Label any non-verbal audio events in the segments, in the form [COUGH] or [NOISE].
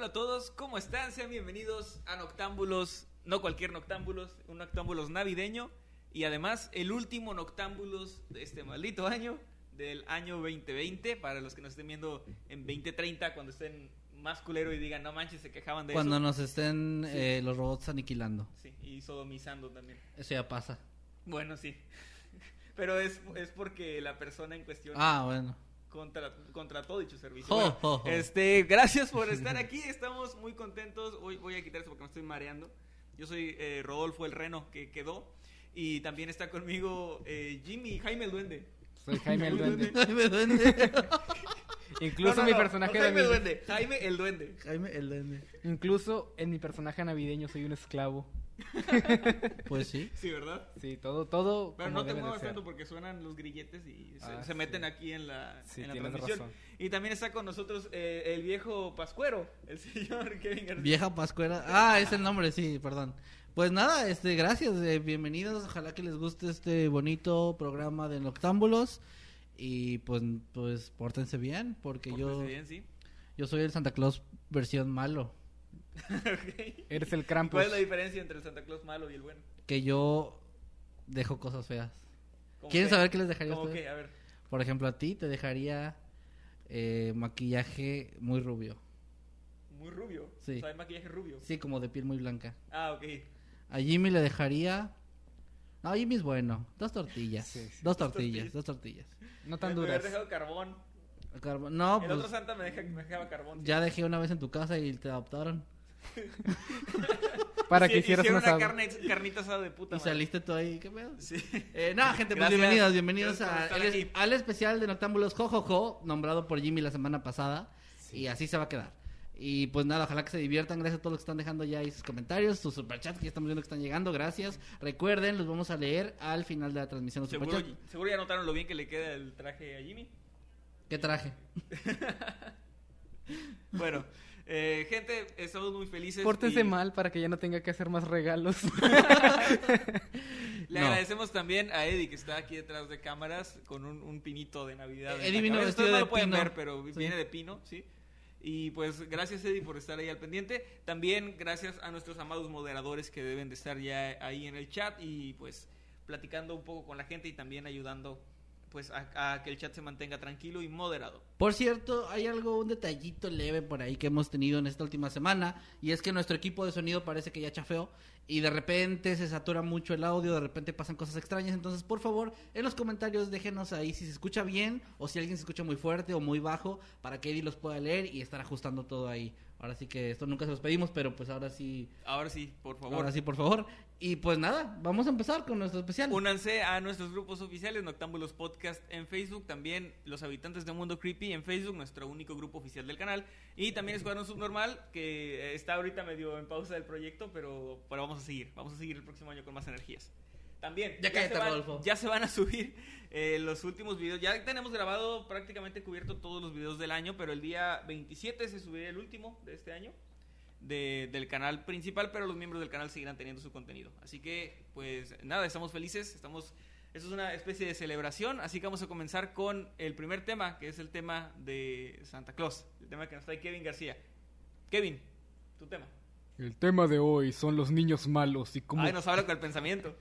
Hola a todos, ¿cómo están? Sean bienvenidos a Noctámbulos, no cualquier Noctámbulos, un Noctámbulos navideño y además el último Noctámbulos de este maldito año, del año 2020, para los que nos estén viendo en 2030, cuando estén más culero y digan, no manches, se quejaban de Cuando eso. nos estén eh, los robots aniquilando. Sí, y sodomizando también. Eso ya pasa. Bueno, sí. [LAUGHS] Pero es, es porque la persona en cuestión Ah, bueno. Contra, contrató dicho servicio. [LAUGHS] Bueno, jo, jo. Este, gracias por estar aquí, estamos muy contentos. Hoy voy a quitar eso porque me estoy mareando. Yo soy eh, Rodolfo el Reno que quedó y también está conmigo eh, Jimmy Jaime el Duende. Soy Jaime el Duende. Ay, me duende. [LAUGHS] Incluso No, no, mi personaje no Jaime el Duende, Jaime el Duende. Jaime, el duende. Incluso en mi personaje navideño soy un esclavo. [LAUGHS] Pues sí. Sí, ¿verdad? Sí, todo, todo. Pero no te muevas tanto porque suenan los grilletes y se, Ah, se meten sí. aquí en la, Sí, en la transmisión. razón. Y también está con nosotros eh, el viejo Pascuero, el [LAUGHS] señor Kevin García. Vieja Pascuera. Ah, es el nombre, sí, perdón. Pues nada, este, gracias, eh, bienvenidos. Ojalá que les guste este bonito programa de Noctámbulos. Y pues, pues, pórtense bien, porque yo, Pórtese bien, sí. yo soy el Santa Claus versión malo. [LAUGHS] Ok. Eres el ¿Cuál Krampus. es la diferencia entre el Santa Claus malo y el bueno? Que yo dejo cosas feas. ¿Cómo ¿Quieren qué? saber qué les dejaría a ¿Cómo ustedes? qué? A ver. Por ejemplo, a ti te dejaría eh, maquillaje muy rubio. Muy rubio. Sí. O sea, hay maquillaje rubio. Sí, como de piel muy blanca. Ah, ok. A Jimmy le dejaría... No, Jimmy es bueno. Dos tortillas. Sí, sí. Dos Dos tortillas, tortillas. dos tortillas. No tan me, me duras. había dejado carbón. Carbo- No, el pues otro Santa me, deja, me dejaba carbón. ya dejé una vez en tu casa y te adoptaron. [LAUGHS] Para Sí, que hicieras hicieron una carne, carnita asada de puta Y madre. saliste tú ahí, ¿qué pedo? Sí. Eh, no, [LAUGHS] gente, pues Gracias. bienvenidos, bienvenidos Gracias por a- estar al, especial de Noctámbulos Jojojo, nombrado por Jimmy la semana pasada. Y así se va a quedar. Y pues nada, ojalá que se diviertan. Gracias a todos los que están dejando ya ahí sus comentarios, sus superchats que ya estamos viendo que están llegando. Gracias. Recuerden, los vamos a leer al final de la transmisión. Los ¿Seguro, superchats. seguro ya notaron lo bien que le queda el traje a Jimmy. ¿Qué traje? [LAUGHS] Bueno, eh, gente, estamos muy felices. Pórtense y mal para que ya no tenga que hacer más regalos. [LAUGHS] Le No. agradecemos también a Eddie que está aquí detrás de cámaras con un, un pinito de Navidad. Eddie vino vestido no de lo pueden pino. ver, pero Sí. viene de pino, ¿sí? Y pues gracias Eddie por estar ahí al pendiente. También gracias a nuestros amados moderadores que deben de estar ya ahí en el chat y pues platicando un poco con la gente y también ayudando pues a, a que el chat se mantenga tranquilo y moderado. Por cierto, hay algo, un detallito leve por ahí que hemos tenido en esta última semana. Y es que nuestro equipo de sonido parece que ya chafeó. Y de repente se satura mucho el audio, de repente pasan cosas extrañas. Entonces, por favor, en los comentarios déjenos ahí si se escucha bien o si alguien se escucha muy fuerte o muy bajo para que Eddie los pueda leer y estar ajustando todo ahí. Ahora sí que esto nunca se los pedimos, pero pues ahora sí, Ahora sí, por favor. ahora sí, por favor. Y pues nada, vamos a empezar con nuestro especial. Únanse a nuestros grupos oficiales, Noctámbulos Podcast en Facebook, también Los Habitantes de Mundo Creepy en Facebook, nuestro único grupo oficial del canal, y también Escuadrón Subnormal, que está ahorita medio en pausa del proyecto, pero, pero vamos a seguir, vamos a seguir el próximo año con más energías. También, Ya cállate, se van, Rodolfo. ya se van a [LAUGHS] subir eh, los últimos videos, ya tenemos grabado prácticamente cubierto todos los videos del año, pero el día 27 se subirá el último de este año de- del canal principal, pero los miembros del canal seguirán teniendo su contenido. Así que, pues nada, estamos felices, estamos... Esto es una especie de celebración, así que vamos a comenzar con el primer tema, que es el tema de Santa Claus, el tema que nos trae Kevin García. Kevin, tu tema. El tema de hoy son los niños malos y cómo... Ay, nos habla con el pensamiento.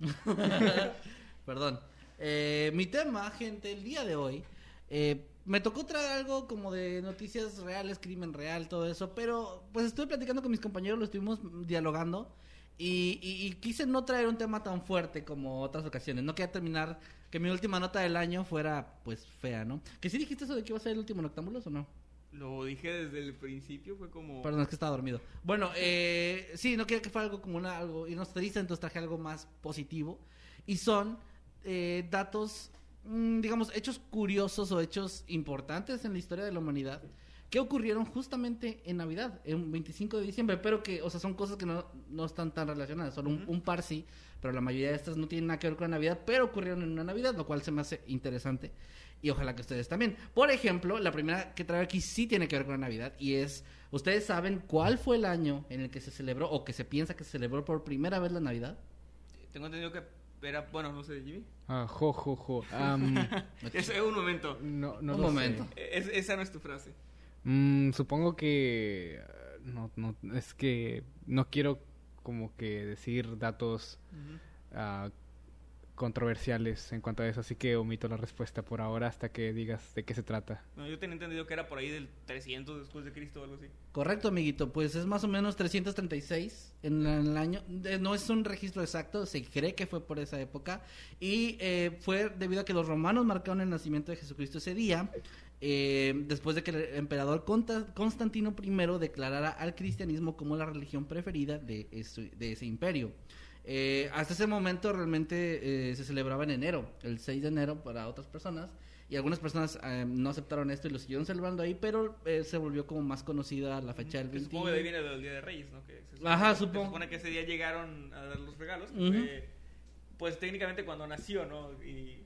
[LAUGHS] Perdón. Eh, mi tema, gente, el día de hoy, eh, me tocó traer algo como de noticias reales, crimen real, todo eso, pero pues estuve platicando con mis compañeros, lo estuvimos dialogando y, y- quise no traer un tema tan fuerte como otras ocasiones. No quería terminar que mi última nota del año fuera pues fea, ¿no? Que sí dijiste eso de que iba a ser el último Noctámbulos o no? Lo dije desde el principio, fue como... Perdón, es que estaba dormido. Bueno, eh, sí, no quería que fuera algo como una, algo irnos triste, entonces traje algo más positivo. Y son eh, datos, mm, digamos, hechos curiosos o hechos importantes en la historia de la humanidad que ocurrieron justamente en Navidad, en 25 de diciembre, pero que, o sea, son cosas que no, no están tan relacionadas, solo un, un par sí, pero la mayoría de estas no tienen nada que ver con la Navidad, pero ocurrieron en una Navidad, lo cual se me hace interesante y ojalá que ustedes también. Por ejemplo, la primera que traigo aquí sí tiene que ver con la Navidad y es, ¿ustedes saben cuál fue el año en el que se celebró o que se piensa que se celebró por primera vez la Navidad? Tengo entendido que era... Bueno, no sé, Jimmy. Ah, jo, jo, jo. [LAUGHS] [LAUGHS] Es un momento. no, no Un lo sé. momento. Es- esa no es tu frase. Mm, supongo que... ah, No, no, es que no quiero como que decir datos controversiales en cuanto a eso, así que omito la respuesta por ahora hasta que digas de qué se trata. No, yo tenía entendido que era por ahí del 300 después de Cristo o algo así. Correcto, amiguito, pues es más o menos 336 en la- en el año. No es un registro exacto, se cree que fue por esa época. Y eh, fue debido a que los romanos marcaron el nacimiento de Jesucristo ese día, eh, después de que el emperador Constantino I declarara al cristianismo como la religión preferida de, ese- de ese imperio. Eh, hasta ese momento realmente eh, se celebraba en enero, el 6 de enero para otras personas. Y algunas personas eh, no aceptaron esto y lo siguieron celebrando ahí, pero eh, se volvió como más conocida la fecha del Que 20. supongo que viene del Día de Reyes, ¿no? Que se supone, Ajá, se supongo. supone que ese día llegaron a dar los regalos. que Ujú. fue, pues técnicamente cuando nació, ¿no? Y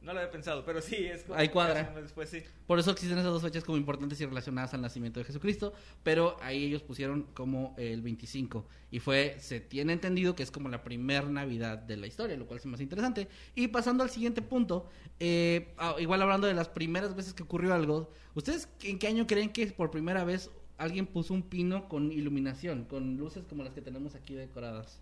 no lo había pensado, pero sí, es como Ahí cuadra. Después sí. Por eso existen esas dos fechas como importantes y relacionadas al nacimiento de Jesucristo, pero ahí ellos pusieron como el 25 y fue, se tiene entendido que es como la primer Navidad de la historia, lo cual es más interesante. Y pasando al siguiente punto, eh, ah, igual hablando de las primeras veces que ocurrió algo, ¿ustedes en qué año creen que por primera vez alguien puso un pino con iluminación, con luces como las que tenemos aquí decoradas?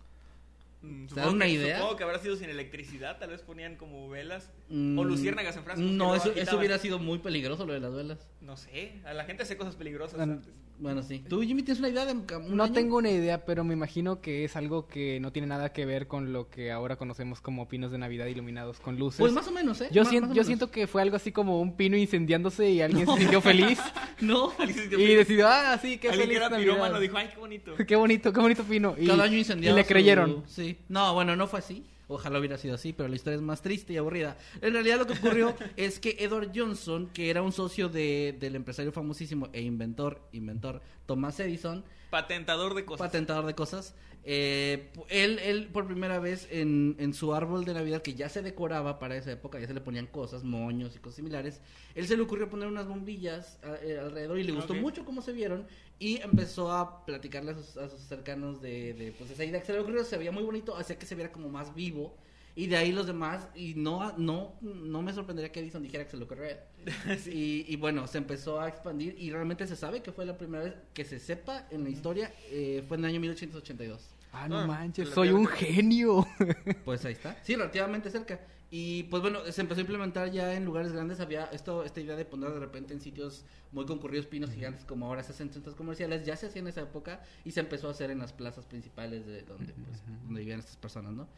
Mm, ¿Se dan supongo una que- idea? Supongo que habrá sido sin electricidad, tal vez ponían como velas Mm, o luciérnagas en frascos. No, eso, eso hubiera sido muy peligroso lo de las velas. No sé, a la gente hace cosas peligrosas antes. Bueno, sí. ¿Tú, Jimmy, tienes una idea de un No año? tengo una idea, pero me imagino que es algo que no tiene nada que ver con lo que ahora conocemos como pinos de Navidad iluminados con luces. Pues más o menos, ¿eh? yo, Más- sien- más yo menos. siento que fue algo así como un pino incendiándose y alguien se sintió feliz [LAUGHS] No, y decidió, ah, sí, qué Alguien feliz que era Navidad". pirómano dijo, ay, qué bonito. [LAUGHS] Qué bonito, qué bonito pino. Y, cada año y incendiado. le su- creyeron. Sí. No, bueno, no fue así. Ojalá hubiera sido así, pero la historia es más triste y aburrida. En realidad lo que ocurrió [LAUGHS] es que Edward Johnson, que era un socio de, del empresario famosísimo e inventor, inventor Thomas Edison, Patentador de cosas. patentador de cosas, eh, él, él por primera vez en, en su árbol de Navidad, que ya se decoraba para esa época, ya se le ponían cosas, moños y cosas similares, él se le ocurrió poner unas bombillas a- eh, alrededor y le gustó mucho cómo se vieron y empezó a platicarle a sus, a sus cercanos de, de pues, esa idea que se le ocurrió, se veía muy bonito, hacía que se viera como más vivo. Y de ahí los demás, y no, no, no me sorprendería que Edison dijera que se lo ocurrió él. [LAUGHS] y, y bueno, se empezó a expandir y realmente se sabe que fue la primera vez que se sepa en la historia, eh, fue en el año 1882. Ah, no Ah, manches, soy un genio. [LAUGHS] Pues ahí está. Sí, relativamente cerca. Y pues bueno, se empezó a implementar ya en lugares grandes. Había esto, esta idea de poner de repente en sitios muy concurridos pinos gigantes como ahora se hacen en centros comerciales. Ya se hacía en esa época y se empezó a hacer en las plazas principales de donde, pues, donde vivían estas personas, ¿no?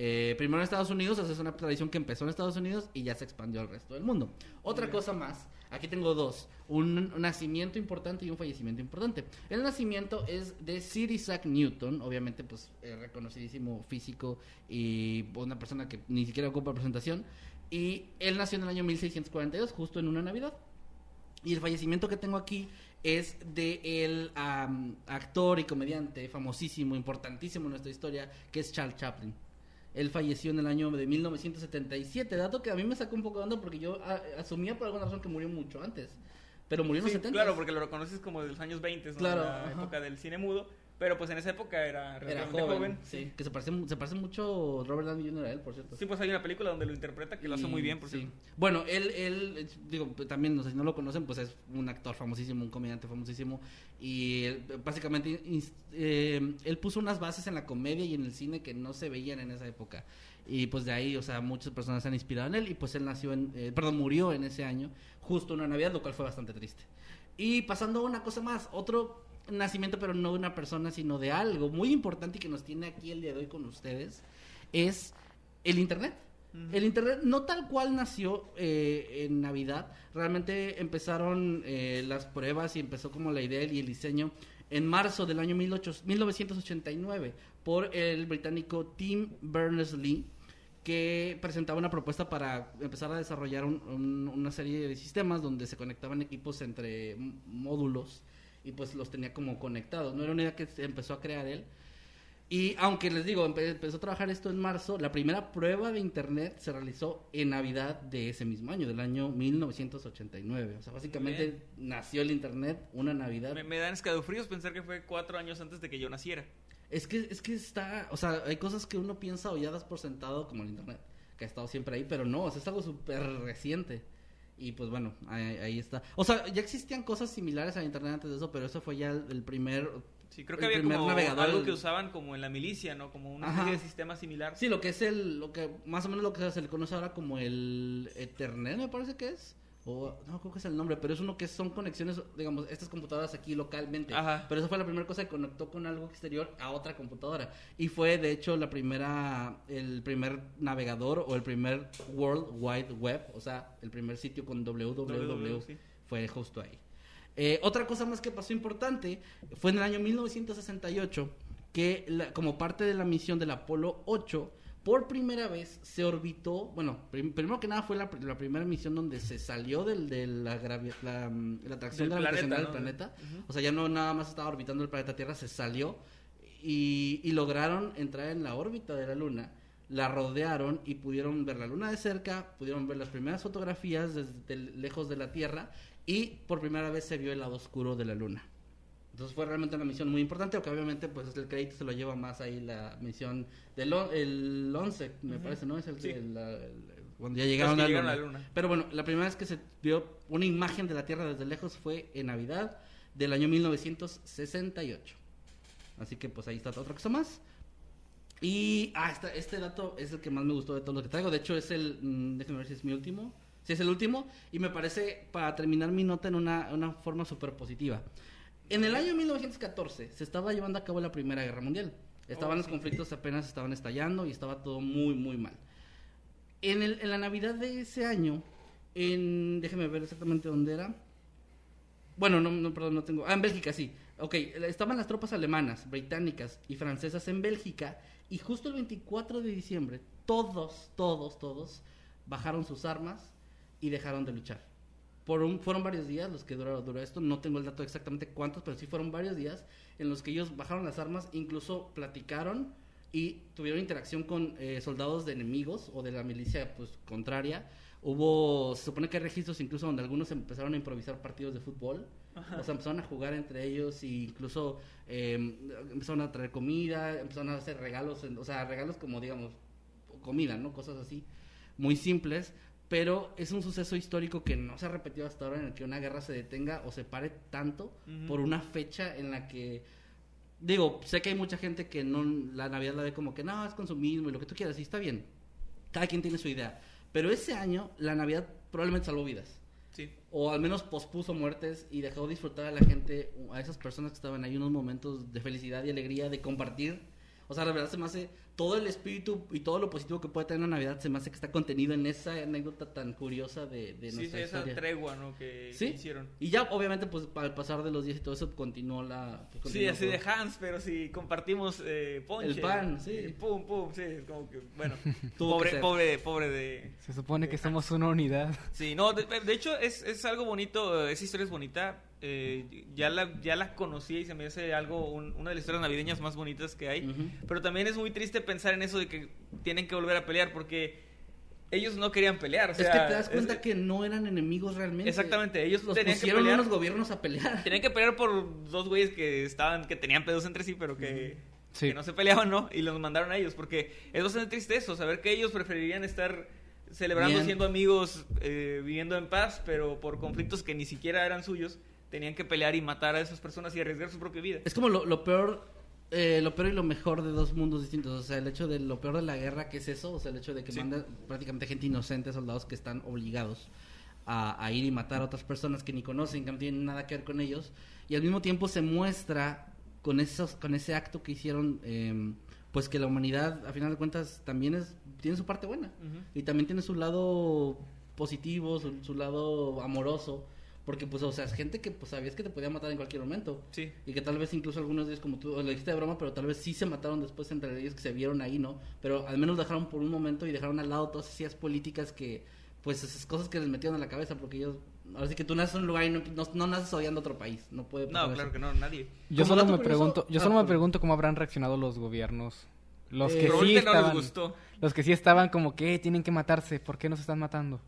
Eh, primero en Estados Unidos, o sea, es una tradición que empezó en Estados Unidos y ya se expandió al resto del mundo. Otra cosa más, aquí tengo dos, un, un nacimiento importante y un fallecimiento importante. El nacimiento es de Sir Isaac Newton, obviamente pues eh, reconocidísimo físico y una persona que ni siquiera ocupa presentación, y él nació en el año 1642, justo en una Navidad. Y el fallecimiento que tengo aquí es de el am, actor y comediante famosísimo, importantísimo en nuestra historia, que es Charles Chaplin. Él falleció en el año de 1977, dato que a mí me sacó un poco de onda porque yo a- asumía por alguna razón que murió mucho antes. Pero murió en los Sí, 70. claro, porque lo reconoces como de los años 20, ¿no? Claro, la ajá. época del cine mudo. Pero pues en esa época era Era relativamente joven, joven. sí. Que se parece, se parece mucho Robert Downey Jr. a él, por cierto. Sí, pues hay una película donde lo interpreta que lo hace muy bien, por sí. cierto. Bueno, él, él, eh, digo, pues, también, no sé si no lo conocen, pues es un actor famosísimo, un comediante famosísimo. Y él, básicamente, ins- eh, él puso unas bases en la comedia y en el cine que no se veían en esa época. Y pues de ahí, o sea, muchas personas se han inspirado en él. Y pues él nació en, eh, perdón, murió en ese año, justo en una Navidad, lo cual fue bastante triste. Y pasando a una cosa más, otro nacimiento, pero no de una persona, sino de algo muy importante y que nos tiene aquí el día de hoy con ustedes, es el Internet. El Internet no tal cual nació eh, en Navidad, realmente empezaron eh, las pruebas y empezó como la idea y el diseño en marzo del año 18 1989 por el británico Tim Berners-Lee que presentaba una propuesta para empezar a desarrollar un- un- una serie de sistemas donde se conectaban equipos entre módulos y pues los tenía como conectados. No era una idea que se empezó a crear él. Y aunque les digo, empe- empezó a trabajar esto en marzo, la primera prueba de internet se realizó en Navidad de ese mismo año, del año 1989. O sea, básicamente nació el internet una Navidad. Me, me dan escalofríos pensar que fue cuatro años antes de que yo naciera. Es que, es que está, o sea, hay cosas que uno piensa o ya das por sentado, como el internet, que ha estado siempre ahí, pero no, o sea, es algo súper reciente. Y pues bueno, ahí, ahí está. O sea, ya existían cosas similares al internet antes de eso, pero eso fue ya el, el primer... Sí, creo que había como algo el- que usaban como en la milicia, ¿no? Como una especie de sistema similar. Sí, lo que es el, lo que, más o menos lo que se le conoce ahora como el Ethernet, me parece que es. O, no creo que es el nombre, pero es uno que son conexiones, digamos, estas computadoras aquí localmente. Ajá. Pero esa fue la primera cosa que conectó con algo exterior a otra computadora. Y fue, de hecho, la primera, el primer navegador o el primer World Wide Web, o sea, el primer sitio con www, www, sí. fue justo ahí. Eh, otra cosa más que pasó importante fue en el año 1968 que la- como parte de la misión del Apolo 8 por primera vez se orbitó, bueno, prim- primero que nada fue la, pr- la primera misión donde se salió del, de la, gravi- la, la atracción Del gravitacional planeta, del ¿no? planeta. O sea, ya no nada más estaba orbitando el planeta Tierra, se salió y, y lograron entrar en la órbita de la Luna. La rodearon y pudieron ver la Luna de cerca, pudieron ver las primeras fotografías desde lejos de la Tierra y por primera vez se vio el lado oscuro de la Luna. Entonces fue realmente una misión muy importante, aunque obviamente pues el crédito se lo lleva más ahí la misión del on- el 11, me parece, ¿no? Es el, Sí. el- cuando ya llegaron, a, la luna. a la Luna. Pero bueno, la primera vez que se vio una imagen de la Tierra desde lejos fue en Navidad del año 1968. Así que pues ahí está otra cosa más. Y ah, esta- este dato es el que más me gustó de todo lo que traigo. De hecho, es el. mm, déjenme ver si es mi último. Si es el último. Y me parece para terminar mi nota en una, una forma súper positiva. En el año 1914 se estaba llevando a cabo la Primera Guerra Mundial. Estaban Oh, los sí. conflictos apenas estaban estallando y estaba todo muy, muy mal. En, el, en la Navidad de ese año, en. Déjenme ver exactamente dónde era. Bueno, no, no, perdón, no tengo. Ah, en Bélgica, sí. Ok, estaban las tropas alemanas, británicas y francesas en Bélgica. Y justo el 24 de diciembre, todos, todos, todos bajaron sus armas y dejaron de luchar. Por un, fueron varios días los que duró, duró esto. No tengo el dato exactamente cuántos, pero sí fueron varios días en los que ellos bajaron las armas, incluso platicaron y tuvieron interacción con eh, soldados de enemigos o de la milicia pues contraria. Hubo, se supone que hay registros incluso donde algunos empezaron a improvisar partidos de fútbol. O sea, empezaron a jugar entre ellos e incluso eh, empezaron a traer comida, empezaron a hacer regalos, o sea, regalos como digamos comida, ¿no? Cosas así, muy simples, pero es un suceso histórico que no se ha repetido hasta ahora en el que una guerra se detenga o se pare tanto por una fecha en la que digo, sé que hay mucha gente que no la Navidad la ve como que no, es consumismo y lo que tú quieras, y está bien. Cada quien tiene su idea, pero ese año la Navidad probablemente salvó vidas Sí. o al menos pospuso muertes y dejó disfrutar a la gente, a esas personas que estaban ahí unos momentos de felicidad y alegría, de compartir. O sea, la verdad se me hace todo el espíritu y todo lo positivo que puede tener una Navidad, se me hace que está contenido en esa anécdota tan curiosa de, de Sí, sí, nuestra esa historia. tregua, ¿no? Que, Sí. que hicieron. Y ya, obviamente, pues al pasar de los días y todo eso, continuó la... pues, Sí, así todo. de Hans, pero si compartimos eh, ponche. El pan, sí. eh, Pum, pum, sí, es como que, bueno, [LAUGHS] que pobre, pobre, pobre de... Se supone que somos una unidad. Sí, no, de, de hecho es, es algo bonito, esa historia es bonita. Eh, ya, la, ya la conocí y se me hace algo, un- una de las historias navideñas más bonitas que hay. Pero también es muy triste pensar en eso de que tienen que volver a pelear porque ellos no querían pelear. o es que te das cuenta es- que no eran enemigos realmente. Exactamente, ellos los tenían que pelear. unos gobiernos a pelear. [LAUGHS] Tenían que pelear por dos güeyes que estaban, que tenían pedos entre sí, pero que, Sí. que no se peleaban, ¿no? Y los mandaron a ellos, porque es bastante triste eso, saber que ellos preferirían estar celebrando, Bien. siendo amigos, eh, viviendo en paz, pero por conflictos que ni siquiera eran suyos, tenían que pelear y matar a esas personas y arriesgar su propia vida. Es como lo, lo peor, eh, lo peor y lo mejor de dos mundos distintos. O sea, el hecho de lo peor de la guerra, que es eso, o sea, el hecho de que Sí. mandan prácticamente gente inocente, soldados que están obligados a, a ir y matar a otras personas que ni conocen, que no tienen nada que ver con ellos. Y al mismo tiempo se muestra con esos, con ese acto que hicieron, eh, pues que la humanidad, a final de cuentas, también es tiene su parte buena. Y también tiene su lado positivo, su, su lado amoroso. Porque, pues, o sea, es gente que, pues, sabías que te podía matar en cualquier momento. Sí. Y que tal vez incluso algunos de ellos, como tú lo dijiste de broma, pero tal vez sí se mataron después entre ellos que se vieron ahí, ¿no? Pero al menos dejaron por un momento y dejaron al lado todas esas políticas que, pues, esas cosas que les metieron en la cabeza, porque ellos, ahora sí que tú naces en un lugar y no, no, no naces odiando a otro país, no puede pasar No, eso. claro que no, nadie. Yo Como solo me pregunto, yo Ah, solo me pregunto cómo habrán reaccionado los gobiernos. Los Eh, que sí Probablemente no les estaban, gustó. los que sí estaban como que tienen que matarse, ¿por qué nos están matando?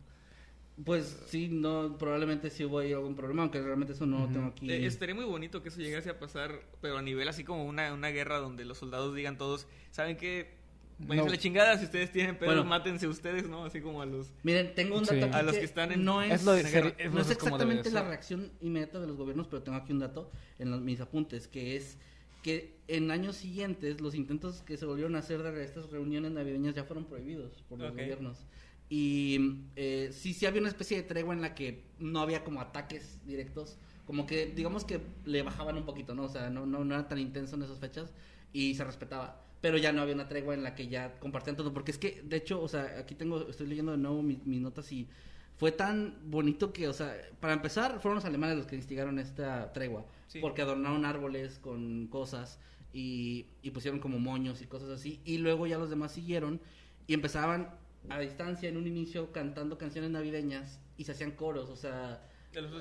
Pues sí, no, probablemente sí hubo ahí algún problema, aunque realmente eso no lo tengo aquí. Eh, estaría muy bonito que eso llegase a pasar, pero a nivel así como una, una guerra donde los soldados digan todos, ¿saben qué? Váyanse No. la chingada, si ustedes tienen pedos, Bueno. mátense ustedes, ¿no? Así como a los... Miren, tengo un Sí. dato aquí A los que están en- no es, Es lo de en la ser- guerra. es- no es exactamente la reacción inmediata de los gobiernos, pero tengo aquí un dato en los- mis apuntes, que es que en años siguientes los intentos que se volvieron a hacer de estas reuniones navideñas ya fueron prohibidos por los gobiernos. Y eh, sí, sí había una especie de tregua en la que no había como ataques directos, como que digamos que le bajaban un poquito, ¿no? O sea, no, no, no era tan intenso en esas fechas y se respetaba. Pero ya no había una tregua en la que ya compartían todo, porque es que, de hecho, o sea, aquí tengo, estoy leyendo de nuevo mis, mis notas y fue tan bonito que, o sea, para empezar, fueron los alemanes los que instigaron esta tregua, Sí. porque adornaron árboles con cosas y, y pusieron como moños y cosas así, y luego ya los demás siguieron y empezaban a distancia en un inicio cantando canciones navideñas y se hacían coros, o sea,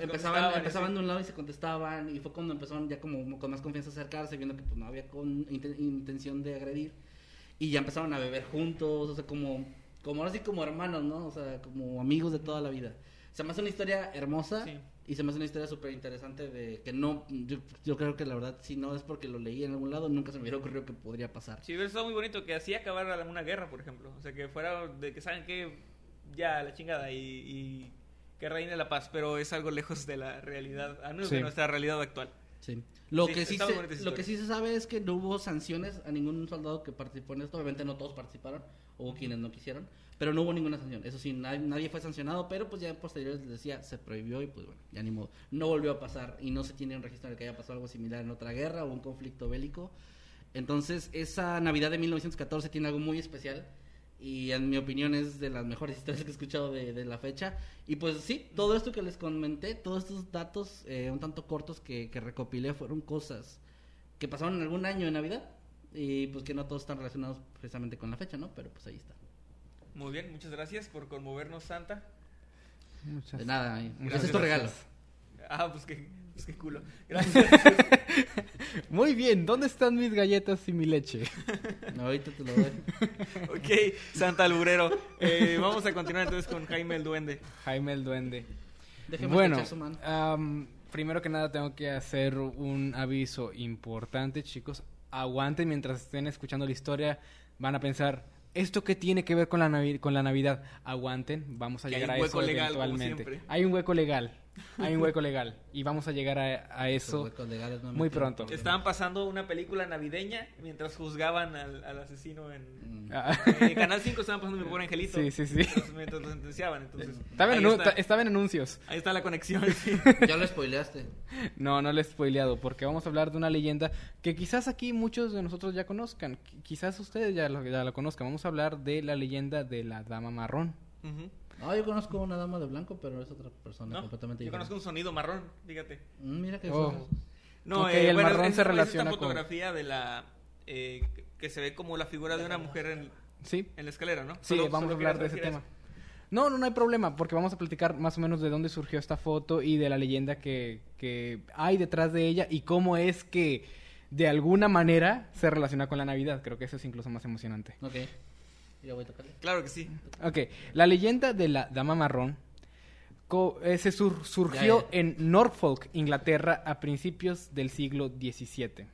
empezaban, empezaban de un lado y se contestaban y fue cuando empezaron ya como con más confianza a acercarse viendo que pues no había con inten- intención de agredir y ya empezaron a beber juntos o sea como como ahora sí como hermanos no o sea como amigos de toda la vida se me hace una historia hermosa Sí. y se me hace una historia súper interesante de que no yo, yo creo que la verdad si no es porque lo leí en algún lado nunca se me hubiera ocurrido que podría pasar Sí, hubiera estado muy bonito que así acabara una guerra, por ejemplo. O sea, que fuera de que saben que ya la chingada y, y que reine la paz, pero es algo lejos de la realidad, a menos Sí. de nuestra realidad actual. Sí. Lo, Sí, que sí se, lo que sí se sabe es que no hubo sanciones a ningún soldado que participó en esto. Obviamente no todos participaron, hubo quienes no quisieron, pero no hubo ninguna sanción. Eso sí, nadie, nadie fue sancionado, pero pues ya posteriores les decía, se prohibió y pues bueno, ya ni modo. No volvió a pasar y no se tiene un registro de que haya pasado algo similar en otra guerra o un conflicto bélico. Entonces, esa Navidad de 1914 tiene algo muy especial y en mi opinión es de las mejores [LAUGHS] historias que he escuchado de, de la fecha. Y pues sí, todo esto que les comenté, todos estos datos eh, un tanto cortos que, que recopilé fueron cosas que pasaron en algún año de Navidad y pues que no todos están relacionados precisamente con la fecha, ¿no? Pero pues ahí está. Muy bien, muchas gracias por conmovernos, Santa. Muchas- De nada, eh. Muchas ese es tu regalo. gracias. Ah, pues qué, pues qué culo. [LAUGHS] Gracias. Muy bien, ¿dónde están mis galletas y mi leche? No, ahorita te lo doy. [LAUGHS] ok, Santa Alburero. Eh, vamos a continuar entonces con Jaime el Duende. Jaime el Duende. Déjeme bueno, escuchar su mano. am, primero que nada tengo que hacer un aviso importante, chicos. Aguanten mientras estén escuchando la historia. Van a pensar, ¿esto qué tiene que ver con la, Navi- con la Navidad? Aguanten, vamos a Que hay llegar un a hueco eso legal, eventualmente. Hay un hueco legal. Hay un hueco legal. Y vamos a llegar a, eso. no muy pronto. Estaban pasando una película navideña mientras juzgaban al, al asesino en... Mm. Ah, En Canal 5 estaban pasando mi pobre angelito. Sí, sí, sí. Mientras, mientras lo sentenciaban, entonces... estaba, en ahí, anu- está, estaba en anuncios. ahí está la conexión, sí. [LAUGHS] Ya lo spoileaste. No, no le he spoileado, porque vamos a hablar de una leyenda que quizás aquí muchos de nosotros ya conozcan. Qui- Quizás ustedes ya lo, ya lo conozcan. Vamos a hablar de la leyenda de la Dama Marrón. Ujú. No, yo conozco una dama de blanco, pero es otra persona No, completamente yo diferente. conozco un sonido marrón, fíjate. Mm, Mira que Oh. No, Ok, eh, el bueno, marrón es- se es relaciona esta con- fotografía de la... eh, que se ve como la figura de una mujer en, ¿Sí? en la escalera, ¿no? Sí, Solo- vamos solo a hablar de ese tema. No, no, no hay problema, porque vamos a platicar más o menos de dónde surgió esta foto y de la leyenda que, que hay detrás de ella y cómo es que de alguna manera se relaciona con la Navidad. Creo que eso es incluso más emocionante. Ok. Ya voy a tocarle. eso. Claro que sí. Ok, la leyenda de la Dama Marrón eh, se sur- surgió Ya, ya. en Norfolk, Inglaterra, a principios del siglo XVII.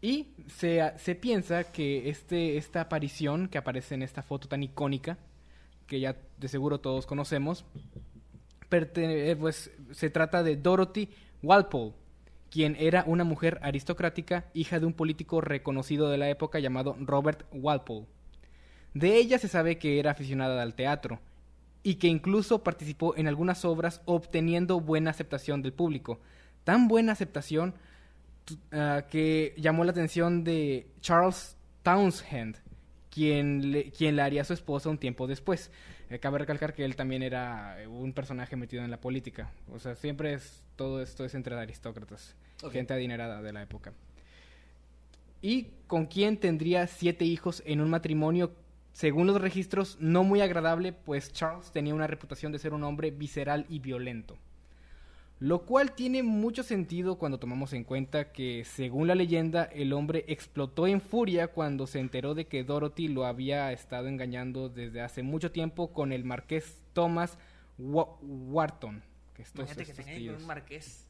Y se, se piensa que este, esta aparición que aparece en esta foto tan icónica, que ya de seguro todos conocemos, eh, pues, se trata de Dorothy Walpole, quien era una mujer aristocrática, hija de un político reconocido de la época llamado Robert Walpole. De ella se sabe que era aficionada al teatro y que incluso participó en algunas obras obteniendo buena aceptación del público. Tan buena aceptación ah, que llamó la atención de Charles Townshend, quien quien la haría su esposa un tiempo después. Eh, cabe recalcar que él también era eh, un personaje metido en la política. O sea, siempre es todo esto es entre aristócratas, gente adinerada de la época. Y con quien tendría siete hijos en un matrimonio, según los registros, no muy agradable, pues Charles tenía una reputación de ser un hombre visceral y violento. Lo cual tiene mucho sentido cuando tomamos en cuenta que, según la leyenda, el hombre explotó en furia cuando se enteró de que Dorothy lo había estado engañando desde hace mucho tiempo con el marqués Thomas Wa- Wharton. Que estos- Imagínate que estos tíos. un marqués.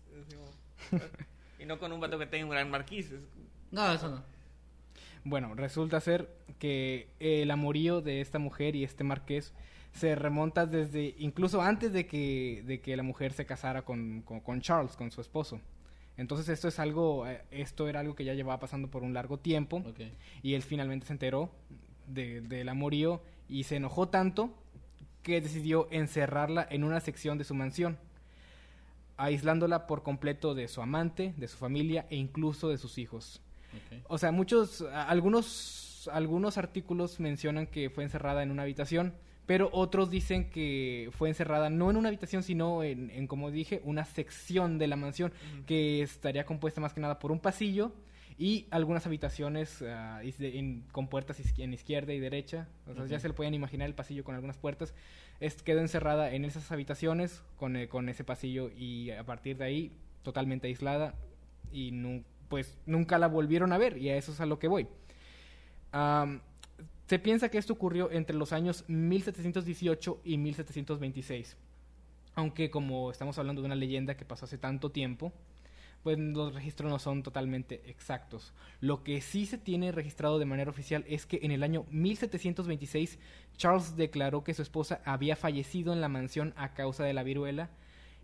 [LAUGHS] Y no con un vato que tenga un gran marquís. es- No, eso no. Bueno, resulta ser que el amorío de esta mujer y este marqués se remonta desde incluso antes de que, de que la mujer se casara con, con- con Charles, con su esposo. Entonces esto es algo, eh, esto era algo que ya llevaba pasando por un largo tiempo y él finalmente se enteró de- del amorío y se enojó tanto que decidió encerrarla en una sección de su mansión, aislándola por completo de su amante, de su familia e incluso de sus hijos. O sea, muchos, algunos, algunos artículos mencionan que fue encerrada en una habitación, pero otros dicen que fue encerrada no en una habitación, sino en, en, como dije, una sección de la mansión que estaría compuesta más que nada por un pasillo y algunas habitaciones en- con puertas izqui- en izquierda y derecha. O sea, ya se le pueden imaginar el pasillo con algunas puertas. Es, quedó encerrada en esas habitaciones con, eh, con ese pasillo y a partir de ahí totalmente aislada y nu- pues nunca la volvieron a ver y a eso es a lo que voy. Am, se piensa que esto ocurrió entre los años 1718 y 1726. Aunque como estamos hablando de una leyenda que pasó hace tanto tiempo, pues los registros no son totalmente exactos. Lo que sí se tiene registrado de manera oficial es que en el año 1726 Charles declaró que su esposa había fallecido en la mansión a causa de la viruela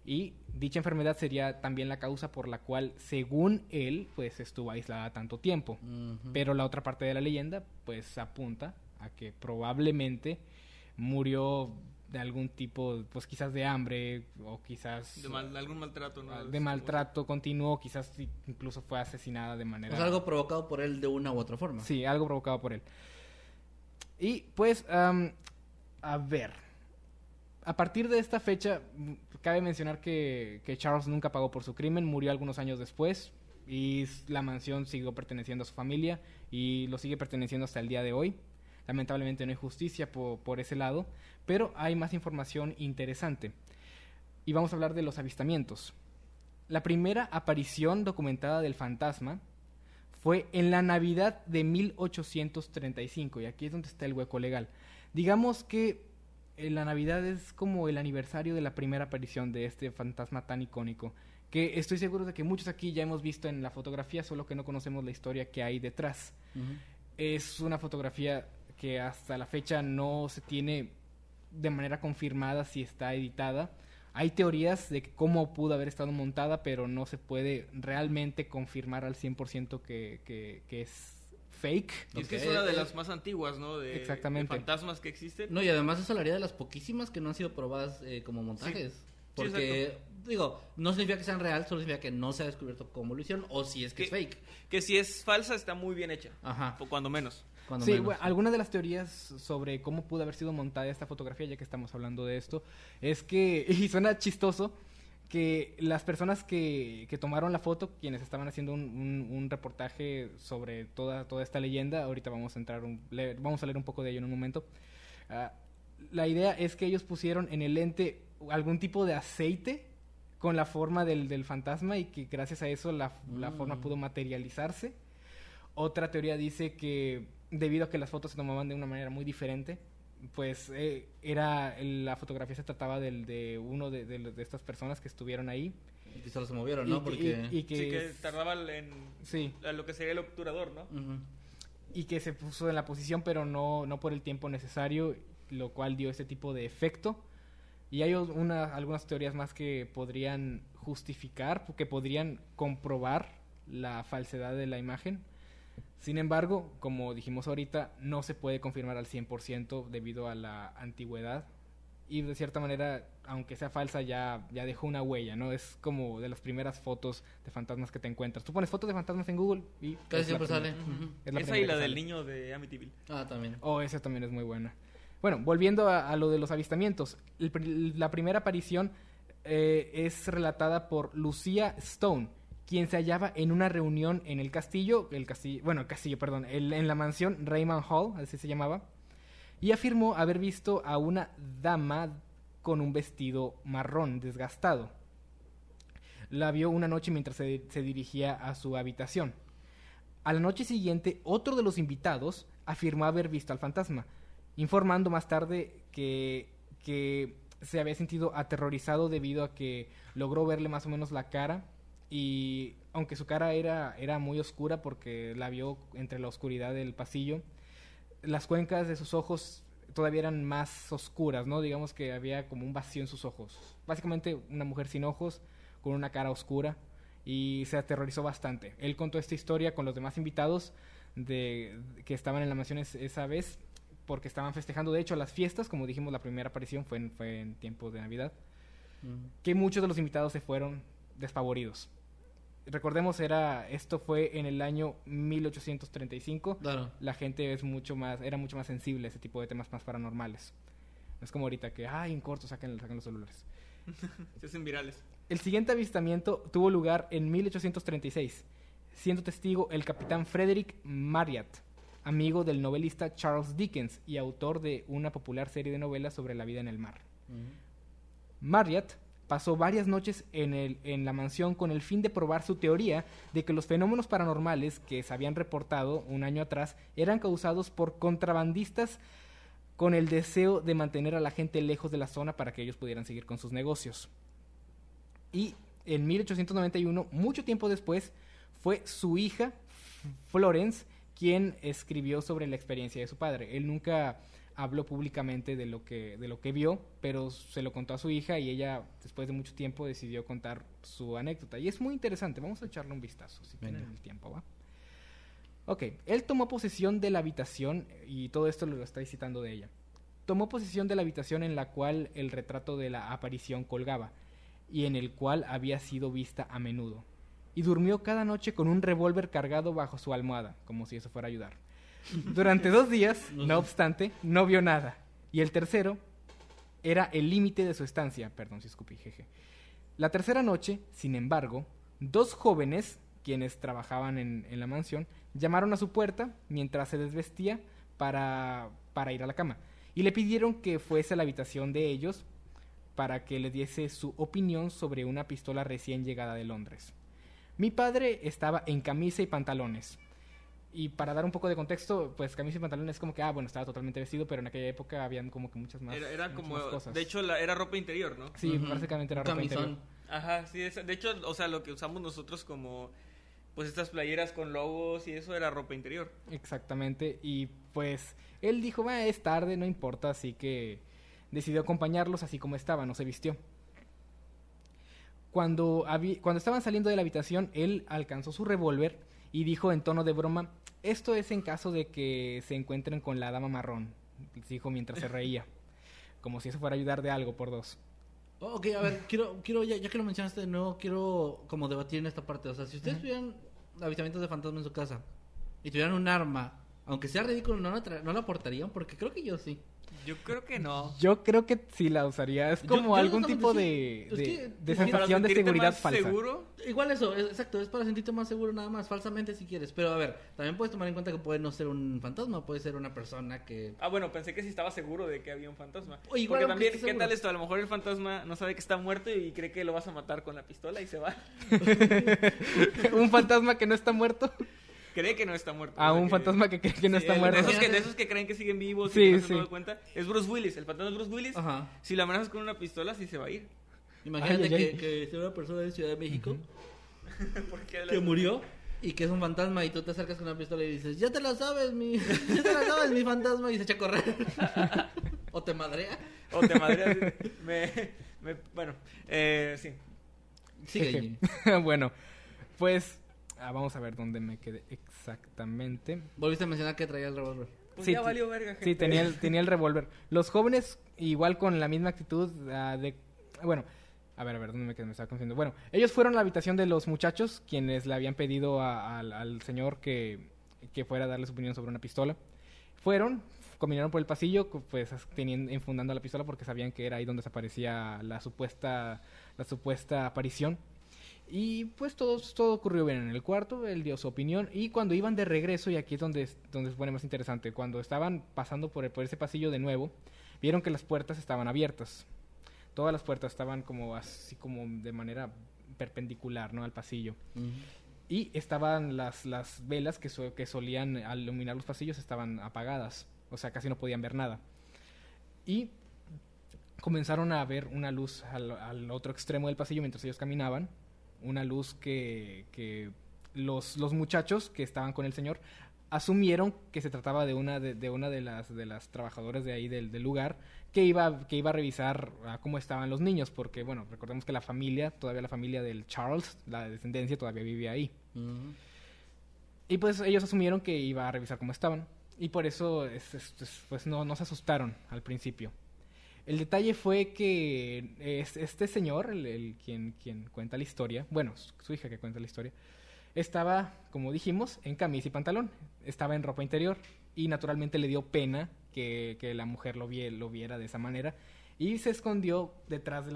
y dicha enfermedad sería también la causa por la cual, según él, pues estuvo aislada tanto tiempo. Pero la otra parte de la leyenda, pues apunta a que probablemente murió de algún tipo, pues quizás de hambre o quizás De mal- algún maltrato, ¿no? de maltrato continuo, quizás incluso fue asesinada de manera... sea, algo provocado por él de una u otra forma. Sí, algo provocado por él. Y pues, a ver, a partir de esta fecha, m- cabe mencionar que, Charles nunca pagó por su crimen, murió algunos años después y la mansión siguió perteneciendo a su familia y lo sigue perteneciendo hasta el día de hoy. Lamentablemente no hay justicia po- por ese lado, pero hay más información interesante. Y vamos a hablar de los avistamientos. La primera aparición documentada del fantasma fue en la Navidad de 1835, y aquí es donde está el hueco legal. Digamos que la Navidad es como el aniversario de la primera aparición de este fantasma tan icónico, que estoy seguro de que muchos aquí ya hemos visto en la fotografía, solo que no conocemos la historia que hay detrás. Ujú. Es una fotografía que hasta la fecha no se tiene de manera confirmada si está editada. Hay teorías de cómo pudo haber estado montada, pero no se puede realmente confirmar al 100% que, que, que es fake. Y es que es una de las más antiguas, ¿no? De, Exactamente. de fantasmas que existen. No, y además eso hablaría de las poquísimas que no han sido probadas eh, como montajes. Porque, digo, no significa que sean real, solo significa que no se ha descubierto cómo lo hicieron o si es que es fake. Que si es falsa, está muy bien hecha. Ajá. O cuando menos. Cuando sí, menos. bueno, algunas de las teorías sobre cómo pudo haber sido montada esta fotografía, ya que estamos hablando de esto, es que, [LAUGHS] y suena chistoso, que las personas que, que tomaron la foto, quienes estaban haciendo un, un- un reportaje sobre toda, toda esta leyenda, ahorita vamos a entrar, un- leer- vamos a leer un poco de ello en un momento, ah, la idea es que ellos pusieron en el lente algún tipo de aceite con la forma del, del fantasma y que gracias a eso la, la Mm. forma pudo materializarse. Otra teoría dice que debido a que las fotos se tomaban de una manera muy diferente, pues eh, era la fotografía se trataba del, de uno de, de- de estas personas que estuvieron ahí. Y que solo se movieron, ¿no? que- Porque... y- y que, sí, que tardaba en sí, lo que sería el obturador, ¿no? Y que se puso en la posición, pero no, no por el tiempo necesario, lo cual dio este tipo de efecto. Y hay una, algunas teorías más que podrían justificar, que podrían comprobar la falsedad de la imagen. Sin embargo, como dijimos ahorita, no se puede confirmar al 100% debido a la antigüedad y de cierta manera, aunque sea falsa, ya, ya dejó una huella, ¿no? Es como de las primeras fotos de fantasmas que te encuentras. Tú pones fotos de fantasmas en Google y... Casi siempre sale. primera. Ujú. Es la Esa y la del niño de Amityville. Ah, también. Oh, esa también es muy buena. Bueno, volviendo a, a lo de los avistamientos. El la primera aparición eh, es relatada por Lucía Stone, quien se hallaba en una reunión en el castillo, el castillo, bueno, castillo, perdón, en la mansión Raymond Hall, así se llamaba, y afirmó haber visto a una dama con un vestido marrón desgastado. La vio una noche mientras se, se dirigía a su habitación. A la noche siguiente, otro de los invitados afirmó haber visto al fantasma, informando más tarde que, que se había sentido aterrorizado debido a que logró verle más o menos la cara y aunque su cara era, era muy oscura porque la vio entre la oscuridad del pasillo, las cuencas de sus ojos todavía eran más oscuras, ¿no? Digamos que había como un vacío en sus ojos. Básicamente una mujer sin ojos, con una cara oscura, y se aterrorizó bastante. Él contó esta historia con los demás invitados de, que estaban en la mansión es- esa vez, porque estaban festejando, de hecho, las fiestas, como dijimos, la primera aparición fue en, fue en tiempos de Navidad, que muchos de los invitados se fueron despavoridos. Recordemos, era, esto fue en el año 1835 Claro. la gente es mucho más, era mucho más sensible a ese tipo de temas más paranormales. No es como ahorita que, ay, en corto, saquen, saquen los celulares. [LAUGHS] Se hacen virales. El siguiente avistamiento tuvo lugar en 1836, siendo testigo el capitán Frederick Marriott, amigo del novelista Charles Dickens y autor de una popular serie de novelas sobre la vida en el mar. Marriott pasó varias noches en, el, en la mansión con el fin de probar su teoría de que los fenómenos paranormales que se habían reportado un año atrás eran causados por contrabandistas con el deseo de mantener a la gente lejos de la zona para que ellos pudieran seguir con sus negocios. Y en 1891, mucho tiempo después, fue su hija, Florence, quien escribió sobre la experiencia de su padre. Él nunca habló públicamente de lo que, de lo que vio, pero se lo contó a su hija y ella, después de mucho tiempo, decidió contar su anécdota. Y es muy interesante, vamos a echarle un vistazo, si tienen Venga. el tiempo, ¿va? Ok, él tomó posesión de la habitación, y todo esto lo está citando de ella. Tomó posesión de la habitación en la cual el retrato de la aparición colgaba, y en el cual había sido vista a menudo. Y durmió cada noche con un revólver cargado bajo su almohada, como si eso fuera a ayudar. Durante dos días, no obstante, no vio nada. Y el tercero era el límite de su estancia. Perdón si escupí, jeje. La tercera noche, sin embargo, dos jóvenes, quienes trabajaban en, en la mansión, llamaron a su puerta mientras se desvestía para, para ir a la cama. Y le pidieron que fuese a la habitación de ellos para que le diese su opinión sobre una pistola recién llegada de Londres. Mi padre estaba en camisa y pantalones. Y para dar un poco de contexto, pues camisa y pantalones es como que, ah, bueno, estaba totalmente vestido, pero en aquella época habían como que muchas más, Era, era muchas como, más cosas. de hecho, la- era ropa interior, ¿no? sí, básicamente era ropa camisón. interior. Ajá, sí, es- de hecho, o sea, lo que usamos nosotros como, pues estas playeras con logos y eso era ropa interior. Exactamente, y pues él dijo, "Va, es tarde, no importa, así que decidió acompañarlos así como estaban, no se vistió. Cuando, cuando estaban saliendo de la habitación, él alcanzó su revólver y dijo en tono de broma, esto es en caso de que se encuentren con la dama marrón, dijo mientras se reía, [LAUGHS] como si eso fuera ayudar de algo por dos. Oh, ok, a ver, quiero, quiero ya, ya que lo mencionaste de nuevo, quiero como debatir en esta parte. O sea, si ustedes tuvieran avistamientos de fantasmas en su casa y tuvieran un arma, aunque sea ridículo, ¿no la, no la portarían? Porque creo que yo sí. Yo creo que no. Yo creo que sí la usaría, es como yo algún tipo sí. de, Es que- sensación de seguridad más falsa. seguro. Igual eso, es, exacto, es para sentirte más seguro nada más, falsamente si quieres. Pero a ver, también puedes tomar en cuenta que puede no ser un fantasma, puede ser una persona que... Ah, bueno, pensé que sí estaba seguro de que había un fantasma. O igual Porque también, ¿qué seguro. tal esto? A lo mejor el fantasma no sabe que está muerto y cree que lo vas a matar con la pistola y se va. [LAUGHS] un fantasma que no está muerto. [LAUGHS] cree que no está muerto. A un que- fantasma que cree que no Sí, está el- muerto. De esos, que, de esos que creen que siguen vivos Sí, y que no se sí. cuenta. Es Bruce Willis. El fantasma es Bruce Willis. Ajá. Si lo amenazas con una pistola, sí se va a ir. Imagínate Ay, ay, que, ay. que sea una persona de Ciudad de México [LAUGHS] Porque que murió y que es un fantasma y tú te acercas con una pistola y dices, ya te la sabes, mi, [LAUGHS] ya te la sabes, mi fantasma, y se echa a correr. [LAUGHS] o te madrea. O te madreas. me, me- bueno, eh, sí. Sigue, bueno, pues ah, vamos a ver dónde me quedé exactamente. Volviste a mencionar que traía el revólver. Pues Sí, ya valió verga, gente. Sí, tenía el, tenía el revólver. Los jóvenes, igual con la misma actitud ah, de... Bueno, a ver, a ver, ¿dónde me quedé? Me estaba confundiendo. Bueno, ellos fueron a la habitación de los muchachos, quienes le habían pedido a- al, al señor que, que fuera a darle su opinión sobre una pistola. Fueron, caminaron por el pasillo, pues teniendo, enfundando la pistola porque sabían que era ahí donde se aparecía la supuesta, la supuesta aparición. Y pues todo, todo ocurrió bien en el cuarto, él dio su opinión y cuando iban de regreso, y aquí es donde, donde se pone más interesante, cuando estaban pasando por, el- por ese pasillo de nuevo, vieron que las puertas estaban abiertas. Todas las puertas estaban como así como de manera perpendicular, ¿no? Al pasillo. Y estaban las, las velas que, so- que solían iluminar los pasillos estaban apagadas. O sea, casi no podían ver nada. Y comenzaron a ver una luz al, al otro extremo del pasillo mientras ellos caminaban. Una luz que, que los, los muchachos que estaban con el señor asumieron que se trataba de una de, de una de las de las trabajadoras de ahí del, del lugar que iba que iba a revisar cómo estaban los niños porque bueno recordemos que la familia todavía la familia del Charles la descendencia todavía vivía ahí y pues ellos asumieron que iba a revisar cómo estaban. Y por eso es- es- es- pues no, no se asustaron al principio. El detalle fue que es- este señor, el, quien, cuenta la historia, bueno, su, hija que cuenta la historia, estaba, como dijimos, en camisa y pantalón. Estaba en ropa interior. Y naturalmente le dio pena que, la mujer lo, vie- lo viera de esa manera. Y se escondió detrás de,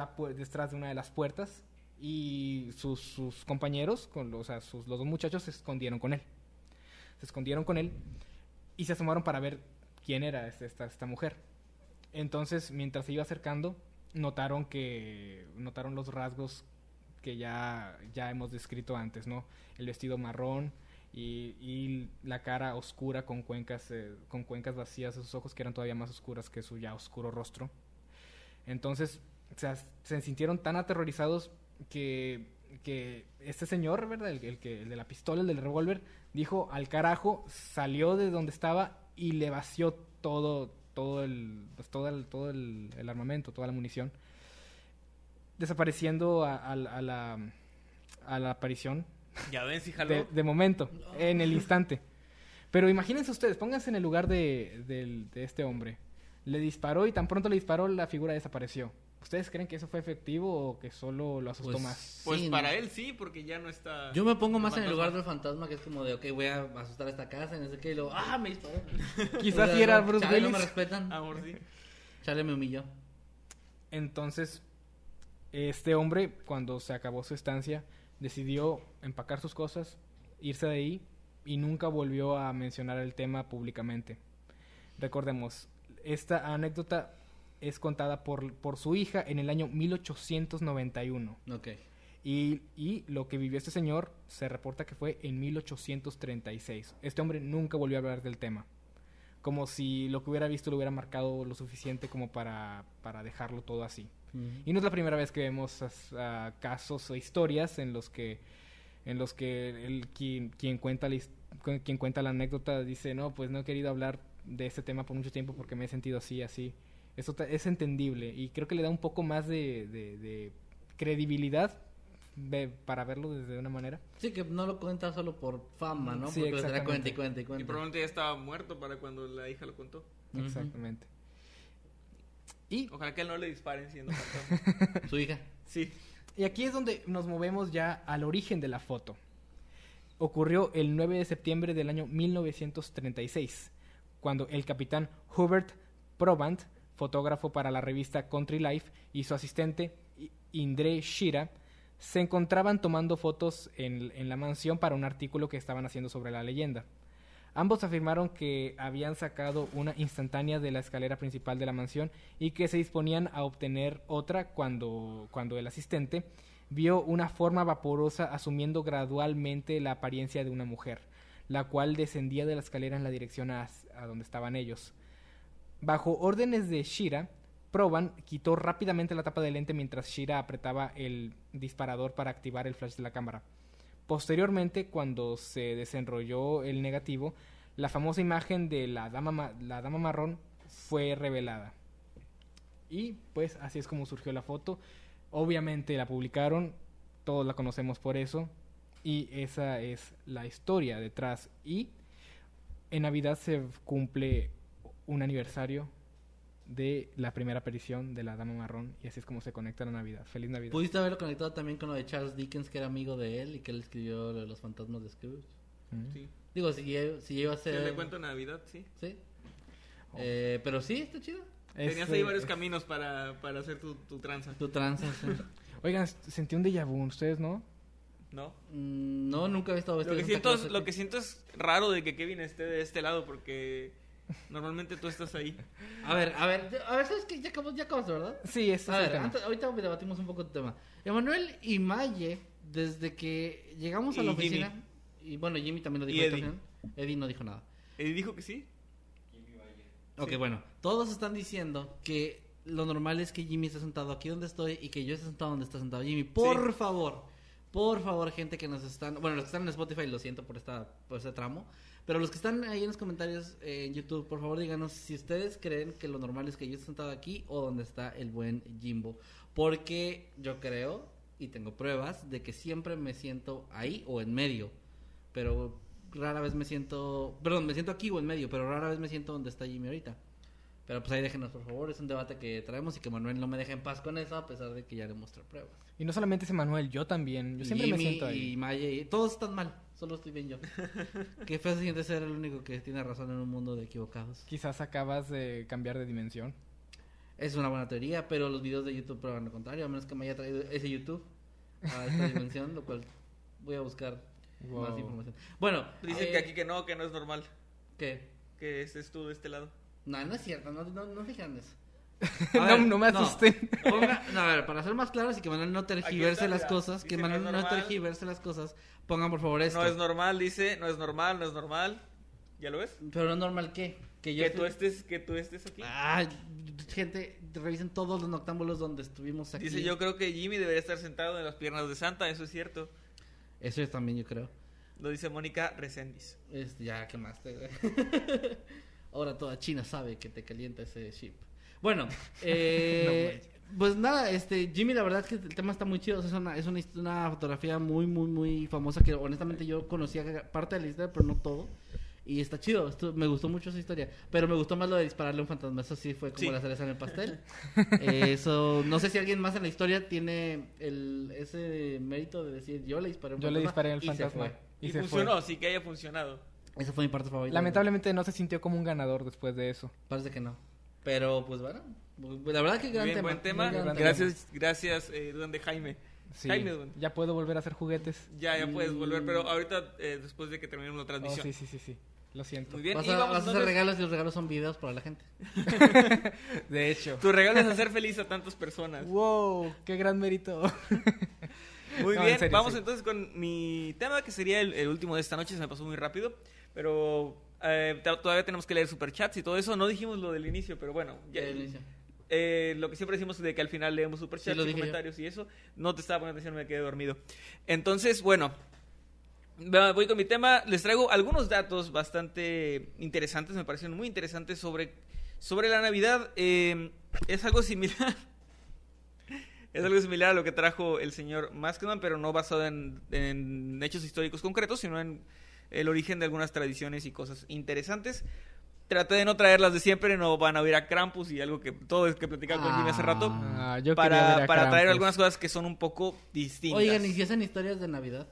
una de las puertas. Y sus, compañeros, con o sea, los dos muchachos, se escondieron con él se escondieron con él y se asomaron para ver quién era este- esta mujer. Entonces, mientras se iba acercando, notaron que notaron los rasgos que ya, ya hemos descrito antes, ¿no? El vestido marrón y, la cara oscura con cuencas, eh, con cuencas vacías de sus ojos que eran todavía más oscuras que su ya oscuro rostro. Entonces, o sea, se sintieron tan aterrorizados que, que este señor, ¿verdad? El, el que, el de la pistola, el del revólver, dijo al carajo, salió de donde estaba y le vació todo, todo el, pues, todo el, todo el, el armamento, toda la munición, desapareciendo a, a- a la, a la aparición Ya ven, si jaló. de, de momento, en el instante. Pero imagínense ustedes, pónganse en el lugar de, del- de este hombre. Le disparó y tan pronto le disparó, la figura desapareció. ¿Ustedes creen que eso fue efectivo o que solo lo asustó Pues, más? Pues Sí, para no. él sí, porque ya no está. Yo me pongo más en el lugar del fantasma, que es como de, ok, voy a asustar a esta casa, y no sé qué, y luego, ¡ah, me disparó! [LAUGHS] Quizás si era Bruce chale, no me Willis. respetan. Amor, sí. Chale, me humilló. Entonces, este hombre, cuando se acabó su estancia, decidió empacar sus cosas, irse de ahí y nunca volvió a mencionar el tema públicamente. Recordemos, esta anécdota es contada por, por su hija en el año 1891. Ok. Y, y lo que vivió este señor se reporta que fue en 1836. Este hombre nunca volvió a hablar del tema. Como si lo que hubiera visto lo hubiera marcado lo suficiente como para, para dejarlo todo así. Y no es la primera vez que vemos as- casos o historias en los que en los que el, quien, quien cuenta la, quien cuenta la anécdota dice, no, pues no he querido hablar de este tema por mucho tiempo porque me he sentido así, así. Eso es entendible y creo que le da un poco más de, de- de credibilidad para verlo desde una manera. Sí, que no lo cuenta solo por fama, ¿no? Sí, Porque será exactamente. cuenta y cuenta y Y cuenta. probablemente ya estaba muerto para cuando la hija lo contó. Exactamente. Y, Ojalá que a él no le disparen siendo [LAUGHS] fantasma. Su hija. sí. y aquí es donde nos movemos ya al origen de la foto. Ocurrió el 9 de septiembre del año 1936, cuando el capitán Hubert Probant, fotógrafo para la revista Country Life, y su asistente Indre Shira se encontraban tomando fotos en, en la mansión para un artículo que estaban haciendo sobre la leyenda. Ambos afirmaron que habían sacado una instantánea de la escalera principal de la mansión y que se disponían a obtener otra cuando, cuando el asistente vio una forma vaporosa asumiendo gradualmente la apariencia de una mujer, la cual descendía de la escalera en la dirección a, a donde estaban ellos. Bajo órdenes de Shira, Proban quitó rápidamente la tapa del lente mientras Shira apretaba el disparador para activar el flash de la cámara. Posteriormente, cuando se desenrolló el negativo, la famosa imagen de la dama, ma- la dama marrón fue revelada. Y pues así es como surgió la foto. Obviamente la publicaron, todos la conocemos por eso. Y esa es la historia detrás. Y en Navidad se cumple un aniversario de la primera aparición de la Dama Marrón y así es como se conecta la Navidad. Feliz Navidad. Pudiste haberlo conectado también con lo de Charles Dickens, que era amigo de él y que él escribió lo de los fantasmas de Scrooge. Mm. Sí. Digo, si, si lleva a ser... le cuento Navidad, sí. Sí. Eh, pero sí, está chido. Tenías ahí varios caminos para, para hacer tu, tu tranza, Tu tranza, sí. [LAUGHS] Oigan, sentí un déjà vu, ¿ustedes no? ¿no? Mm, no, nunca he visto Lo vestido que, siento es, lo que siento es raro de que Kevin esté de este lado porque normalmente tú estás ahí. A ver, a ver, a ver, ¿sabes qué? Ya acabamos, ya acabamos, ¿verdad? Sí, este A es el ver, tema. antes- ahorita debatimos un poco el tema. Emanuel y Maye, desde que llegamos a Y la Jimmy. oficina, y bueno, Jimmy también lo dijo. Y Eddie. Eddie no dijo nada. Él dijo que sí. Ok, Sí. bueno, todos están diciendo que lo normal es que Jimmy esté sentado aquí donde estoy y que yo esté sentado donde está sentado Jimmy. Por favor, por favor, gente que nos están, bueno, los que están en Spotify, lo siento por esta, por este tramo, pero los que están ahí en los comentarios eh, en YouTube, por favor, díganos si ustedes creen que lo normal es que yo esté sentado aquí o donde está el buen Jimbo, porque yo creo y tengo pruebas de que siempre me siento ahí o en medio, pero rara vez me siento, perdón, me siento aquí o en medio, pero rara vez me siento donde está Jimmy ahorita. Pero pues ahí déjenos, por favor, es un debate que traemos y que Manuel no me deje en paz con eso, a pesar de que ya le mostré pruebas. Y no solamente ese Manuel, yo también. Yo siempre Jimmy me siento ahí. y Maye, y todos están mal, solo estoy bien yo. [LAUGHS] Qué feo se siente ser el único que tiene razón en un mundo de equivocados. Quizás acabas de cambiar de dimensión. Es una buena teoría, pero los videos de YouTube prueban lo contrario, a menos que me haya traído ese YouTube a esta [LAUGHS] dimensión, lo cual voy a buscar más información. Bueno, Dicen eh, que aquí que no, que no es normal. ¿Qué? Que estés tú de este lado. No, no es cierto, no, no, no fijan eso. [LAUGHS] No, no me asusten. ponga- no, a ver, para ser más claros y que Manuel no tergiverse las cosas, que Manuel no no, es normal. tergiverse las cosas, pongan por favor esto. No es normal, dice, no es normal, no es normal. ¿Ya lo ves? Pero no es normal que que yo Que tú esté- estés, que tú estés aquí. Ah, gente, revisen todos los noctámbulos donde estuvimos aquí. Dice, yo creo que Jimmy debería estar sentado en las piernas de Santa, eso es cierto. Eso también yo creo. Lo dice Mónica Resendiz. Este, ya, ¿qué más? te- [LAUGHS] Ahora toda China sabe que te calienta ese chip. Bueno, [LAUGHS] eh, pues nada, este Jimmy, la verdad es que el tema está muy chido. es una, es una, fotografía muy, muy, muy famosa que honestamente yo conocía parte de la historia, pero no todo. Y está chido, esto- me gustó mucho esa historia. Pero me gustó más lo de dispararle a un fantasma. Eso sí fue como Sí. la cereza en el pastel. Eh, [LAUGHS] Eso, no sé si alguien más en la historia tiene el, ese mérito de decir yo le disparé a un Yo le fantasma disparé al y se fantasma. fue. Y, Y, se funcionó, fue. sí que haya funcionado. Esa fue mi parte favorita. Lamentablemente no se sintió como un ganador después de eso. Parece que no. Pero pues bueno, la verdad que gran Bien, tema. buen tema. muy gran Gracias, gracias, eh, duende Jaime. Sí, Jaime, duende. ya puedo volver a hacer juguetes. Ya, ya puedes volver, Mm. pero ahorita, eh, después de que terminemos la Oh, transmisión. sí, sí, sí, sí. Lo siento. Muy bien, Vas y a, vamos vas a hacer regalos y los regalos son videos para la gente. [LAUGHS] De hecho. Tu regalo es hacer feliz a tantas personas. Wow, qué gran mérito. [LAUGHS] [LAUGHS] Muy No, bien, en serio, vamos sí. entonces con mi tema, que sería el, el último de esta noche, se me pasó muy rápido, pero eh, todavía tenemos que leer superchats y todo eso. No dijimos lo del inicio, pero bueno, ya- Ya, inicio. eh, lo que siempre decimos de que al final leemos Sí, superchats lo y dije yo. comentarios y eso. No te estaba poniendo atención, me quedé dormido. Entonces, bueno, voy con mi tema. Les traigo algunos datos bastante interesantes, me parecieron muy interesantes sobre, sobre la Navidad. Eh, es algo similar. [LAUGHS] Es algo similar a lo que trajo el señor Maskman, pero no basado en, en hechos históricos concretos, sino en el origen de algunas tradiciones y cosas interesantes. Traté de no traerlas de siempre, no van a oír a Krampus y algo que todo es que platicaba con Jimmy hace rato. Ah, yo para ver a para traer algunas cosas que son un poco distintas. Oigan, ¿y si hacen historias de Navidad?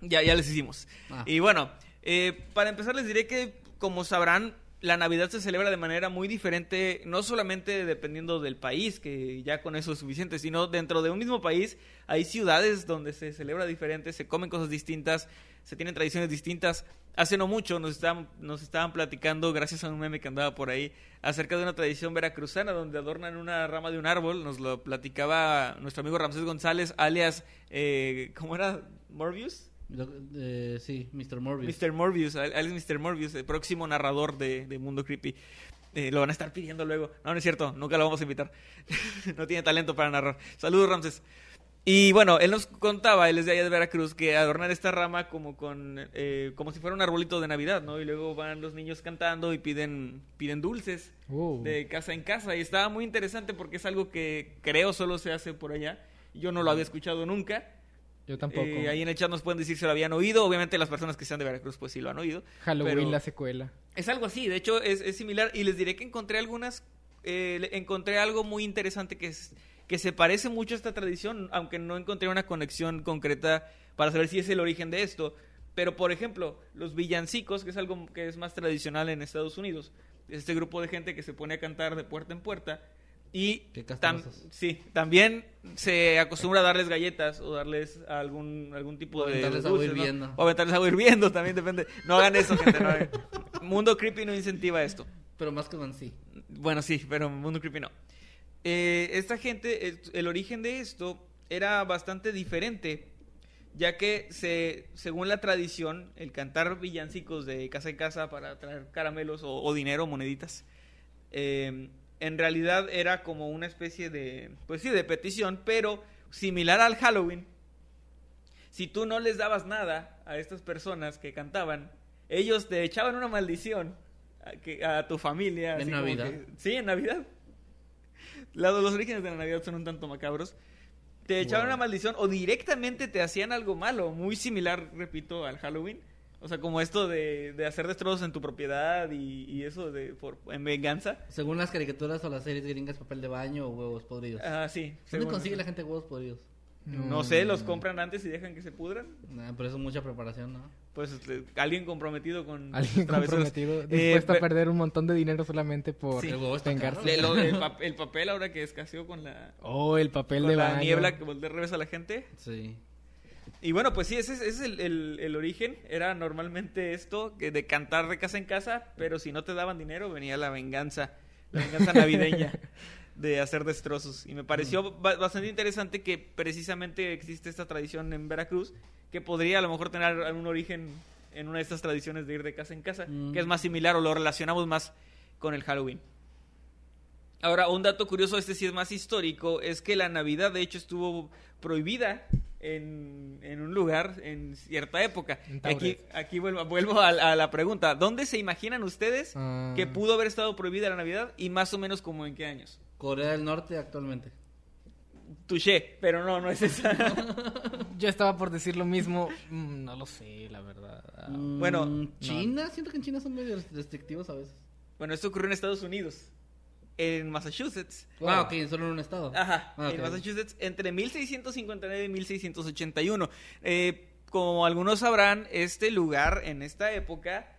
Ya, ya les hicimos. Ah. Y bueno, eh, para empezar les diré que, como sabrán, la Navidad se celebra de manera muy diferente, no solamente dependiendo del país, que ya con eso es suficiente, sino dentro de un mismo país hay ciudades donde se celebra diferente, se comen cosas distintas, se tienen tradiciones distintas. Hace no mucho nos estaban, nos estaban platicando, gracias a un meme que andaba por ahí, acerca de una tradición veracruzana donde adornan una rama de un árbol. Nos lo platicaba nuestro amigo Ramsés González, alias, eh, ¿cómo era? ¿Morbius? Lo- eh, sí, Mr. Morbius. Mr. Morbius, es Mr. Morbius, el próximo narrador de, de Mundo Creepy. Eh, lo van a estar pidiendo luego. No, no es cierto, nunca lo vamos a invitar. [LAUGHS] no tiene talento para narrar. Saludos, Ramses. Y bueno, él nos contaba, él es de allá de Veracruz, que adornar esta rama como con eh, como si fuera un arbolito de Navidad, ¿no? Y luego van los niños cantando y piden piden dulces Uh. de casa en casa. Y estaba muy interesante porque es algo que creo solo se hace por allá. Yo no lo había escuchado nunca. Yo tampoco. Eh, ahí en el chat nos pueden decir si lo habían oído. Obviamente las personas que sean de Veracruz pues sí lo han oído. Halloween, pero- la secuela. Es algo así, de hecho es, es similar y les diré que encontré algunas, eh, encontré algo muy interesante que es que se parece mucho a esta tradición, aunque no encontré una conexión concreta para saber si es el origen de esto. Pero por ejemplo, los villancicos, que es algo que es más tradicional en Estados Unidos, es este grupo de gente que se pone a cantar de puerta en puerta y tam- sí, también se acostumbra a darles galletas o darles algún algún tipo O de aventarles agua dulces, ¿no? hirviendo. O aventarles agua hirviendo, también depende. No hagan eso, gente. no hagan- Mundo Creepy no incentiva esto. Pero más que sí. Bueno, sí, pero Mundo Creepy no. Eh, esta gente, el, el origen de esto era bastante diferente, ya que se, según la tradición, el cantar villancicos de casa en casa para traer caramelos o, o dinero, moneditas, eh, en realidad era como una especie de, pues sí, de petición, pero similar al Halloween. Si tú no les dabas nada a estas personas que cantaban, ellos te echaban una maldición a, que- a tu familia. En Navidad. que- sí, en Navidad. La- los orígenes de la Navidad son un tanto macabros. Te echaban Wow. una maldición o directamente te hacían algo malo, muy similar, repito, al Halloween. O sea, como esto de, de hacer destrozos en tu propiedad y, y eso de por, en venganza. Según las caricaturas o las series gringas, papel de baño o huevos podridos. Ah, sí. ¿Dónde consigue eso. la gente huevos podridos? No sé, los compran antes y dejan que se pudran. Nah, pero eso es mucha preparación, ¿no? Pues este, alguien comprometido con Alguien comprometido, Eh, dispuesto a perder un montón de dinero solamente por Sí. El huevo está vengarse. caro. El, [LAUGHS] pap- el papel ahora que escaseó con la, Oh, el papel con de la baño. niebla que voltea revés a la gente. Sí. Y bueno, pues sí, ese es, ese es el, el- el origen. Era normalmente esto, que de cantar de casa en casa, pero si no te daban dinero venía la venganza, la venganza [LAUGHS] navideña de hacer destrozos. Y me pareció ba- bastante interesante que precisamente existe esta tradición en Veracruz, que podría a lo mejor tener algún origen en una de estas tradiciones de ir de casa en casa, Mm. que es más similar o lo relacionamos más con el Halloween. Ahora, un dato curioso, este sí es más histórico, es que la Navidad de hecho estuvo prohibida en, en un lugar en cierta época. En Aquí, aquí vuelvo, vuelvo a, a la pregunta, ¿dónde se imaginan ustedes Ah. que pudo haber estado prohibida la Navidad y más o menos como en qué años? Corea del Norte actualmente. Touché, pero no, no es esa. [LAUGHS] Yo estaba por decir lo mismo. Mm, No lo sé, la verdad. Mm, bueno, China, siento que en China son medio restrictivos a veces. bueno, esto ocurrió en Estados Unidos, en Massachusetts. Ah, ok, solo en un estado. Ajá, Ah, en ok. Massachusetts entre 1659 y 1681. Eh, como algunos sabrán, este lugar en esta época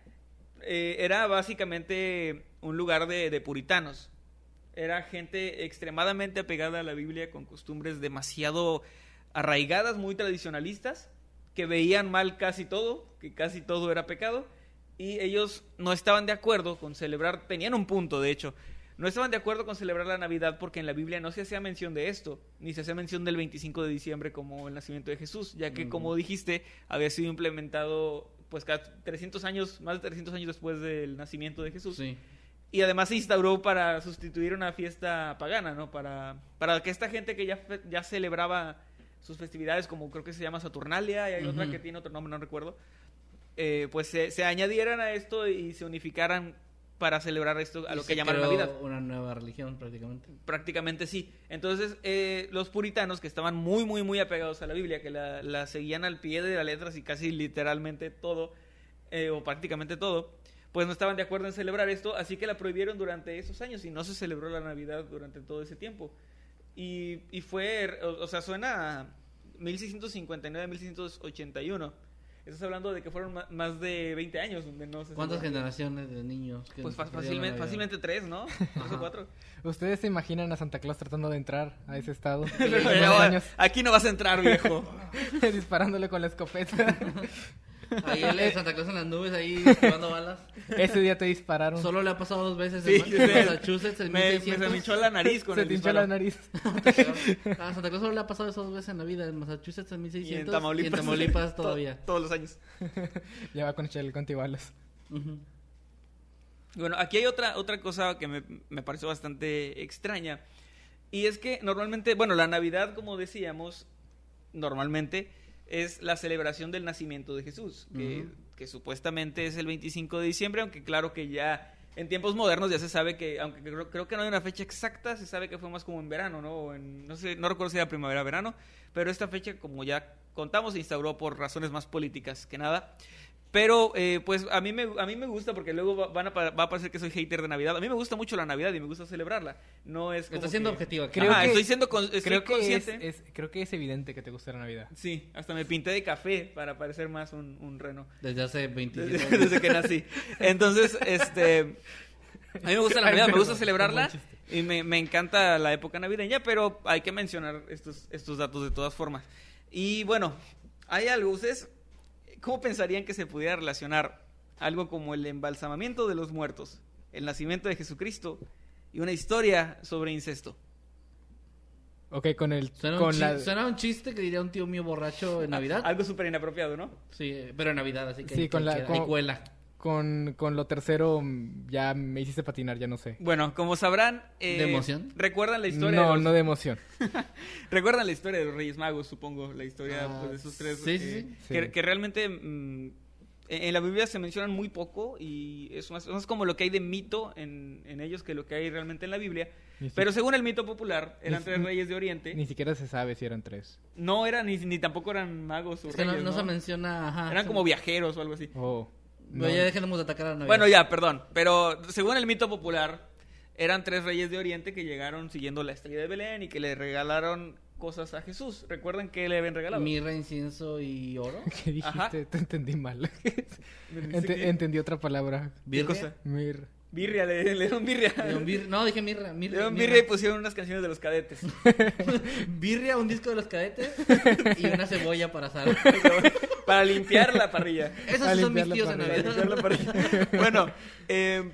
eh, era básicamente un lugar de, de puritanos. Era gente extremadamente apegada a la Biblia con costumbres demasiado arraigadas, muy tradicionalistas, que veían mal casi todo, que casi todo era pecado, y ellos no estaban de acuerdo con celebrar, tenían un punto de hecho, no estaban de acuerdo con celebrar la Navidad porque en la Biblia no se hacía mención de esto, ni se hacía mención del 25 de diciembre como el nacimiento de Jesús, ya que como dijiste, había sido implementado pues cada 300 años, más de 300 años después del nacimiento de Jesús. Sí. Y además se instauró para sustituir una fiesta pagana, ¿no? Para, para que esta gente que ya, ya celebraba sus festividades, como creo que se llama Saturnalia, y hay otra que tiene otro nombre, no recuerdo, eh, pues se, se añadieran a esto y se unificaran para celebrar esto a Y lo que llaman creó Navidad. Una nueva religión prácticamente. Prácticamente sí. Entonces, eh, los puritanos que estaban muy, muy, muy apegados a la Biblia, que la, la seguían al pie de las letras y casi literalmente todo, eh, o prácticamente todo, pues no estaban de acuerdo en celebrar esto, así que la prohibieron durante esos años y no se celebró la Navidad durante todo ese tiempo. Y, y fue, o, o sea, suena a 1659-1681. Estás hablando de que fueron más de 20 años donde no se ¿Cuántas generaciones de niños? que Pues fácilmente, fácilmente tres, ¿no? [LAUGHS] Tres o cuatro. ¿Ustedes se imaginan a Santa Claus tratando de entrar a ese estado? [LAUGHS] Pero, años aquí no vas a entrar, viejo. [LAUGHS] disparándole con la escopeta. Ahí el de Santa Claus en las nubes, ahí [LAUGHS] esquivando balas. Ese día te dispararon. Solo le ha pasado dos veces Sí, en, sí. en Massachusetts en me, me, 1600. se me hinchó la nariz con Se el te hinchó disparo. la nariz. A [LAUGHS] Santa Claus solo le ha pasado esas dos veces en la vida. En Massachusetts en Y 1600. en Tamaulipas. y en Tamaulipas [LAUGHS] To- todavía. todos los años. ya va con chaleco antibalas. Ujú. Bueno, aquí hay otra, otra cosa que me, me pareció bastante extraña. Y es que normalmente, bueno, la Navidad, como decíamos, normalmente es la celebración del nacimiento de Jesús, que, que supuestamente es el 25 de diciembre, aunque claro que ya en tiempos modernos ya se sabe que, aunque creo, creo que no hay una fecha exacta, se sabe que fue más como en verano, ¿no? O en, no sé, no recuerdo si era primavera o verano, pero esta fecha como ya contamos, se instauró por razones más políticas que nada. Pero, eh, pues, a mí, me, a mí me gusta porque luego va, van a, va a parecer que soy hater de Navidad. A mí me gusta mucho la Navidad y me gusta celebrarla. No es como Está siendo que- objetivo. Creo Ajá, que- estoy siendo con- estoy Creo que, es, consciente. es- creo que es evidente que te gusta la Navidad. Sí, hasta me pinté de café para parecer más un, un reno. Desde hace 27 Desde, años. desde que nací. Entonces, este... A mí me gusta la Navidad, me gusta celebrarla y me, me encanta la época navideña, pero hay que mencionar estos, estos datos de todas formas. Y bueno, hay algo, ustedes, ¿cómo pensarían que se pudiera relacionar algo como el embalsamamiento de los muertos, el nacimiento de Jesucristo y una historia sobre incesto? Ok, con el... Suena, con un la... suena un chiste que diría un tío mío borracho en Navidad. Algo súper inapropiado, ¿no? Sí, eh, pero en Navidad, así que Sí, con la- queda, con-. Con, con lo tercero mm, ya me hiciste patinar, ya no sé. Bueno, como sabrán... eh, ¿De emoción? ¿Recuerdan la historia No, de los- no de emoción. [LAUGHS] ¿Recuerdan la historia de los Reyes Magos, supongo? La historia Ah, pues, de esos tres. sí, sí, eh, sí. Que, Sí. que realmente mm, en la Biblia se mencionan muy poco y es más, es más como lo que hay de mito en, en ellos que lo que hay realmente en la Biblia. Si- Pero según el mito popular, eran Ni- tres reyes de Oriente. Ni siquiera se sabe si eran tres. No eran ni, ni tampoco eran magos o Es que no, reyes. no ¿no? se menciona. Ajá, Eran se- como viajeros o algo así. Oh. Pero no. ya dejemos de atacar a Navidad. Bueno, ya, perdón. Pero según el mito popular, eran tres reyes de Oriente que llegaron siguiendo la estrella de Belén y que le regalaron cosas a Jesús. ¿Recuerdan qué le habían regalado? Mirra, incienso y oro. [LAUGHS] ¿Qué dijiste? Ajá. Te entendí mal. [LAUGHS] Ente- dice entendí otra palabra. ¿Qué cosa? Mir. Birria, le, le dieron birria. Le dieron bir- No, dije mirra. Le mirra, dieron mirra. birria y pusieron unas canciones de los cadetes. [LAUGHS] Birria, un disco de los cadetes y una cebolla para asar. [LAUGHS] para limpiar la parrilla. Esos son mis tíos en parrilla. Para limpiar la parrilla. [LAUGHS] Bueno, eh,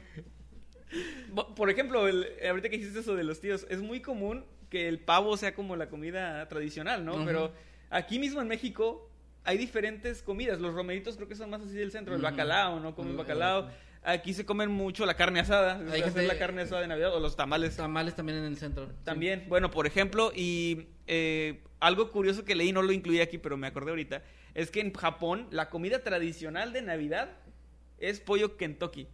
por ejemplo, el- ahorita que dijiste eso de los tíos, es muy común que el pavo sea como la comida tradicional, ¿no? Pero aquí mismo en México hay diferentes comidas. Los romeritos creo que son más así del centro. El bacalao, ¿no? Comen El- bacalao. Aquí se comen mucho la carne asada. Hay Hacer gente- la carne asada de Navidad o los tamales. Tamales también en el centro. sí. También, bueno, por ejemplo, y eh, algo curioso que leí, no lo incluí aquí, pero me acordé ahorita, es que en Japón la comida tradicional de Navidad es pollo Kentucky.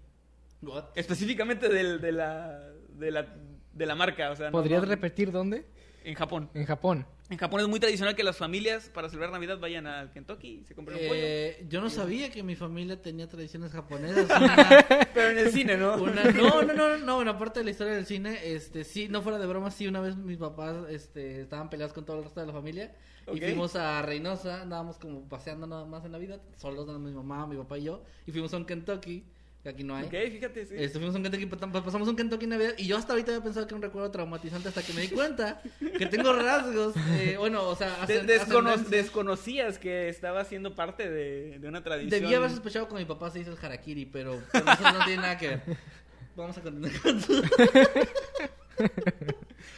What? Específicamente del- de, la, de, la, de la marca. O sea, no- ¿Podrías no- repetir dónde? En Japón. En Japón. En Japón es muy tradicional que las familias para celebrar Navidad vayan al Kentucky y se compren un pollo. Eh, yo no sabía que mi familia tenía tradiciones japonesas. [LAUGHS] Una, Pero en el cine, ¿no? una- no, no, no, no, bueno, aparte de la historia del cine, este, sí, no fuera de broma, sí, una vez mis papás, este, estaban peleados con todo el resto de la familia Ok. y fuimos a Reynosa, andábamos como paseando nada más en Navidad, solos, mi mamá, mi papá y yo, y fuimos a un Kentucky, que aquí no hay. Ok, fíjate, sí. Fuimos a un Kentucky, pa- pa- pasamos un Kentucky en Navidad y yo hasta ahorita había pensado que era un recuerdo traumatizante hasta que me di cuenta que tengo rasgos, eh, bueno, o sea, ascen- descono- desconocías que estaba siendo parte de, de una tradición. Debía haber sospechado que mi papá se hizo el harakiri, pero, pero eso no tiene nada que ver. Vamos a continuar con su...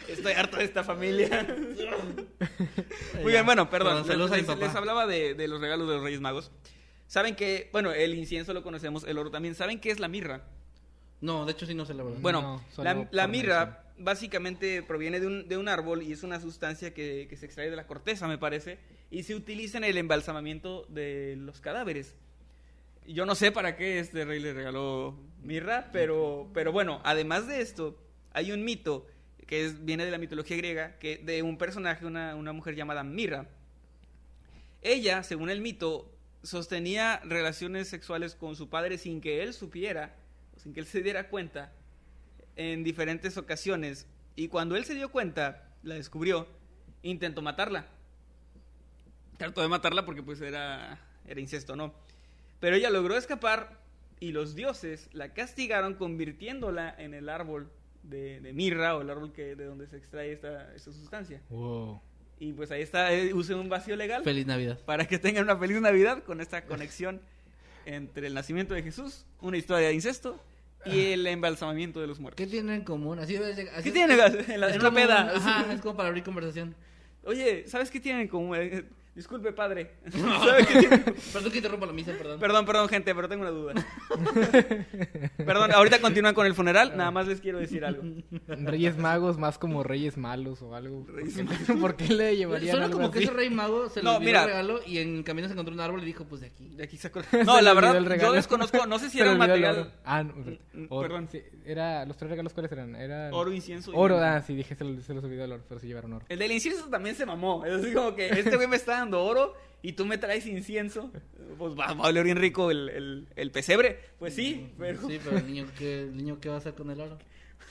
Estoy harto de esta familia. [LAUGHS] Muy bien, bueno, perdón. saludos a mi les, papá. les hablaba de, de los regalos de los Reyes Magos. Saben que, bueno, el incienso lo conocemos, el oro también. ¿Saben qué es la mirra? No, de hecho sí no sé la verdad. Bueno, No, la, la mirra básicamente proviene de un, de un árbol y es una sustancia que, que se extrae de la corteza, me parece, y se utiliza en el embalsamamiento de los cadáveres. Yo no sé para qué este rey le regaló mirra, pero, pero bueno, además de esto, hay un mito que es, viene de la mitología griega, que de un personaje, una, una mujer llamada Mirra. Ella, según el mito, sostenía relaciones sexuales con su padre sin que él supiera, sin que él se diera cuenta, en diferentes ocasiones. Y cuando él se dio cuenta, la descubrió, intentó matarla. Trató de matarla porque pues era, era incesto, ¿no? Pero ella logró escapar y los dioses la castigaron convirtiéndola en el árbol de, mirra o el árbol que, de donde se extrae esta, esta sustancia. Wow. Y pues ahí está, eh, use un vacío legal Feliz Navidad. para que tengan una feliz Navidad con esta conexión entre el nacimiento de Jesús, una historia de incesto y el embalsamamiento de los muertos. ¿Qué tienen en común? Así así ¿Qué tienen en la, en una un- peda? Ajá, es como para abrir conversación. Oye, ¿sabes qué tienen en común? Disculpe, padre. [LAUGHS] ¿Sabes qué tienen? Perdón que interrumpa la misa, perdón. Perdón, perdón, gente, pero tengo una duda. [LAUGHS] perdón, ahorita continúan con el funeral, nada más les quiero decir algo. Reyes magos más como reyes malos o algo. ¿Por qué le llevarían algo como que ese rey mago se No, le mira. el regalo y en camino se encontró un árbol y dijo, pues de aquí. De aquí [LAUGHS] Se No, la verdad, el yo desconozco, no sé si Se era un material. Ah, no, Mm, oro. perdón. Sí, era, ¿Los tres regalos cuáles eran? Eran... oro, incienso y Oro, ah, sí, dije, se, los- se los olvidó el oro, pero sí llevaron oro. El del incienso también se mamó. Es así como que este güey me está dando oro y tú me traes incienso, pues va, va a oler bien rico el, el, el pesebre. Pues sí, pero... Sí, pero el niño, ¿qué, el niño, ¿qué va a hacer con el oro?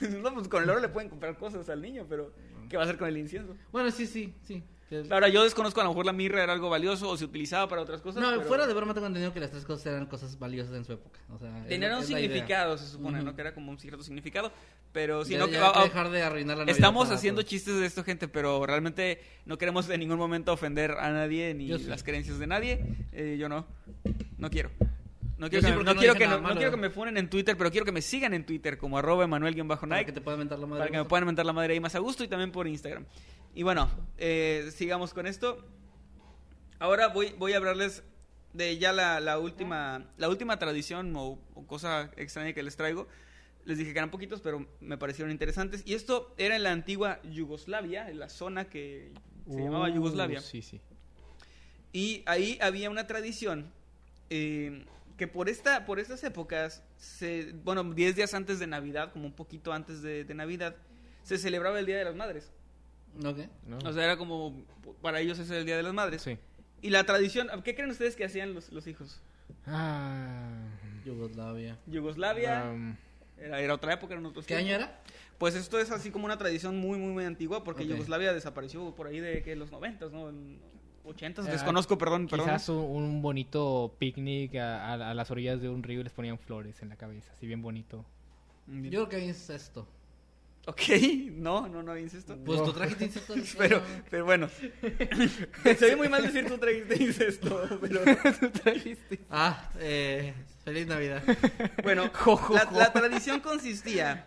[LAUGHS] no, pues con el oro le pueden comprar cosas al niño, pero ¿qué va a hacer con el incienso? Bueno, sí, sí, sí. Ahora, yo desconozco, a lo mejor la mirra era algo valioso o se utilizaba para otras cosas. No, pero fuera de broma tengo entendido que las tres cosas eran cosas valiosas en su época. O sea, Tenían un significado, se supone, Ujú. ¿no? Que era como un cierto significado. Pero si Ya- no, ya que hay va- que dejar de arruinar la Estamos haciendo todos. chistes de esto, gente, pero realmente no queremos en ningún momento ofender a nadie ni Yo sí. las creencias de nadie. Eh, yo no. No quiero. No quiero, que, porque no no quiero que no, no quiero que me funen en Twitter, pero quiero que me sigan en Twitter como arroba Para emanuel-nike que te puedan mentar la madre. para que me puedan mentar la madre ahí más a gusto y también por Instagram. Y bueno, eh, sigamos con esto. Ahora voy, voy a hablarles de ya la, la última la última tradición o, o cosa extraña que les traigo. Les dije que eran poquitos, pero me parecieron interesantes. Y esto era en la antigua Yugoslavia, en la zona que se llamaba Uh, Yugoslavia. Sí, sí. Y ahí había una tradición eh, que por esta por estas épocas, se, bueno, 10 días antes de Navidad, como un poquito antes de, de Navidad, se celebraba el Día de las Madres. Ok. ¿no? O sea, era como, para ellos ese es el Día de las Madres. sí. Y la tradición, ¿qué creen ustedes que hacían los, los hijos? Ah, Yugoslavia. Yugoslavia, um, era, era otra época, eran otros ¿Qué año era? Pues esto es así como una tradición muy, muy, muy antigua, porque. Yugoslavia desapareció por ahí de que los 90, ¿no? En 80, Ah, desconozco, perdón, perdón. quizás un, un bonito picnic a, a- a las orillas de un río y les ponían flores en la cabeza, así bien bonito. Yo creo que hay incesto. Ok, [LAUGHS] no, no, no, incesto. Pues No. tú trajiste incesto. [LAUGHS] Pero, pero bueno. [LAUGHS] Se ve muy mal decir tú trajiste incesto, pero... Ah, eh, feliz Navidad. Bueno, Jo, jo, la, jo. la tradición consistía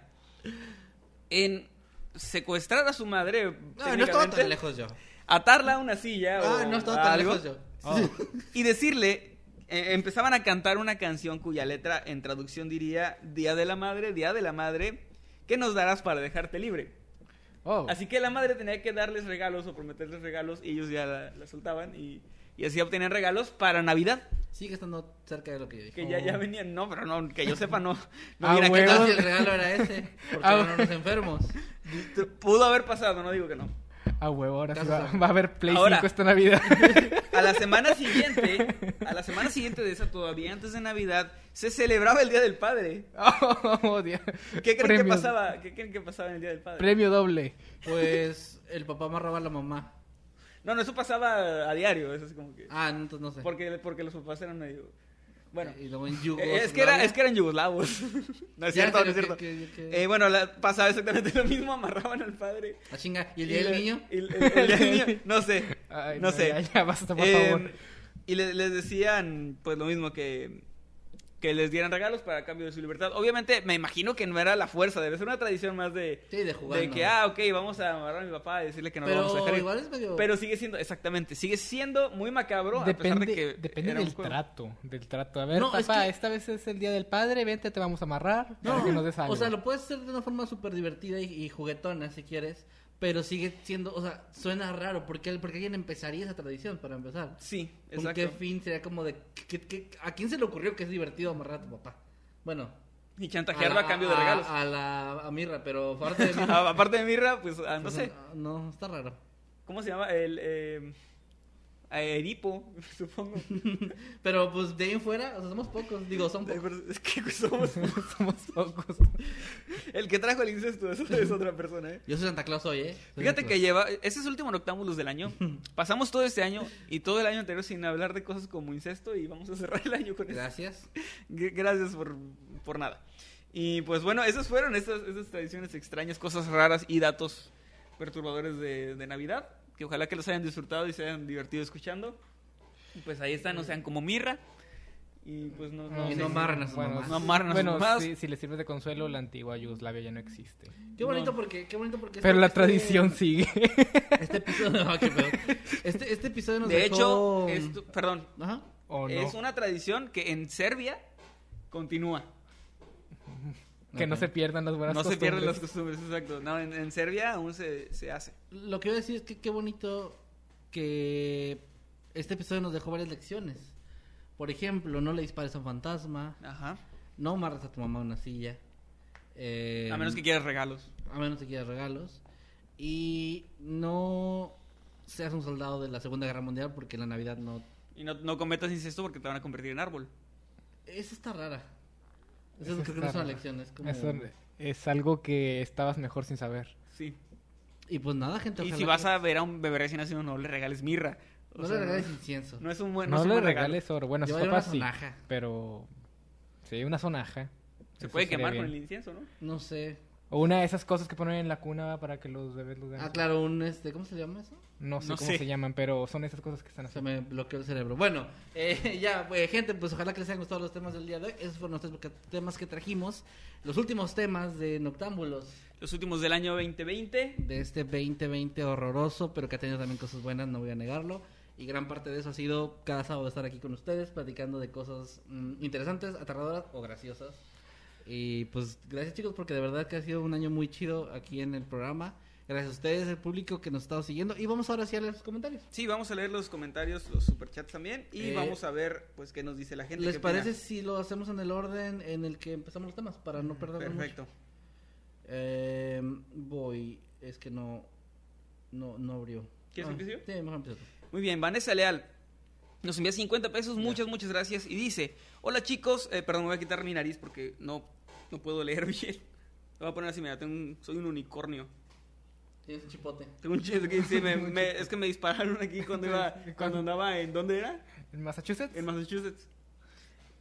en secuestrar a su madre, No, no estaba tan lejos yo. Atarla a una silla Ah, o no estaba tan algo, lejos yo. [LAUGHS] y decirle, eh, empezaban a cantar una canción cuya letra en traducción diría Día de la Madre, Día de la Madre, ¿qué nos darás para dejarte libre? Oh, Así que la madre tenía que darles regalos o prometerles regalos y ellos ya la, la soltaban y, y así obtenían regalos para Navidad. Sigue estando cerca de lo que yo dije. Que ya, ya venían, no, pero no, que yo sepa, no. no [LAUGHS] Ah, mira, ¿qué ¿Qué tal tal huevo. si el regalo era ese? Porque Ah, eran unos enfermos. Pudo haber pasado, no digo que no. A huevo, ahora sí va, a haber Play Ahora. 5 esta Navidad. [LAUGHS] A la semana siguiente, a la semana siguiente de esa, todavía antes de Navidad, se celebraba el Día del Padre. [LAUGHS] Oh, Dios. ¿Qué creen que pasaba? ¿Qué creen que pasaba en el Día del Padre? Premio doble. Pues el papá amarraba a la mamá. No, no, eso pasaba a diario, eso es como que... Ah, no, entonces no sé. Porque, porque los papás eran medio... Bueno, eh, Yugoslavia. es que, era, es que eran yugoslavos. [LAUGHS] no es cierto, no es cierto. que- que- que- Eh, bueno, la- pasaba exactamente lo mismo, amarraban al padre. Ah, chinga. ¿Y el día del niño? y el- el- el día del niño, no sé. [LAUGHS] Ay, no, sé. Ya, ya basta, por Eh, favor. Y le- les decían, pues lo mismo que que les dieran regalos para cambio de su libertad. Obviamente, me imagino que no era la fuerza, debe ser una tradición más de, Sí, de jugar. de ¿no? que, ah, ok, vamos a amarrar a mi papá y decirle que no lo vamos a Pero dejar ir. igual es medio. Pero sigue siendo, exactamente, sigue siendo muy macabro a pesar Depende, de que depende del juego. trato, del trato. A ver, No, es papá, que- esta vez es el día del padre, vente, te vamos a amarrar No, para que nos des algo. o sea, lo puedes hacer de una forma súper divertida y, y juguetona si quieres, pero sigue siendo, o sea, suena raro, porque porque alguien empezaría esa tradición para empezar. Sí, ¿Con exacto. qué fin sería como de ¿qué- qué- a quién se le ocurrió que es divertido amarrar a tu papá? Bueno, Y chantajearlo a, la- cambio de regalos. A, la a Mirra, pero [LAUGHS] aparte de Mirra, aparte de Mirra, pues, ah, no pues, sé, no, está raro. ¿cómo se llama? El, eh, a Edipo, [LAUGHS] supongo. [LAUGHS] Pero pues de ahí en fuera, o sea, somos pocos, digo, son pocos. pero Es que [LAUGHS] somos... somos pocos. El que trajo el incesto es, es otra persona, ¿eh? Yo soy Santa Claus hoy, ¿eh? Soy Fíjate que lleva, ese es el último Noctámbulos del año. Pasamos todo este año y todo el año anterior sin hablar de cosas como incesto y vamos a cerrar el año con eso. Gracias. Gracias por, por nada. Y pues bueno, esas fueron esas, esas tradiciones extrañas, cosas raras y datos perturbadores de, de Navidad. Que ojalá que los hayan disfrutado y se hayan divertido escuchando. Y pues ahí están, no sean como mirra. Y pues no, no, Y no si- amarren a sus bueno, mamás. No amarren a sus bueno, mamás. si, si les sirve de consuelo, la antigua Yugoslavia ya no existe. Qué bonito No. porque, qué bonito porque. Pero este- la este- tradición [LAUGHS] sigue. Este episodio, no, [LAUGHS] qué pedo. Este, este episodio nos De dejó... hecho, esto, perdón, Ajá. ¿O no? es una tradición que en Serbia continúa. Que no se pierdan las buenas no se pierden las costumbres. costumbres, exacto. No, en, en Serbia aún se, se hace. Lo que voy a decir es que qué bonito que este episodio nos dejó varias lecciones. Por ejemplo, no le dispares a un fantasma, Ajá. no amarres a tu mamá a una silla. eh, A menos que quieras regalos. a menos que quieras regalos. Y no seas un soldado de la Segunda Guerra Mundial porque la Navidad no... Y no, no cometas incesto porque te van a convertir en árbol. Esa está rara. Eso creo que no es una raro. lección, es como... Eso es algo que estabas mejor sin saber. Sí. Y pues nada, gente. Y si vas que- a ver a un bebé recién nacido, no le regales mirra. O No sea, le regales incienso. No es un buen, No, no es le buen regalo. regales oro. Bueno, sus papás sí. sonaja. Pero. Sí, una sonaja. Se Eso puede quemar con el incienso, ¿no? No sé. O una de esas cosas que ponen en la cuna para que los bebés los vean. Ah, claro, un este... ¿Cómo se llama eso? No sé No cómo sé. se llaman, pero son esas cosas que están Se así. me bloqueó el cerebro. Bueno, eh, [LAUGHS] ya, pues, gente, pues ojalá que les hayan gustado los temas del día de hoy. Esos fueron los temas que trajimos. Los últimos temas de Noctámbulos Los últimos del año 2020. de este 2020 horroroso, pero que ha tenido también cosas buenas, no voy a negarlo. Y gran parte de eso ha sido cada sábado estar aquí con ustedes, platicando de cosas mm, interesantes, aterradoras o graciosas. Y pues gracias chicos, porque de verdad que ha sido un año muy chido aquí en el programa. Gracias a ustedes, el público que nos ha estado siguiendo. Y vamos ahora sí a leer los comentarios. Sí, vamos a leer los comentarios, los superchats también. Y Eh, vamos a ver, pues, qué nos dice la gente. ¿Les opina. parece si lo hacemos en el orden en el que empezamos los temas? Para no mucho? Perfecto. Eh, voy, es que no, no, no abrió. ¿Quieres Ah, que? Sí, mejor empiezo. Muy bien, Vanessa Leal nos envía 50 pesos, muchas, muchas gracias. Y dice, hola chicos, eh, perdón, me voy a quitar mi nariz porque no, no puedo leer [LAUGHS] bien. Lo voy a poner así, mira, tengo un- soy un unicornio. Tienes un chipote. Tengo un que dice, me- [LAUGHS] me- es que me dispararon aquí cuando iba, [LAUGHS] cuando andaba en, ¿dónde era? ¿En Massachusetts? En Massachusetts.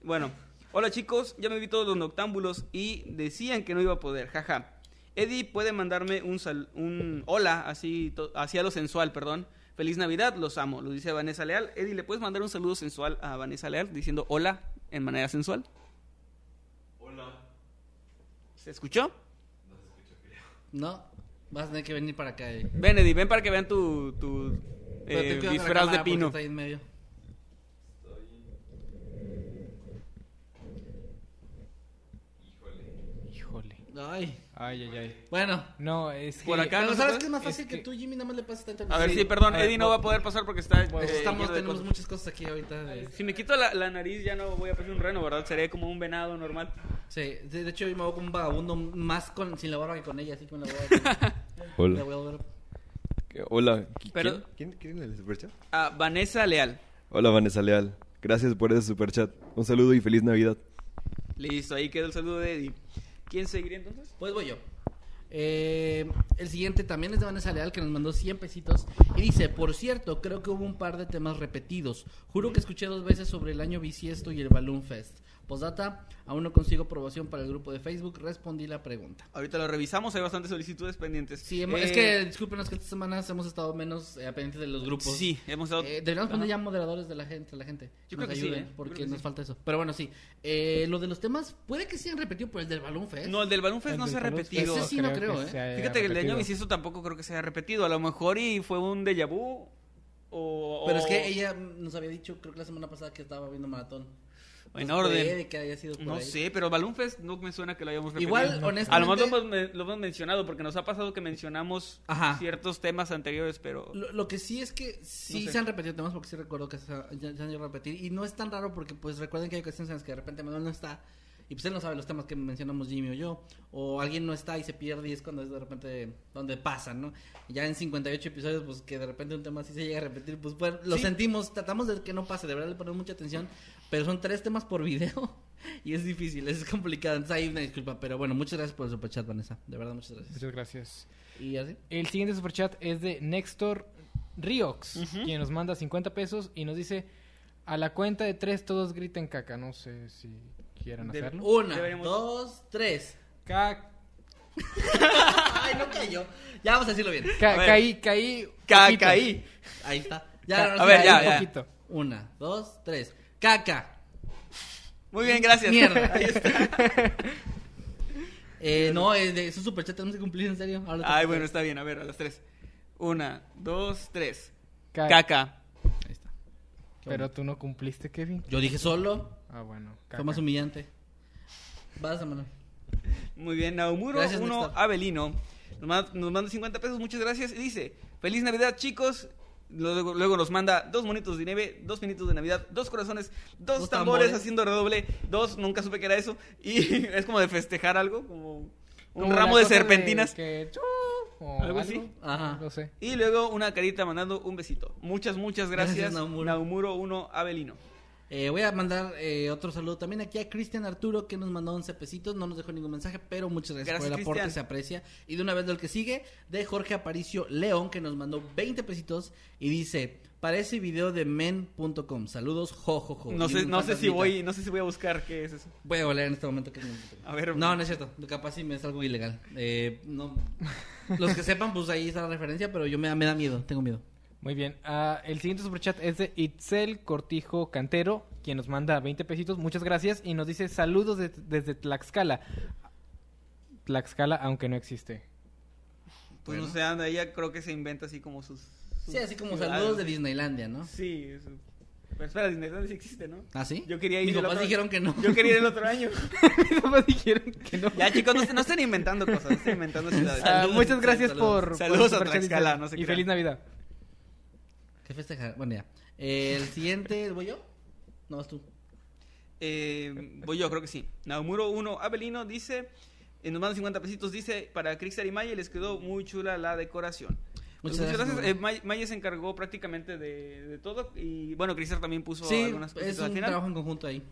Bueno, hola chicos, ya me vi todos los noctámbulos y decían que no iba a poder, jaja. Eddie puede mandarme un, sal- un hola, así, to- así a lo sensual, perdón. Feliz Navidad, los amo, lo dice Vanessa Leal. Eddie, ¿le puedes mandar un saludo sensual a Vanessa Leal diciendo hola en manera sensual? Hola. ¿Se escuchó? No, vas a tener que venir para acá. eh. Ven, Eddie, ven para que vean tu, tu eh, disfraz de pino. está ahí en medio. Híjole. Ay, Ay, ay, ay. bueno. No, es que... Por acá Pero no ¿sabes qué es más Es fácil que, que- tú, Jimmy? Nada más le pasas tanto. A ver, sí, perdón, ver, Eddie no va a poder pasar porque está... Pues eh, estamos, tenemos cosas. muchas cosas aquí ahorita. de- Si me quito la, la nariz ya no voy a parecer un reno, ¿verdad? Sería como un venado normal. Sí, de, de hecho yo me voy como un vagabundo más con, sin la barba que con ella, así la barba. La Hola. voy a [LAUGHS] ver. ¿Qué- Hola. ¿Qui- Pero- ¿Quién? ¿Quién? ¿Quién en el superchat? A Vanessa Leal. Hola, Vanessa Leal. Gracias por ese superchat. Un saludo y feliz Navidad. Listo, ahí quedó el saludo de Eddie. ¿Quién seguiría entonces? Pues voy yo. Eh, el siguiente también es de Vanessa Leal que nos mandó 100 pesitos y dice, por cierto, creo que hubo un par de temas repetidos. Juro que escuché dos veces sobre el año bisiesto y el Balloon Fest. Postdata, aún no consigo aprobación para el grupo de Facebook, respondí la pregunta. Ahorita lo revisamos, hay bastantes solicitudes pendientes. Sí, hemos- Eh, es que discúlpenos que estas semanas hemos estado menos eh, pendientes de los grupos. Sí, hemos estado... Eh, deberíamos poner ya moderadores de la gente, la gente. Yo nos creo que sí, ayuden, ¿eh? Yo porque creo que nos sí. falta eso. Pero bueno, sí. Eh, lo de los temas, puede que se hayan repetido por el del Balloon Fest. No, el del Balloon Fest El no se ha repetido. Ese sí no creo, que ¿eh? Fíjate que el de año repetido. bisiesto tampoco creo que se haya repetido. A lo mejor y fue un déjà vu. O, Pero es que ella nos había dicho, creo que la semana pasada, que estaba viendo maratón. En Pues orden. puede que haya sido por No ahí. sé, pero Balloon Fest no me suena que lo hayamos repetido. Igual, A lo mejor honestamente, lo hemos, lo hemos mencionado porque nos ha pasado que mencionamos Ajá. ciertos temas anteriores, pero... lo, lo que sí es que sí No sé. se han repetido temas porque sí recuerdo que se, ha- ya, ya han ido a repetir. Y no es tan raro porque, pues, recuerden que hay ocasiones en las que de repente Manuel no está y pues él no sabe los temas que mencionamos Jimmy o yo. O alguien no está y se pierde y es cuando es de repente donde pasa, ¿no? Ya en 58 episodios, pues que de repente un tema así se llega a repetir, pues bueno, lo Sí. sentimos, tratamos de que no pase, de verdad le ponemos mucha atención. Pero son tres temas por video [LAUGHS] y es difícil, es complicado. Entonces hay una disculpa, pero bueno, muchas gracias por el superchat, Vanessa. De verdad, muchas gracias. Muchas gracias. Y así. El siguiente superchat es de Nextor Riox, quien nos manda 50 pesos y nos dice, a la cuenta de tres todos griten caca. No sé si quieran De- hacerlo. Una, Deberíamos- dos, tres. Ca- [LAUGHS] Ay, no cayó. Ya vamos a decirlo bien. ca- A caí, caí. Ca- poquito. caí. Ahí está. Ya, a ver, ya, ya. poquito. Una, dos, tres. Caca. Muy bien, gracias. Mierda. [LAUGHS] Ahí está. [LAUGHS] Eh, no, es de esos superchats tenemos que cumplir en serio. Ahora Ay, bueno, está bien. A ver, a las tres. Una, dos, tres. Ca- Caca. Ahí está. Pero tú no cumpliste, Kevin. Yo dije solo. Ah, bueno. Fue caca. más humillante. Vas, Manuel. Muy bien, Naumuro Gracias, 1 Néstor. Avelino. Nos manda, nos manda 50 pesos, muchas gracias. Y dice, feliz Navidad chicos. Luego, luego nos manda dos monitos de nieve, dos pinitos de Navidad, dos corazones, dos, Dos tambores, tambores. haciendo redoble, dos, nunca supe que era eso. Y [LAUGHS] es como de festejar algo, como un Como ramo de serpentinas. que- ¿Algo algo, así? Ajá. No sé. Y luego una carita mandando un besito. Muchas, muchas gracias, Gracias, Naumuro. Naumuro 1 Avelino. Eh, voy a mandar eh, otro saludo también aquí a Cristian Arturo que nos mandó 11 pesitos, no nos dejó ningún mensaje, pero muchas gracias, Gracias, por el aporte, se aprecia. Y de una vez lo que sigue, de Jorge Aparicio León que nos mandó 20 pesitos y dice, parece video de men.com, saludos, jo, jo, jo. No sé, no sé si voy, no sé si voy a buscar qué es eso. Voy a leer en este momento que es A ver. No, no es cierto, capaz si me es algo ilegal. Eh, no. Los que [LAUGHS] sepan, pues ahí está la referencia, pero yo me me da miedo, tengo miedo. Muy bien. Ah, el siguiente superchat es de Itzel Cortijo Cantero, quien nos manda 20 pesitos. Muchas gracias. Y nos dice saludos de- desde Tlaxcala. Tlaxcala, aunque no existe. Pues no sé, anda, ella creo que se inventa así como sus. sus Sí, así como ciudades. saludos de Disneylandia, ¿no? Sí, eso. Pero espera, Disneyland sí existe, ¿no? ¿Ah, sí? Yo quería ir Mis papás dijeron que no. Yo quería ir el otro año. [LAUGHS] Mis papás dijeron que no. Ya, chicos, no, no estén inventando cosas, no estén inventando [LAUGHS] ciudades. Ah, muchas gracias saludos. por... Saludos a Tlaxcala, no se Y crean. feliz Navidad. ¿Qué festejar? Bueno, ya. Eh, el siguiente, ¿voy yo? No, vas tú. Eh, voy yo, creo que sí. Naumuro 1 Avelino dice, eh, nos manda 50 pesitos, dice, para Crixar y Maya les quedó muy chula la decoración. Muchas muchas gracias, gracias. Eh, May- Maya se encargó prácticamente de, de todo y bueno, Crixar también puso Sí, algunas cosas es al un final. trabajo en conjunto ahí.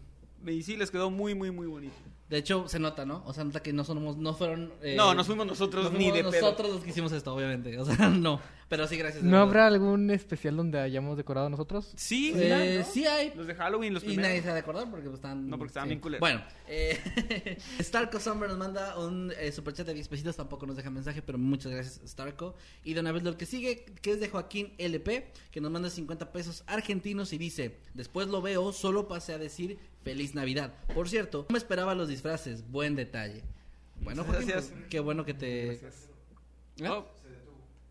Y sí, les quedó muy, muy, muy bonito. De hecho, se nota, ¿no? O sea, nota que no somos, no fueron... eh, no, nos fuimos nosotros no ni fuimos de pedo. nosotros los que hicimos esto, obviamente. O sea, [LAUGHS] no. Pero sí, gracias. de ¿No habrá algún especial donde hayamos decorado nosotros? Sí, Eh, ¿no? sí hay. Los de Halloween, los Y primeros. nadie se ha de acordar porque pues, están... No, porque estaban sí. bien culeros. Bueno, eh, [LAUGHS] Starco Summer nos manda un eh, superchat de 10 pesitos, tampoco nos deja mensaje, pero muchas gracias Starco. Y de una vez lo que sigue, que es de Joaquín LP, que nos manda 50 pesos argentinos y dice, después lo veo, solo pasé a decir feliz Navidad. Por cierto, no me esperaba los disfraces, buen detalle. Bueno, Joaquín, gracias. pues, qué bueno que te... ¿Eh? Oh,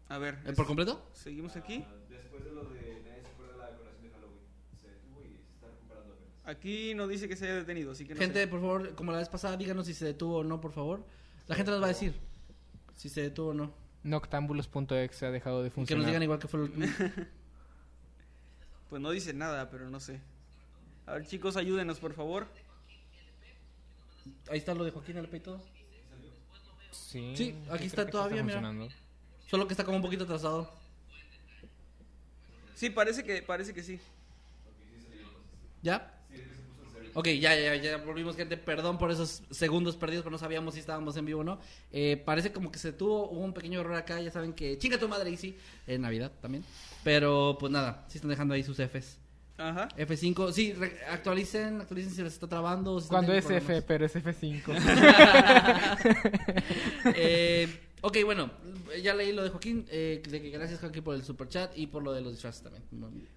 a ver, ¿Eh, ¿Por completo? seguimos aquí. Después de lo de nadie se acuerda de la decoración de Halloween, se detuvo y se está recuperando apenas. Aquí no dice que se haya detenido, así que no Gente, sé. por favor, como la vez pasada, díganos si se detuvo o no, por favor. La gente nos va a decir si se detuvo o no. Noctambulos.exe ha dejado de Y que funcionar. nos digan igual que fue el último. [LAUGHS] Pues no dice nada, pero no sé. A ver, chicos, ayúdenos, por favor. Ahí está lo de Joaquín LP y todo. Sí, Sí, aquí está que sí todavía, mira. Solo que está como un poquito atrasado. Sí, parece que, parece que sí. ¿Ya? Ok, ya, ya, ya volvimos, gente. Perdón por esos segundos perdidos, pero no sabíamos si estábamos en vivo o no. Eh, parece como que se tuvo, hubo un pequeño error acá. Ya saben que chinga tu madre, Easy. En Navidad también. Pero pues nada, sí están dejando ahí sus Fs. Ajá. F5, sí, actualicen, actualicen si les está trabando. si Cuando es F, pero es F5. [LAUGHS] [LAUGHS] eh, ok, bueno, ya leí lo de Joaquín. Eh, de que gracias, Joaquín, por el super chat y por lo de los disfraces también.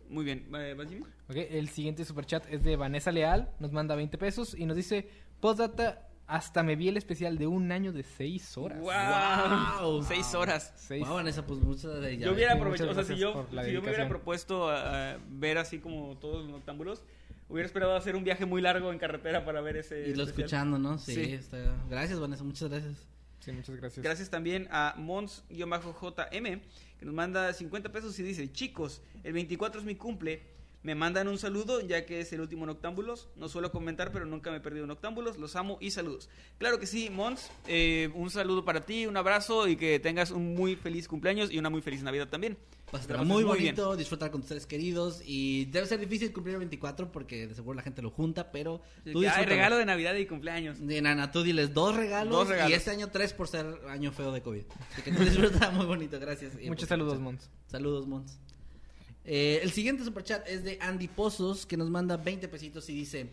Muy bien. Eh, ¿vas, Jimmy? Ok, el siguiente superchat es de Vanessa Leal, nos manda 20 pesos y nos dice, postdata, hasta me vi el especial de un año de 6 horas. ¡Wow! Seis horas. Seis. Wow, Vanessa, pues muchas de Yo hubiera sí, aprovechado, o sea, si yo, si me hubiera propuesto a- a ver así como todos los noctámbulos, hubiera esperado hacer un viaje muy largo en carretera para ver ese. Y lo especial. escuchando, ¿no? Sí, Sí. está- Gracias, Vanessa, muchas gracias. Sí, muchas gracias. Gracias también a Mons-JM, que nos manda 50 pesos y dice, chicos, el 24 es mi cumple, me mandan un saludo ya que es el último Noctámbulos, no suelo comentar pero nunca me he perdido Noctámbulos, los amo y saludos. Claro que sí, Mons, eh, un saludo para ti, un abrazo y que tengas un muy feliz cumpleaños y una muy feliz Navidad también. Vas a la muy pases bien. bonito, disfrutar con tus seres queridos y debe ser difícil cumplir el 24 porque de seguro la gente lo junta, pero tú disfrútalo. regalo de Navidad y cumpleaños. De Nana, tú diles dos regalos, Dos regalos. y este año tres por ser año feo de COVID. Así que tú [LAUGHS] disfruta muy bonito, gracias. Muchos por saludos. Mons. Saludos, Mons. Eh, el siguiente superchat es de Andy Pozos, que nos manda 20 pesitos y dice: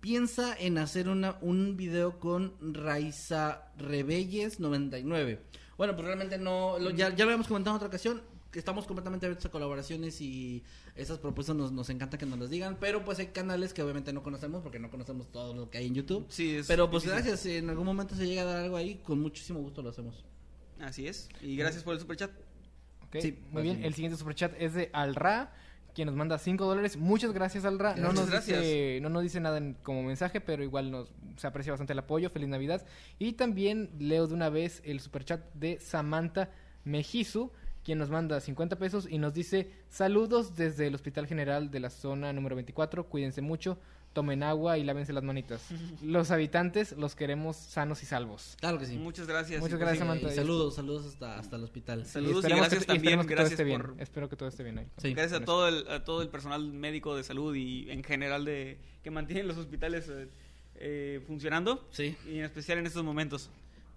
Piensa en hacer una, un video con Raiza Rebelles 99. Bueno, pues realmente no. lo- ya, ya lo habíamos comentado en otra ocasión. Estamos completamente abiertos a colaboraciones y esas propuestas nos, nos encanta que nos las digan. Pero pues hay canales que obviamente no conocemos porque no conocemos todo lo que hay en YouTube. Sí, es Pero pues difícil. gracias, si en algún momento se llega a dar algo ahí, con muchísimo gusto lo hacemos. Así es. Y gracias por el superchat. Sí, muy bien. El siguiente superchat es de Alra, quien nos manda 5 dólares. Muchas gracias, Alra. no, nos gracias. Dice, no nos dice nada en- como mensaje, pero igual nos se aprecia bastante el apoyo. Feliz Navidad. Y también leo de una vez el superchat de Samantha Mejizu, quien nos manda 50 pesos y nos dice: Saludos desde el Hospital General de la zona número 24. Cuídense mucho. Tomen agua y lávense las manitas. [LAUGHS] Los habitantes los queremos sanos y salvos. Claro que sí. Muchas gracias. Muchas Y gracias, Samantha. Y saludos, saludos hasta, hasta el hospital. Saludos y esperemos gracias que- y también, esperemos que gracias todo esté por- bien. Espero que todo esté bien ahí. Sí. Gracias a todo el, a todo el personal médico de salud y en general de que mantienen los hospitales eh, eh, funcionando Sí, y en especial en estos momentos.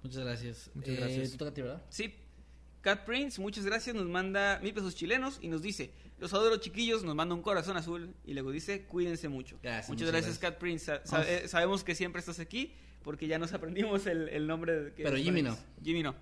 muchas gracias. Muchas Eh, gracias. a ti, ¿verdad? Sí. Cat Prince, muchas gracias, nos manda mil pesos chilenos y nos dice, los adoro chiquillos, nos manda un corazón azul y luego dice, cuídense mucho. Gracias, muchas muchas gracias, gracias. Cat Prince. Sa- sa- eh, sabemos que siempre estás aquí porque ya nos aprendimos el, el nombre. de- que Pero Jimmy para- Jimmy no.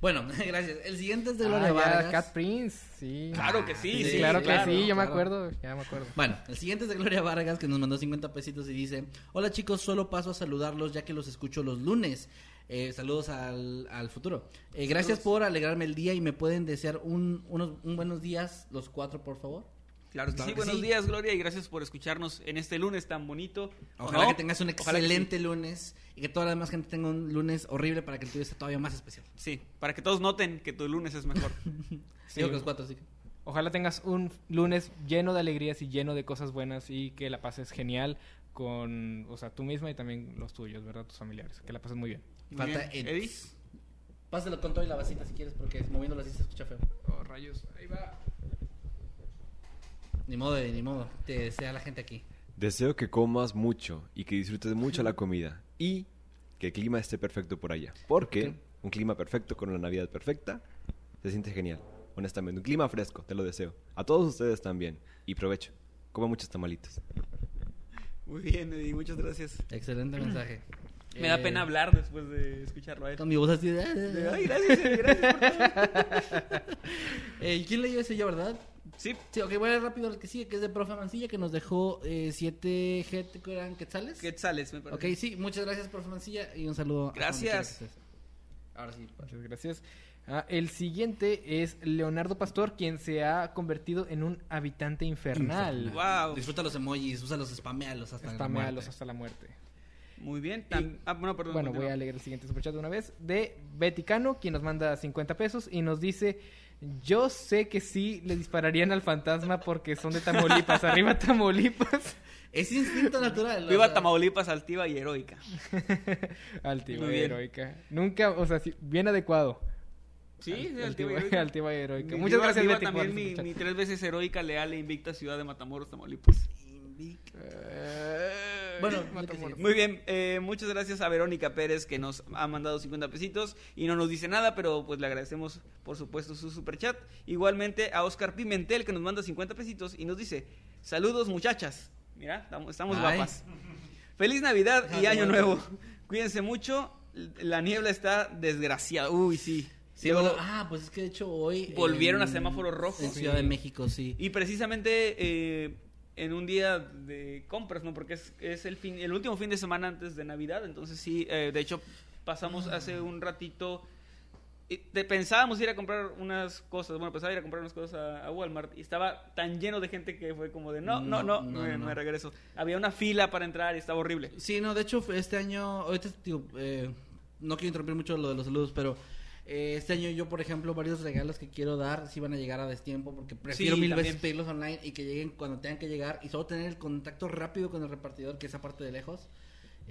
Bueno, [LAUGHS] gracias. El siguiente es de Ah, Gloria ya, Vargas. Cat Prince, sí. Claro que sí, Sí, sí, claro que claro, sí, yo me claro. acuerdo, ya me acuerdo. Bueno, el siguiente es de Gloria Vargas que nos mandó 50 pesitos y dice, hola chicos, solo paso a saludarlos ya que los escucho los lunes. Eh, saludos al, al futuro. Eh, gracias Saludos. por alegrarme el día y me pueden desear un, unos un buenos días los cuatro, por favor. Claro sí, buenos sí. días Gloria y gracias por escucharnos en este lunes tan bonito. ¿O Ojalá no? que tengas un sí. excelente lunes y que toda la demás gente tenga un lunes horrible para que el tuyo sea todavía más especial. Sí, para que todos noten que tu lunes es mejor. [LAUGHS] Sí. Digo que los cuatro, que... Ojalá tengas un lunes lleno de alegrías y lleno de cosas buenas y que la pases genial con, o sea, tú misma y también los tuyos, ¿verdad? Tus familiares. Que la pases muy bien. Muy Falta bien. Ed. Eddie. Pásalo con todo y la vasita si quieres porque moviéndolo así se escucha feo. Oh, rayos, ahí va. Ni modo, Eddie, ni modo. Te desea la gente aquí. Deseo que comas mucho y que disfrutes mucho la comida. Y que el clima esté perfecto por allá. Porque un clima perfecto con una Navidad perfecta se siente genial. Honestamente, un clima fresco, te lo deseo. A todos ustedes también. Y provecho. Coman muchos tamalitos. Muy bien, Eddie, muchas gracias. Excelente mensaje. Me da Eh, pena hablar después de escucharlo a él. Con mi voz así de... De, Ay, gracias, Eddie, gracias por todo". [LAUGHS] Eh, ¿Quién leyó ese yo, verdad? Sí, Sí, ok, voy a ir rápido al que sigue, que es de Profe Mancilla, que nos dejó eh, siete GT, que eran quetzales. Quetzales, me parece. Ok, sí, muchas gracias, Profe Mancilla, y un saludo. Gracias. Ahora sí. Muchas gracias. Ah, el siguiente es Leonardo Pastor, quien se ha convertido en un habitante infernal. Wow. Disfruta los emojis, úsalos, spamealos hasta la Spamealos muerte. hasta la muerte. Muy bien. Tam- ah, bueno, perdón. Bueno, voy a leer el siguiente superchat de una vez. De Betty Cano, quien nos manda 50 pesos y nos dice: Yo sé que sí le dispararían al fantasma porque son de Tamaulipas. [LAUGHS] Arriba Tamaulipas. Es instinto natural. o Viva sea, Tamaulipas, altiva y heroica. [LAUGHS] Altiva Muy y bien. heroica. Nunca, o sea, sí, bien adecuado. Sí, Al- sí, altiva y altiva, heroica. altiva y heroica. Mi- Muchas viva- gracias, viva también mi, tres veces heroica, leal e invicta ciudad de Matamoros, Tamaulipas. Eh, Bueno, [LAUGHS] Matamoros. Muy bien, eh, muchas gracias a Verónica Pérez que nos ha mandado 50 pesitos y no nos dice nada, pero pues le agradecemos por supuesto su superchat. Igualmente a Oscar Pimentel que nos manda 50 pesitos y nos dice, saludos muchachas. Mira, estamos, Ay. guapas. Feliz Navidad y Año. Nuevo. Cuídense mucho, la niebla está desgraciada. Uy, sí. Sí, Luego- bueno, ah, pues es que de hecho hoy. Volvieron en- a semáforo rojo. En Ciudad Sí. de México, sí. Y precisamente eh, en un día de compras, ¿no? Porque es, es el, fin, el último fin de semana antes de Navidad. Entonces sí, eh, de hecho pasamos hace un ratito... te- pensábamos ir a comprar unas cosas, bueno, pensaba ir a comprar unas cosas a, a Walmart y estaba tan lleno de gente que fue como de no, no, no, No, no, me, no. me regreso. Había una fila para entrar y estaba horrible. Sí, no, de hecho, este año, ahorita, digo, eh, no quiero interrumpir mucho lo de los saludos, pero eh, este año yo, por ejemplo, varios regalos que quiero dar sí van a llegar a destiempo porque prefiero Sí, mil también. veces pedirlos online y que lleguen cuando tengan que llegar y solo tener el contacto rápido con el repartidor, que es aparte de lejos.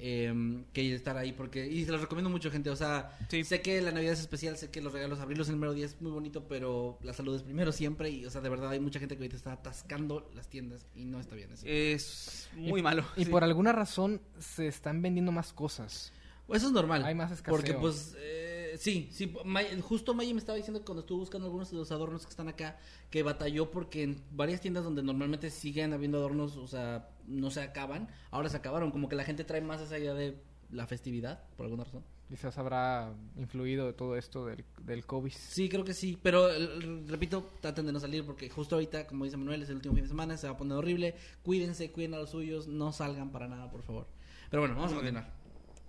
eh, que estar ahí porque y se los recomiendo mucho gente o sea Sí. sé que la navidad es especial sé que los regalos abrirlos el número 10 es muy bonito pero la salud es primero siempre y o sea de verdad hay mucha gente que ahorita está atascando las tiendas y no está bien eso Es muy Y- malo. Y sí. por alguna razón se están vendiendo más cosas. Eso es normal. Hay más escaseo. Porque, pues, eh, sí, sí. May- justo Maggie me estaba diciendo cuando estuvo buscando algunos de los adornos que están acá, que batalló porque en varias tiendas donde normalmente siguen habiendo adornos, o sea, no se acaban, ahora se acabaron. Como que la gente trae más esa idea de la festividad, por alguna razón. Quizás habrá influido todo esto del, del COVID. Sí, creo que sí. Pero, repito, traten de no salir porque justo ahorita, como dice Manuel, es el último fin de semana, se va a poner horrible. Cuídense, cuiden a los suyos, no salgan para nada, por favor. Pero bueno, vamos a continuar.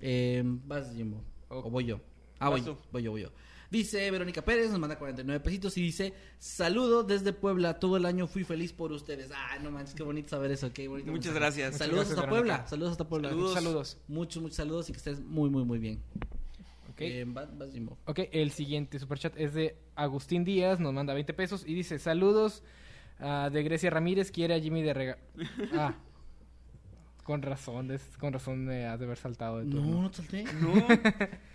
Eh, vas, Jimbo. O voy yo. Ah, voy, voy yo, voy yo. Dice Verónica Pérez, nos manda 49 pesitos y dice, saludo desde Puebla, todo el año fui feliz por ustedes. Ah, no manches, qué bonito saber eso, qué bonito. Muchas mensaje. gracias. Saludos Muchas hasta Puebla, saludos hasta Puebla. Saludos. Saludos. Muchos, muchos saludos y que estés muy, muy, muy bien. Ok. Eh, vas, vas, Jimbo. Ok, el siguiente superchat es de Agustín Díaz, nos manda 20 pesos y dice, saludos ah, de Grecia Ramírez, quiere a Jimmy de rega... [LAUGHS] Ah, Con razón, es, con razón me has de haber saltado de turno. No, no salté. No. [LAUGHS]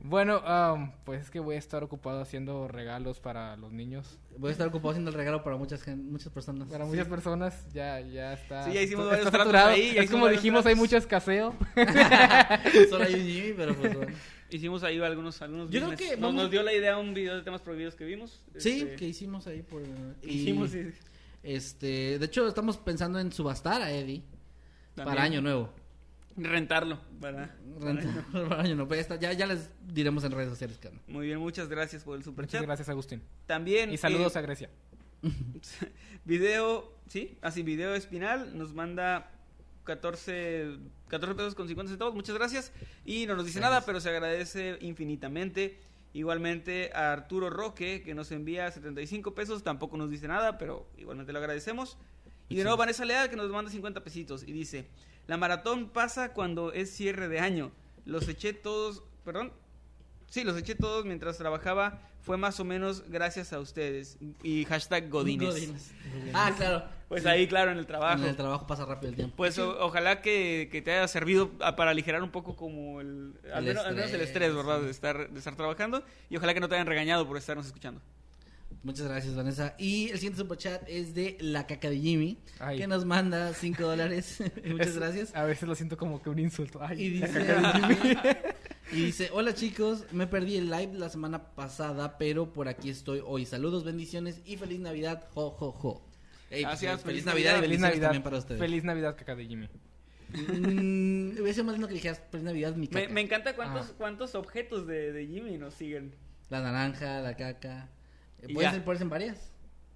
Bueno, am, pues es que voy a estar ocupado haciendo regalos para los niños. Voy a estar ocupado haciendo el regalo para muchas, muchas personas. Para muchas personas ya, ya está. Sí, ya hicimos varios tratos saturado. ahí, ya Es como dijimos, hay mucho escaseo. [LAUGHS] Solo hay un Jimmy, pero pues [LAUGHS] bueno. Hicimos ahí algunos, algunos Yo creo que nos, vamos- nos dio la idea un video de temas prohibidos que vimos. Sí, Este, que hicimos ahí por... y, hicimos, sí. Este, de hecho, estamos pensando en subastar a Eddie También. para año nuevo. Rentarlo. [LAUGHS] Para, año nuevo. Ya, ya, ya les diremos en redes sociales. Muy bien, muchas gracias por el Muchas superchat. gracias, Agustín. También. Y saludos eh, a Grecia. [LAUGHS] Video, sí, así video espinal nos manda 14, 14 pesos con 50 centavos, muchas gracias. Y no nos dice nada, pero se agradece infinitamente. Igualmente a Arturo Roque, que nos envía 75 pesos, tampoco nos dice nada, pero igualmente lo agradecemos. Y de nuevo Vanessa Leal, que nos manda 50 pesitos y dice, la maratón pasa cuando es cierre de año. Los eché todos, perdón, sí, los eché todos mientras trabajaba. Fue más o menos gracias a ustedes. Y hashtag Godines. Godines. Ah, claro. Pues Sí. ahí, claro, en el trabajo. En el trabajo pasa rápido el tiempo. Pues o- ojalá que, que te haya servido a- para aligerar un poco como el, al, El menos, al menos el estrés, ¿verdad? sí. De estar, de estar trabajando. Y ojalá que no te hayan regañado por estarnos escuchando. Muchas gracias, Vanessa. Y el siguiente superchat es de La Caca de Jimmy, Ay. que nos manda 5 dólares. [LAUGHS] Muchas Es- gracias. A veces lo siento como que un insulto. Ay, Y la dice, caca de Jimmy. [LAUGHS] y dice, hola chicos, me perdí el live la semana pasada, pero por aquí estoy hoy. Saludos, bendiciones y feliz Navidad. Jo, jo, jo. Ey, pues, Gracias, feliz, feliz Navidad y. Feliz bendiciones Navidad. también para ustedes. Feliz Navidad, caca de Jimmy. Mm, hubiese más lindo que dijeras feliz Navidad, mi Me, caca. me encanta cuántos, Ah. cuántos objetos de, de Jimmy nos siguen. La naranja, la caca. Eh, Pueden ser, pueden ser varias.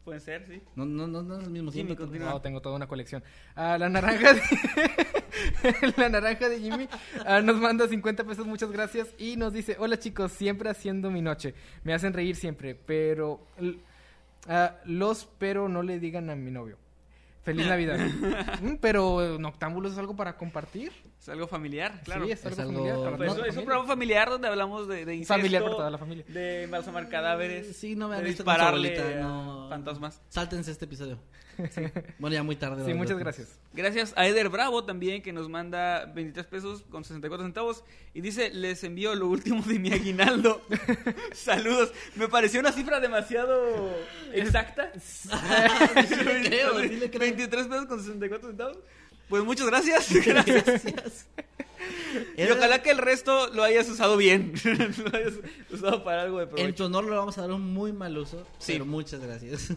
Pueden ser, sí. No, no, no, no es el mismo Jimmy, continúa. No, tengo toda una colección. Ah, la naranja de... [LAUGHS] la naranja de Jimmy ah, nos manda 50 pesos, muchas gracias. Y nos dice, hola chicos, siempre haciendo mi noche. Me hacen reír siempre, pero... ah, los pero no le digan a mi novio. Feliz Navidad. [LAUGHS] Mm, pero Noctámbulos es algo para compartir. Es algo familiar, claro. Sí, es algo, Es algo- familiar. Pues la es un programa familiar donde hablamos de, de incesto, Familiar para toda la familia. de embalsamar cadáveres, Sí, no me han de visto con su dispararle abuelita, no. fantasmas. Sáltense este episodio. Sí. Bueno, ya muy tarde. Sí, muchas gracias. Gracias a Eder Bravo también que nos manda 23 pesos con 64 centavos y dice, les envío lo último de mi aguinaldo. [LAUGHS] Saludos. Me pareció una cifra demasiado exacta. [LAUGHS] sí le creo, sí le creo. 23 pesos con 64 centavos. Pues muchas gracias. [LAUGHS] Gracias. Y ojalá que el resto lo hayas usado bien. [LAUGHS] lo hayas usado para algo de En provecho. tu honor le vamos a dar un muy mal uso. Sí. Pero muchas gracias.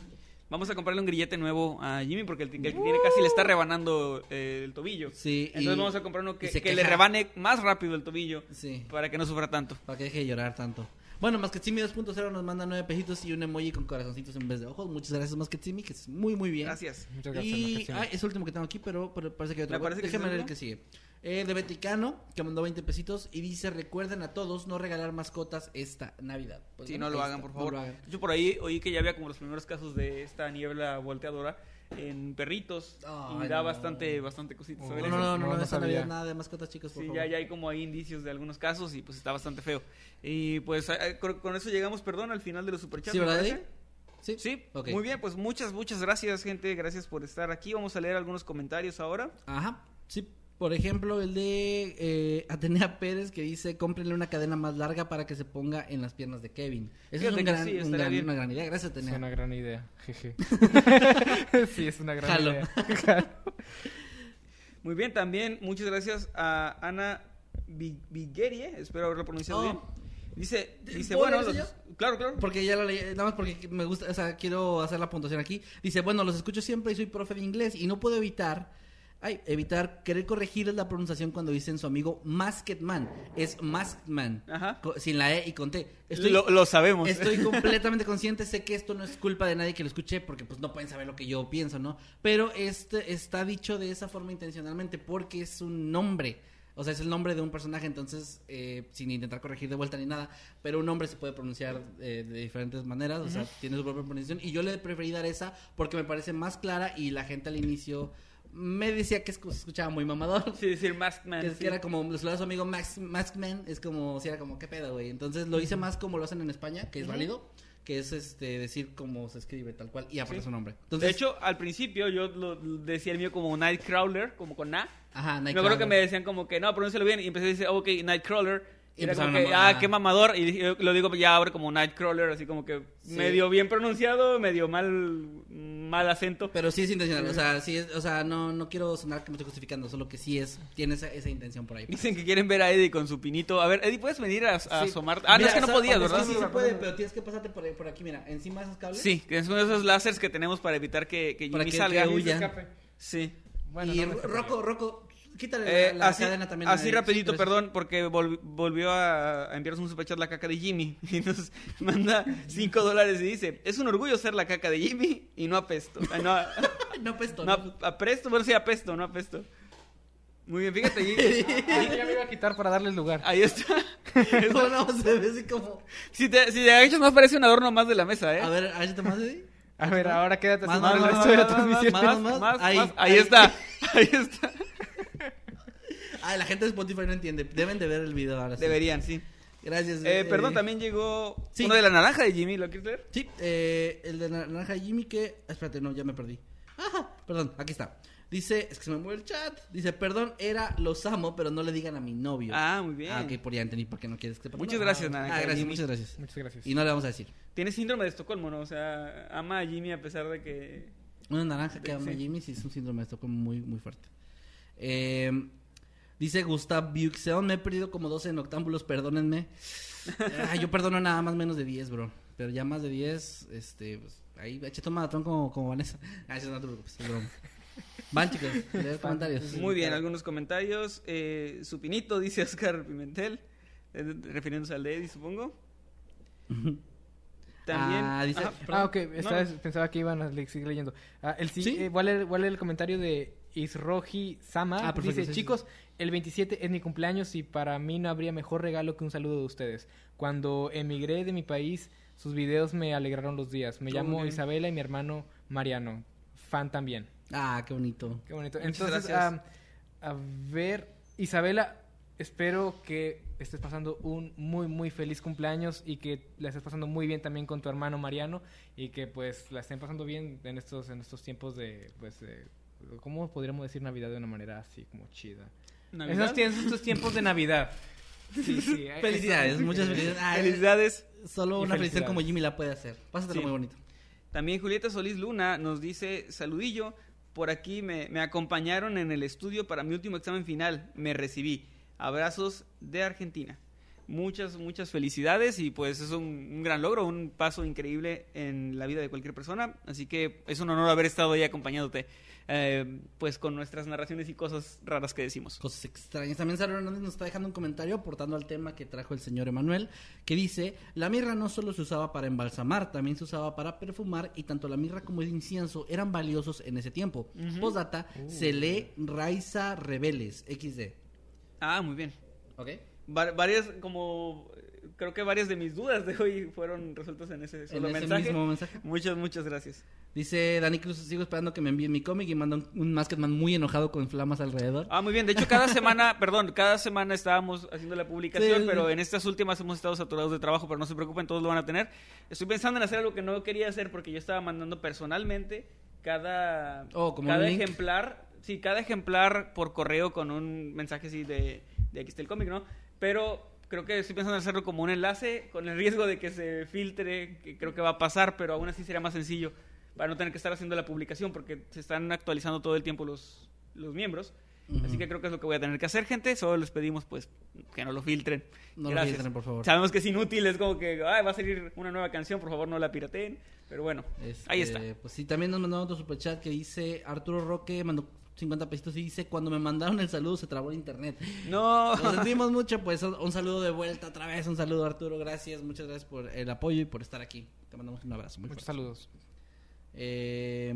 Vamos a comprarle un grillete nuevo a Jimmy porque el, el que tiene casi le está rebanando eh, el tobillo. Sí, Entonces y- vamos a comprar uno que, le rebane más rápido el tobillo Sí. para que no sufra tanto. Para que deje de llorar tanto. Bueno, Masquetsimi 2.0 nos manda 9 pejitos y un emoji con corazoncitos en vez de ojos. Muchas gracias, Masquetsimi, que es muy, muy bien. Gracias. Muchas gracias. Y ah, es el último que tengo aquí, pero, pero parece que hay otro. Me parece que Déjame es el leer el que sigue. Eh, de Vaticano, que mandó 20 pesitos y dice: Recuerden a todos no regalar mascotas esta Navidad. Pues Sí, bueno, no lo ahí hagan, por no favor. lo hagan. De hecho, por ahí oí que ya había como los primeros casos de esta niebla volteadora en perritos. y Ay, da no. bastante, bastante cositas. Oh, No, eso. no, no, no, No, sabía. Nada de mascotas, chicos, por Sí, favor. ya, ya hay como hay indicios de algunos casos y pues está bastante feo. Y pues con, eso llegamos, perdón, al final de los superchats. Sí, ¿me ¿verdad? Sí. Sí, Ok. muy bien, pues muchas, muchas gracias, gente. Gracias por estar aquí. Vamos a leer algunos comentarios ahora. Ajá, sí. Por ejemplo, el de eh, Atenea Pérez que dice, cómprenle una cadena más larga para que se ponga en las piernas de Kevin. Esa es un gran- sí, un estaría gran- bien. una gran idea. Gracias, Es Atenea. una gran idea, jeje. [LAUGHS] [LAUGHS] sí, es una gran Jalo. idea. [LAUGHS] Jalo. Muy bien, también muchas gracias a Ana Vi- Viguerie, espero haberlo pronunciado Oh. bien. Dice, dice ¿Puedo bueno, los- claro, claro. Porque ya lo leí, nada más porque me gusta, o sea, quiero hacer la puntuación aquí. Dice, bueno, los escucho siempre y soy profe de inglés y no puedo evitar, ay, evitar querer corregirles la pronunciación cuando dicen su amigo Masked Man. Es Masked Man. Ajá. Co- sin la E y con T. Estoy, lo, lo sabemos. Estoy [LAUGHS] completamente consciente, sé que esto no es culpa de nadie que lo escuche, porque pues no pueden saber lo que yo pienso, ¿no? Pero este está dicho de esa forma intencionalmente, porque es un nombre. O sea, es el nombre de un personaje, entonces, eh, sin intentar corregir de vuelta ni nada, pero un nombre se puede pronunciar eh, de diferentes maneras, o sea, tiene su propia pronunciación. Y yo le preferí dar esa porque me parece más clara y la gente al inicio me decía que se escuchaba muy mamador. Sí, decir Masked Man. Que, sí. que era como, lo saluda a su amigo Max, Maskman, es como, si era como, ¿qué pedo, güey? Entonces lo hice más como lo hacen en España, que es válido, que es este decir cómo se escribe tal cual y aparece Sí. su nombre. de Entonces, hecho, al principio yo lo, decía el mío como Nightcrawler, como con A. ajá, Me acuerdo que me decían como que no, pronúncialo bien. Y empecé a decir, ok, Nightcrawler. Y era como que, ah, qué mamador. Y lo digo ya ahora como Nightcrawler, así como que Sí. medio bien pronunciado, medio mal, mal acento. Pero sí es intencional, o sea, sí es, o sea, no, no quiero sonar que me estoy justificando, solo que sí es, tiene esa, esa intención por ahí. Dicen que quieren ver a Eddie con su pinito. A ver, Eddie, ¿puedes venir a, a Sí. asomarte? Ah, no, es que no podías, ¿verdad? Sí, sí se puede, pero tienes que pasarte por, por aquí, mira, encima de esos cables. Sí, que es uno de esos láseres que tenemos para evitar que, que Para Jimmy que- salga. que huya. Sí. Bueno, y no Rocco, Rocco, quítale Eh, la, la así cadena también. así ahí. rapidito, Sí, perdón, porque vol- volvió a, a enviarnos un superchat la caca de Jimmy. [LAUGHS] Y nos manda 5 dólares y dice, es un orgullo ser la caca de Jimmy y no apesto. Ay, no, Ay, [LAUGHS] no pesto, no no. apresto, bueno, sí apesto, no apesto. Muy bien, fíjate, Jimmy. [LAUGHS] Ah, ya me iba a quitar para darle el lugar. Ahí está. No, no, se ve así como... Si te, si te agachas más parece un adorno más de la mesa, ¿eh? A ver, ver, más de A ver, ahora quédate Más, más, de más, más, transmisión. más, más, más, más, ahí, más. Ahí ahí. está, ahí está. Ay, la gente de Spotify no entiende. Deben de ver el video ahora sí. Deberían, sí. Gracias. Eh, perdón, también llegó sí. uno de la naranja de Jimmy, ¿lo quieres leer? Sí, eh, el de la naranja Jimmy que... ah, Espérate, no, ya me perdí. Ajá, perdón, aquí está. Dice, es que se me mueve el chat. Dice, perdón, era los amo, pero no le digan a mi novio. Ah, muy bien. Ah, ok, por ya entendí por qué no quieres que sepa. Muchas No, gracias, ah, naranja Ah, gracias, Jimmy. muchas gracias. Muchas gracias. Y no le vamos a decir. Tiene síndrome de Estocolmo, ¿no? O sea, ama a Jimmy a pesar de que... Una naranja que ama a. Jimmy sí es un síndrome de Estocolmo muy, muy fuerte. Eh, dice Gustav Buxeon, me he perdido como 12 en octámbulos, perdónenme. [LAUGHS] Ah, yo perdono nada más menos de 10, bro. Pero ya más de 10, este, pues, ahí, eche toma maratón como, como Vanessa. Ah, eso no te preocupes, es broma. Van, chicos, leer comentarios. Muy bien, algunos comentarios. Eh, Supinito, dice Oscar Pimentel, eh, refiriéndose al de Eddie, supongo. También... Ah, dice- Ajá, Ah, perdón. ok, esta No, vez pensaba que iban a seguir leyendo. Ah, el sí, ¿Sí? eh, voy, a leer, voy a leer el comentario de Isroji Sama. Ah, perfecto, Dice, sí, sí, chicos, el 27 es mi cumpleaños y para mí no habría mejor regalo que un saludo de ustedes. Cuando emigré de mi país, sus videos me alegraron los días. Me llamo bien. Isabela y mi hermano Mariano. Fan también. Ah, qué bonito. Qué bonito. Muchas Entonces, a ver, Isabela, espero que estés pasando un muy, muy feliz cumpleaños y que la estés pasando muy bien también con tu hermano Mariano y que pues la estén pasando bien en estos, en estos tiempos de, pues, de- ¿cómo podríamos decir Navidad de una manera así como chida? ¿Navidad? Esos, tiempos, de Navidad. [LAUGHS] Sí, sí. Felicidades, eso- muchas felicidades. Ah, Felicidades. Solo una felicidad como Jimmy la puede hacer. Pásatelo Sí. muy bonito. También Julieta Solís Luna nos dice, saludillo, por aquí me, me acompañaron en el estudio para mi último examen final, me recibí. Abrazos de Argentina. Muchas, muchas felicidades y pues es un, un gran logro, un paso increíble en la vida de cualquier persona. Así que es un honor haber estado ahí acompañándote, eh, pues con nuestras narraciones y cosas raras que decimos. Cosas extrañas. También Sara Hernández nos está dejando un comentario aportando al tema que trajo el señor Emanuel, que dice, la mirra no solo se usaba para embalsamar, también se usaba para perfumar y tanto la mirra como el incienso eran valiosos en ese tiempo. Postdata, se lee Raiza Rebeles, XD. Ah, muy bien. ¿Ok? Va- varias, como, creo que varias de mis dudas de hoy fueron resueltas en ese solo En ese mensaje. mismo mensaje. Muchas, muchas gracias. Dice Dani Cruz, sigo esperando que me envíen mi cómic y manda un, un Masketman muy enojado con flamas alrededor. Ah, muy bien. De hecho, cada semana, [LAUGHS] perdón, cada semana estábamos haciendo la publicación, Sí. pero en estas últimas hemos estado saturados de trabajo, pero no se preocupen, todos lo van a tener. Estoy pensando en hacer algo que no quería hacer porque yo estaba mandando personalmente cada, Oh, como cada ejemplar, sí, cada ejemplar por correo con un mensaje así de, de aquí está el cómic, ¿no? Pero creo que estoy pensando en hacerlo como un enlace con el riesgo de que se filtre, que creo que va a pasar, pero aún así sería más sencillo para no tener que estar haciendo la publicación porque se están actualizando todo el tiempo los, los miembros. Así que creo que es lo que voy a tener que hacer, gente. Solo les pedimos, pues, que no lo filtren. No lo Gracias. filtren, por favor. Sabemos que es inútil, es como que "Ay, va a salir una nueva canción, por favor no la pirateen. Pero bueno, ahí está. Este, Pues sí, también nos mandó otro superchat que dice Arturo Roque, mandó 50 pesitos y dice, cuando me mandaron el saludo se trabó el internet. No, Lo sentimos mucho, pues un un saludo de vuelta otra vez, un saludo Arturo, gracias, muchas gracias por el apoyo y por estar aquí. Te mandamos un abrazo. Muy Muchos fuerte. saludos. Eh,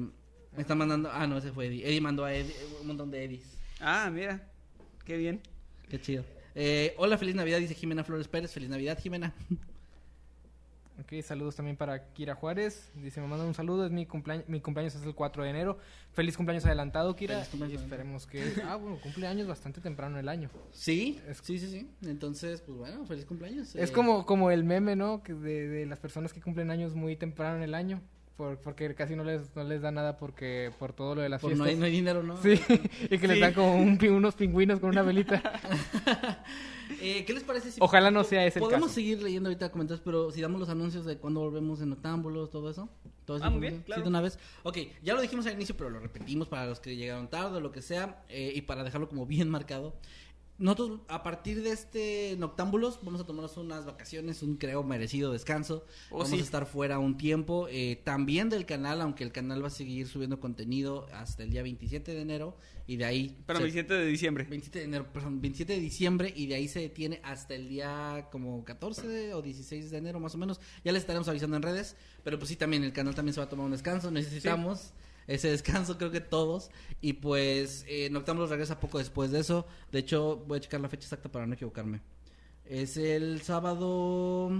me están mandando, ah no, ese fue Eddie. Eddie mandó a Eddie, un montón de Eddies. ah, mira, qué bien. Qué chido. Eh, hola, feliz Navidad, dice Jimena Flores Pérez. Feliz Navidad, Jimena. [LAUGHS] Ok, saludos también para Kira Juárez. Dice, me mandan un saludo, es mi cumpleaños, mi cumpleaños es el 4 de enero. Feliz cumpleaños adelantado, Kira. Feliz cumpleaños y esperemos que... Ah, bueno, cumpleaños bastante temprano en el año. Sí, Es- sí, sí, sí. Entonces, pues bueno, feliz cumpleaños. Es Eh, como, como el meme, ¿no? Que de, de las personas que cumplen años muy temprano en el año. Por, porque casi no les, no les da nada porque por todo lo de las por no fiestas. hay, no hay dinero, ¿no? Sí, [LAUGHS] y que les dan como un unos pingüinos con una velita. [LAUGHS] Eh, ¿Qué les parece si... Ojalá no sea ese el Podemos caso. seguir leyendo ahorita comentarios, pero si damos los anuncios de cuándo volvemos en Octámbulos, todo eso. ¿Todo esa Ah, muy bien, claro. Sí, de una vez. Ok, ya lo dijimos al inicio, pero lo repetimos para los que llegaron tarde o lo que sea, eh, y para dejarlo como bien marcado. Nosotros, a partir de este Noctámbulos, vamos a tomarnos unas vacaciones, un creo merecido descanso. Oh, vamos sí. a estar fuera un tiempo. eh, también del canal, aunque el canal va a seguir subiendo contenido hasta el día 27 de enero. Y de ahí. Pero se- 27 de diciembre. 27 de enero, perdón, 27 de diciembre y de ahí se detiene hasta el día como 14 de- o 16 de enero más o menos. Ya les estaremos avisando en redes, pero pues sí también el canal también se va a tomar un descanso, necesitamos ese descanso creo que todos y pues eh, Noctámbulos regresa poco después de eso. De hecho, voy a checar la fecha exacta para no equivocarme. Es el sábado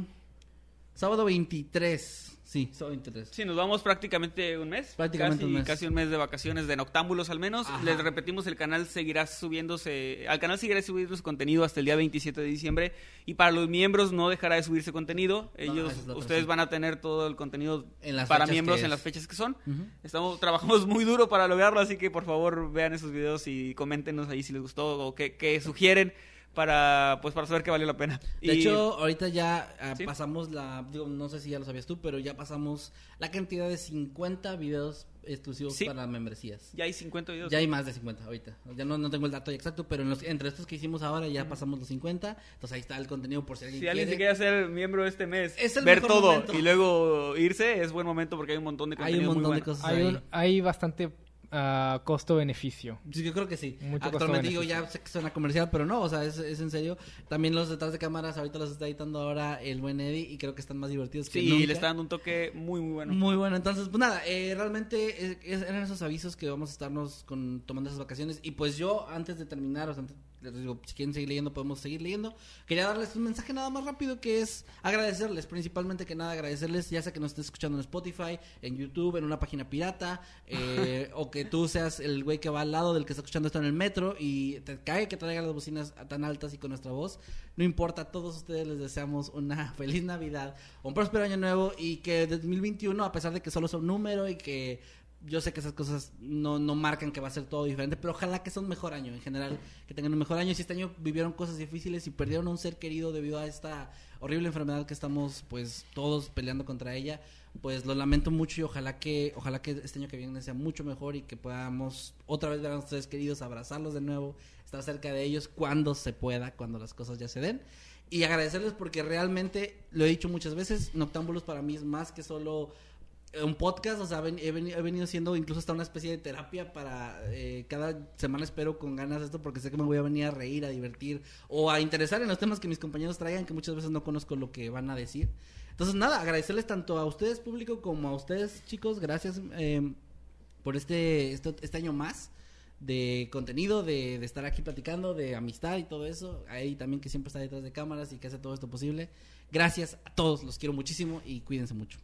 sábado 23. Sí, sábado 23. Sí, nos vamos prácticamente un mes. Prácticamente casi, un mes. Casi un mes de vacaciones de noctámbulos al menos. Ajá. Les repetimos, el canal seguirá subiéndose, al canal seguirá subiendo su contenido hasta el día 27 de diciembre. Y para los miembros no dejará de subirse contenido. Ellos, ustedes van a tener todo el contenido En las para miembros en las fechas que son. Estamos [LAUGHS] trabajamos muy duro para lograrlo, así que por favor vean esos videos y coméntenos ahí si les gustó o qué, qué sugieren para pues para saber que valió la pena. De Y- hecho, ahorita ya Sí. pasamos la, digo, no sé si ya lo sabías tú, pero ya pasamos la cantidad de 50 videos exclusivos Sí. para membresías. ya hay 50 videos. Ya hay más de 50 ahorita. Ya no, no tengo el dato exacto, pero en los, entre estos que hicimos ahora ya pasamos los 50. Entonces ahí está el contenido por si alguien Si alguien se quiere. ser miembro este mes, Es el ver todo momento. y luego irse, es buen momento porque hay un montón de Hay un contenido muy montón de bueno. cosas Hay, ahí. un- hay bastante ah, costo-beneficio. Sí, yo creo que sí. Mucho Actualmente digo, ya sé que suena comercial, pero no, o sea, es, es en serio. También los detrás de cámaras, ahorita los está editando ahora el buen Eddie y creo que están más divertidos que Sí, nunca. le está dando un toque muy, muy bueno. Muy bueno, entonces, pues nada, eh, realmente eh, es- eran esos avisos que vamos a estarnos con, tomando esas vacaciones. Y pues yo, antes de terminar, o sea, antes- si quieren seguir leyendo, podemos seguir leyendo. Quería darles un mensaje nada más rápido que es agradecerles, principalmente que nada agradecerles, ya sea que nos estés escuchando en Spotify, en YouTube, en una página pirata, eh, [LAUGHS] o que tú seas el güey que va al lado del que está escuchando esto en el metro y te cae que traiga las bocinas tan altas y con nuestra voz. No importa, a todos ustedes les deseamos una [LAUGHS] feliz Navidad, un próspero año nuevo y que 2021, a pesar de que solo son un número y que yo sé que esas cosas no, no marcan que va a ser todo diferente, pero ojalá que sea un mejor año en general, que tengan un mejor año. Si este año vivieron cosas difíciles y perdieron a un ser querido debido a esta horrible enfermedad que estamos pues todos peleando contra ella, pues lo lamento mucho y ojalá que ojalá que este año que viene sea mucho mejor y que podamos otra vez ver a nuestros queridos, abrazarlos de nuevo, estar cerca de ellos cuando se pueda, cuando las cosas ya se den. Y agradecerles porque realmente, lo he dicho muchas veces, Noctámbulos para mí es más que solo un podcast, o sea, he, veni- he venido siendo incluso hasta una especie de terapia para eh, cada semana espero con ganas esto porque sé que me voy a venir a reír, a divertir o a interesar en los temas que mis compañeros traigan que muchas veces no conozco lo que van a decir. Entonces, nada, agradecerles tanto a ustedes público como a ustedes chicos, gracias eh, por este, este, este año más de contenido, de, de estar aquí platicando, de amistad y todo eso. Ahí también que siempre está detrás de cámaras y que hace todo esto posible. Gracias a todos, los quiero muchísimo y cuídense mucho.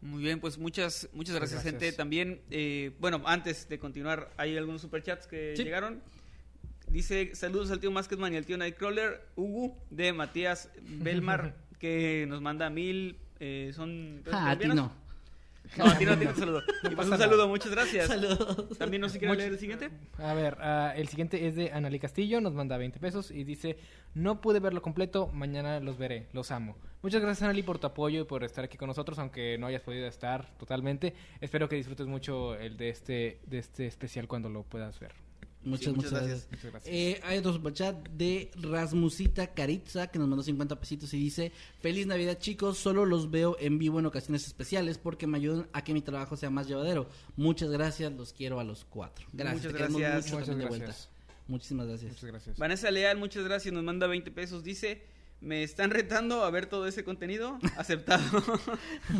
Muy bien, pues muchas muchas gracias, gracias. gente. También, eh, bueno, antes de continuar, hay algunos superchats que Sí. llegaron. Dice, saludos al tío Masketman y al tío Nightcrawler, Hugo, de Matías Belmar, [LAUGHS] que nos manda mil, eh, son... Ah, a ti no. No, a ti no, a ti no te saludo. [LAUGHS] Y pues un nada. saludo, muchas gracias. Saludos. También no sé si quiere Much- leer el siguiente. A ver, ah, el siguiente es de Anali Castillo, nos manda 20 pesos y dice, no pude verlo completo, mañana los veré, los amo. Muchas gracias Anali por tu apoyo y por estar aquí con nosotros, aunque no hayas podido estar totalmente. Espero que disfrutes mucho el de este, de este especial cuando lo puedas ver. Muchas, Sí, muchas muchas gracias. Muchas gracias. Eh, hay otro superchat de Rasmusita Caritza que nos mandó 50 pesitos y dice: Feliz Navidad, chicos. Solo los veo en vivo en ocasiones especiales porque me ayudan a que mi trabajo sea más llevadero. Muchas gracias, los quiero a los cuatro. Gracias, Muchas te queremos gracias. mucho Muchas gracias. vuelta. Muchísimas gracias. Muchas gracias. Vanessa Leal, muchas gracias, nos manda 20 pesos. Dice, me están retando a ver todo ese contenido. [LAUGHS] Aceptado.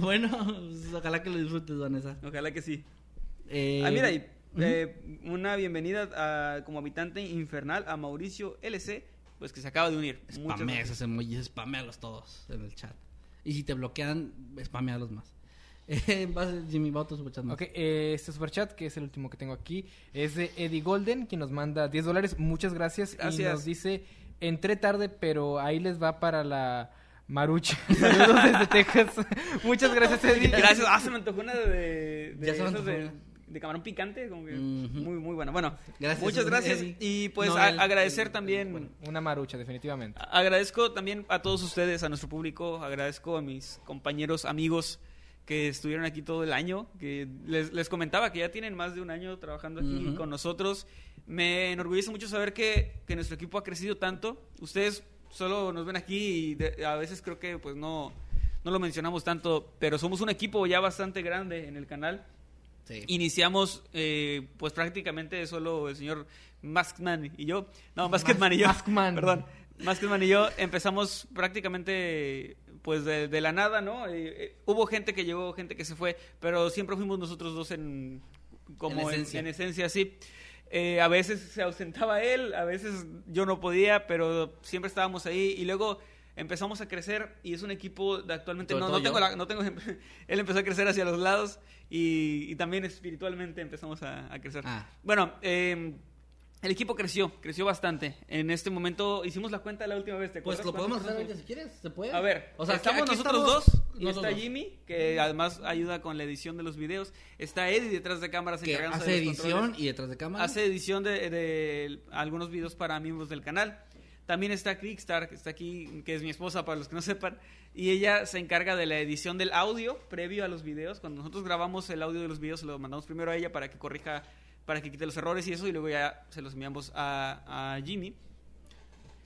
bueno, pues, ojalá que lo disfrutes, Vanessa. Ojalá que sí. Eh, Ah, mira, y eh, una bienvenida a- como habitante infernal a Mauricio LC, pues que se acaba de unir. Spamea esos emojis, spamealos todos en el chat. Y si te bloquean, spamealos más. [LAUGHS] Eh, vas, Jimmy, va otro superchat más. Ok, eh, este superchat, que es el último que tengo aquí, es de Eddie Golden, quien nos manda 10 dólares. Muchas gracias. Y nos dice, entré tarde, pero ahí les va para la marucha. [LAUGHS] Saludos desde Texas. [LAUGHS] Muchas gracias, Eddie. Gracias. Ah, se me antojó una de, de, Ya se me de. De camarón picante. Como que. Muy, muy bueno. Bueno, Gracias, muchas gracias. Eddie. Y pues No, a- el- agradecer el- también. Una marucha, definitivamente. Agradezco también a todos ustedes, a nuestro público, agradezco a mis compañeros, amigos que estuvieron aquí todo el año, que les, les comentaba que ya tienen más de un año trabajando aquí con nosotros. Me enorgullece mucho saber que, que nuestro equipo ha crecido tanto. Ustedes solo nos ven aquí y de- a veces creo que pues no, no lo mencionamos tanto, pero somos un equipo ya bastante grande en el canal. Sí. Iniciamos, eh, pues prácticamente solo el señor Maskman y yo. No, Maskman y yo. Maskman. Perdón. Maskman y yo empezamos prácticamente, pues de, de la nada, ¿no? Eh, eh, hubo gente que llegó, gente que se fue, pero siempre fuimos nosotros dos en. Como En en esencia. en esencia, sí. Eh, a veces se ausentaba él, a veces yo no podía, pero siempre estábamos ahí y luego empezamos a crecer y es un equipo de actualmente no, no tengo la, no tengo [LAUGHS] él empezó a crecer hacia los lados y, y también espiritualmente empezamos a, a crecer. Ah. Bueno, eh, el equipo creció, creció bastante. En este momento hicimos la cuenta la última vez, ¿te Pues acuerdas lo podemos hacer ahorita si quieres, ¿se puede? a ver, o sea, estamos aquí nosotros estamos dos y nosotros está. Jimmy, que además ayuda con la edición de los videos. Está Eddie detrás de cámaras que encargándose hace de los edición controles. y detrás de cámara. Hace edición de, de algunos videos para miembros del canal. También está Crickstar, que está aquí, que es mi esposa, para los que no sepan. Y ella se encarga de la edición del audio previo a los videos. Cuando nosotros grabamos el audio de los videos, se lo mandamos primero a ella para que corrija, para que quite los errores y eso. Y luego ya se los enviamos a, a Jimmy.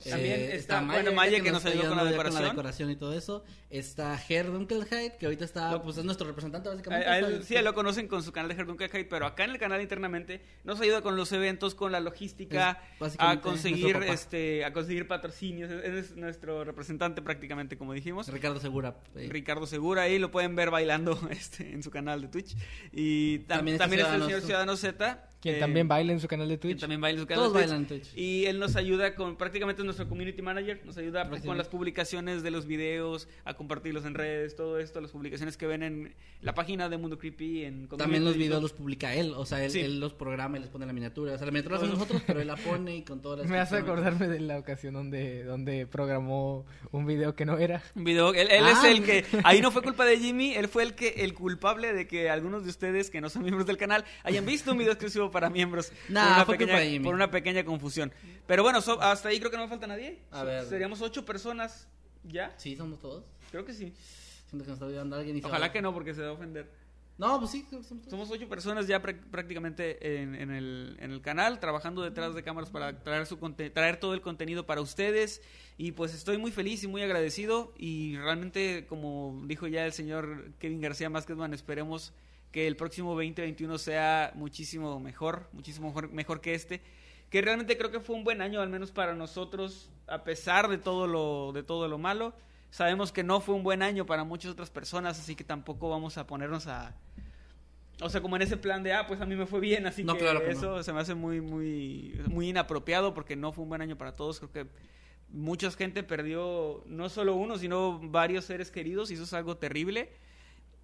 También Eh, está, Maya, bueno, Maya que, nos está ayudó con la ayudando ya decoración. decoración y todo eso. Está Ger Dunkelheit, que ahorita está, Lo- pues es nuestro representante A, básicamente. a Está- él sí lo conocen con su canal de Herdunkelheit, pero acá en el canal internamente nos ayuda con los eventos, con la logística, Es a conseguir este, a conseguir patrocinios. Es, es nuestro representante prácticamente, como dijimos. Ricardo Segura. eh, Ricardo Segura ahí lo pueden ver bailando [LAUGHS] este, en su canal de Twitch. Y tam- También también, está está el señor. Ciudadano Z. Quien que- también baila en su canal de quien Twitch. también baila en su canal Todos de bailan en Twitch. Y él nos ayuda con, prácticamente nuestro community manager, nos ayuda con las publicaciones de los videos, a compartirlos en redes, todo esto, las publicaciones que ven en la página de Mundo Creepy. En También los videos los publica él, o sea, él, Sí. él los programa y les pone la miniatura. O sea, la miniatura la nosotros, pero él la pone y con todas las... [LAUGHS] Me hace acordarme de la ocasión donde, donde programó un video que no era. Un video, él, él Ah. es el que, ahí no fue culpa de Jimmy, él fue el que, el culpable de que algunos de ustedes que no son miembros del canal hayan visto un video exclusivo para miembros Nah, por, una fue pequeña, culpa de Jimmy. por una pequeña confusión. Pero bueno, so- hasta ahí creo que no me falta nadie. A So- ver. Seríamos ocho personas ya. Sí, somos todos. Creo que sí. Siento que nos está olvidando alguien y Ojalá que no, porque se va a ofender. No, pues sí, creo que somos todos. Somos ocho personas ya prá- prácticamente en, en el, en el canal, trabajando detrás de cámaras para traer, su traer todo el contenido para ustedes. Y pues estoy muy feliz y muy agradecido. Y realmente, como dijo ya el señor Kevin García Másquezman, esperemos que el próximo 2021 sea muchísimo mejor, muchísimo mejor, mejor que este. Que realmente creo que fue un buen año, al menos para nosotros, a pesar de todo lo, de todo lo malo. Sabemos que no fue un buen año para muchas otras personas, así que tampoco vamos a ponernos a, o sea, como en ese plan de, ah, pues a mí me fue bien, así No, que claro que eso se me hace muy, muy, muy inapropiado porque no fue un buen año para todos. Creo que mucha gente perdió no solo uno, sino varios seres queridos y eso es algo terrible.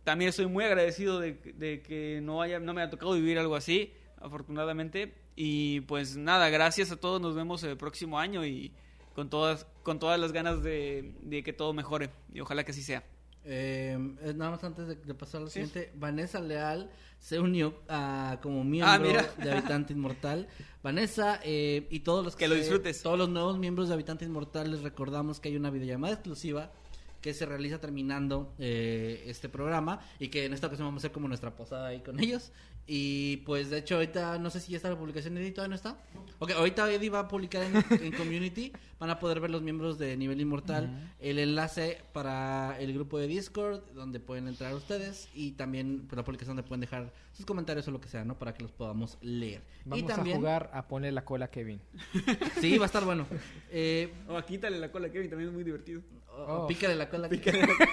También estoy muy agradecido de, de que no, haya, no me haya tocado vivir algo así, afortunadamente. Y pues nada, gracias a todos, nos vemos el próximo año y con todas, con todas las ganas de, de que todo mejore y ojalá que así sea. Eh, eh, nada más antes de, de pasar a lo Sí. siguiente, Vanessa Leal se unió a, como miembro Ah, de Habitante Inmortal. [LAUGHS] Vanessa eh, y todos los Que lo disfrutes. todos los nuevos miembros de Habitante Inmortal les recordamos que hay una videollamada exclusiva que se realiza terminando eh, este programa y que en esta ocasión vamos a hacer como nuestra posada ahí con ellos. Y pues de hecho ahorita no sé si ya está la publicación Eddie, todavía no está. Ok, ahorita Eddie va a publicar en, [LAUGHS] en Community, van a poder ver los miembros de Nivel Inmortal, el enlace para el grupo de Discord donde pueden entrar ustedes y también pues, la publicación donde pueden dejar sus comentarios o lo que sea, ¿no? Para que los podamos leer. Vamos y también, a jugar a ponerle la cola a Kevin. [LAUGHS] Sí, va a estar bueno. [LAUGHS] Eh, O oh, quítale la cola a Kevin, también es muy divertido. O- Oh. Pícale la cola.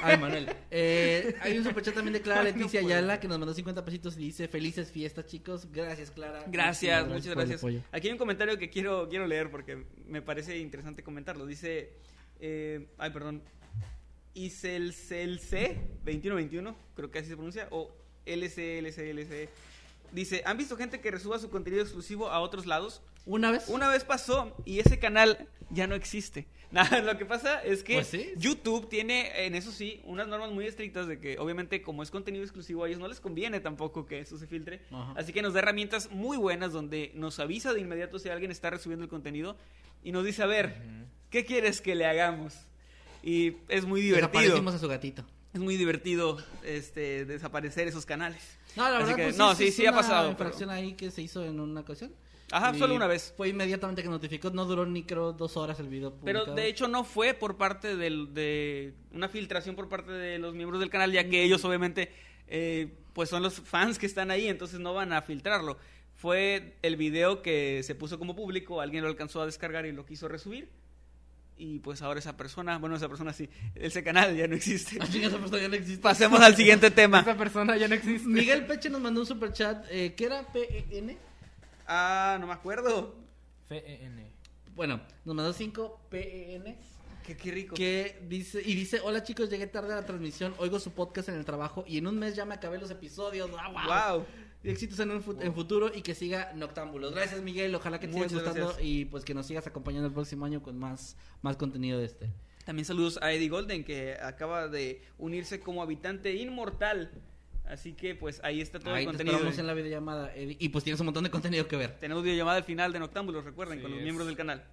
Ay, Manuel. Eh, hay un superchat también de Clara [LAUGHS] Leticia Ayala que nos mandó 50 pesitos y dice felices fiestas, chicos. Gracias, Clara. Gracias, muchas gracias. Aquí hay un comentario que quiero, quiero leer porque me parece interesante comentarlo. Dice, eh, ay, perdón. Iselcelc 2121, creo que así se pronuncia, o LCLCLC. Dice, ¿han visto gente que resuba su contenido exclusivo a otros lados? ¿Una vez? Una vez pasó y ese canal ya no existe. [LAUGHS] Nada, lo que pasa es que Pues sí. YouTube tiene, en eso sí, unas normas muy estrictas de que obviamente como es contenido exclusivo a ellos no les conviene tampoco que eso se filtre. Ajá. Así que nos da herramientas muy buenas donde nos avisa de inmediato si alguien está resubiendo el contenido y nos dice, a ver, ¿qué quieres que le hagamos? Y es muy divertido. Desaparecimos a su gatito. Es muy divertido este, desaparecer esos canales. No, la Así verdad, que- pues, no, sí, sí ha pasado, pero- infracción ahí que se hizo en una ocasión. Ajá, Y solo una vez. Fue inmediatamente que notificó, no duró ni creo dos horas el video Pero de hecho no fue por parte del, de una filtración por parte de los miembros del canal, ya que ellos obviamente eh, pues son los fans que están ahí, entonces no van a filtrarlo. Fue el video que se puso como público, alguien lo alcanzó a descargar y lo quiso resubir. Y pues ahora esa persona, bueno, esa persona sí, ese canal ya no existe. Ah, chinga, esa persona ya no existe. Pasemos al siguiente tema. Esa persona ya no existe. Miguel Peche nos mandó un super chat. Eh, ¿Qué era PEN? Ah, no me acuerdo. FEN. Bueno, nos mandó 5 PEN. Qué, qué rico. Que dice, y dice, hola chicos, llegué tarde a la transmisión, oigo su podcast en el trabajo y en un mes ya me acabé los episodios. ¡Ah, wow! Wow. Y éxitos en, un en futuro y que siga Noctámbulos. Gracias Miguel, ojalá que te sigas Muchas gustando gracias. y pues que nos sigas acompañando el próximo año con más, más contenido de este. También saludos a Eddie Golden, que acaba de unirse como habitante inmortal. Así que pues ahí está todo Ahí el te contenido. esperamos en la videollamada, Eddie. Y pues tienes un montón de contenido que ver. Tenemos videollamada al final de Noctámbulos, recuerden, Sí, con los es. miembros del canal.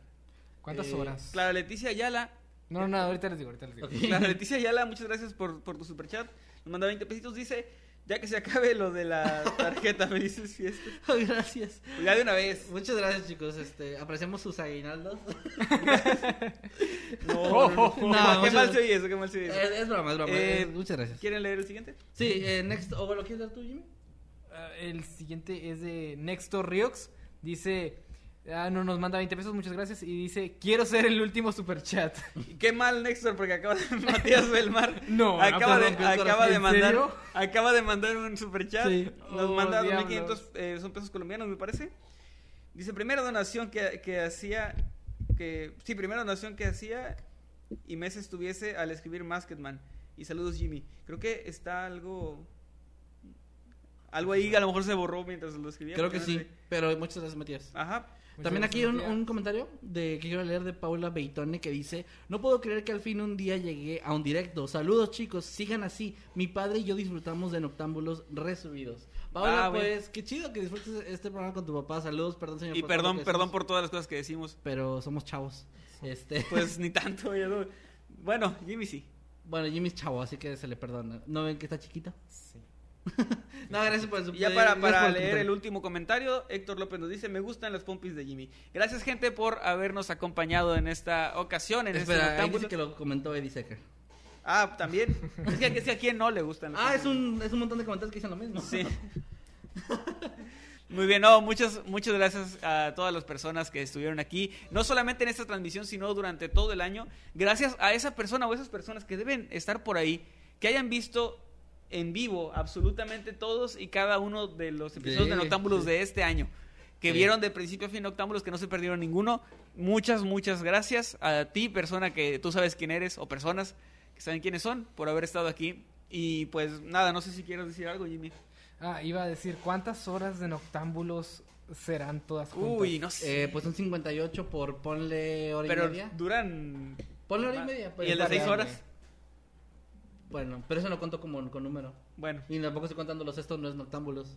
¿Cuántas Eh, horas? Clara Leticia Ayala. No, no, no, ahorita les digo, ahorita les digo. Clara Leticia Ayala, muchas gracias por, por tu superchat. Nos manda 20 pesitos. Dice, ya que se acabe lo de la tarjeta, [LAUGHS] me dices fiesta. [LAUGHS] Gracias. Pues ya de una vez. Muchas gracias chicos, este, apreciamos sus aguinaldos. [LAUGHS] No, no, no. No, qué mal se oye eso, qué mal se oye eso. es, es broma, es broma. Eh, eh, muchas gracias. ¿Quieren leer el siguiente? Sí, eh, next, ¿o lo quieres dar tú, Jimmy? Ah, el siguiente es de Nextor Riox. Dice, ah, no nos manda 20 pesos, muchas gracias. Y dice, quiero ser el último superchat. [LAUGHS] Qué mal, Nextor, porque acaba de [LAUGHS] Matías Belmar. [LAUGHS] No, acaba no, de, acaba de ¿En mandar, serio? acaba de mandar un superchat. Sí. Nos Oh, manda diablos. 2.500 eh, son pesos colombianos, me parece. Dice, primera donación que, que hacía, que sí, primera donación que hacía y meses tuviese al escribir Masketman. Y saludos, Jimmy. Creo que está algo, algo ahí, a lo mejor se borró mientras lo escribía. Creo que no sí, sé. pero muchas gracias, Matías. Ajá. Muchas También aquí un, un comentario de que quiero leer de Paula Beitone que dice, no puedo creer que al fin un día llegué a un directo. Saludos chicos, sigan así. Mi padre y yo disfrutamos de Noctámbulos resubidos. Paula, Ah, pues qué chido que disfrutes este programa con tu papá. Saludos, perdón señor. Y por perdón, perdón por todas las cosas que decimos. Pero somos chavos. Este, [LAUGHS] Pues ni [LAUGHS] tanto, ya no. Bueno, Jimmy sí. bueno, Jimmy es chavo, así que se le perdona. ¿No ven que está chiquito? Sí. [LAUGHS] No, gracias por su ya para, leer el último comentario, Héctor López nos dice, me gustan las pompis de Jimmy. Gracias gente por habernos acompañado en esta ocasión, en este Espera, ahí noctámbulo. dice que lo comentó Eddie Secker. Ah, también. es, que, es que a quién no le gustan las Ah, es un, es un montón de comentarios que dicen lo mismo. Sí. [LAUGHS] Muy bien, no, muchas, muchas gracias a todas las personas que estuvieron aquí, no solamente en esta transmisión, sino durante todo el año. Gracias a esa persona o esas personas que deben estar por ahí, que hayan visto en vivo absolutamente todos y cada uno de los episodios de Noctámbulos sí. de este año. Que Sí. vieron de principio a fin Noctámbulos, que no se perdieron ninguno. Muchas, muchas gracias a ti, persona que tú sabes quién eres, o personas que saben quiénes son, por haber estado aquí. Y pues nada, no sé si quieres decir algo, Jimmy. Ah, iba a decir, ¿cuántas horas de Noctámbulos serán todas juntas? Uy, no sé. Eh, pues son 58 por ponle hora pero y media. duran. Ponle hora y media. pues, ¿Y el de variable. seis horas? Bueno, pero eso lo cuento como con número. Bueno, Y tampoco estoy contando los estos, no es noctámbulos.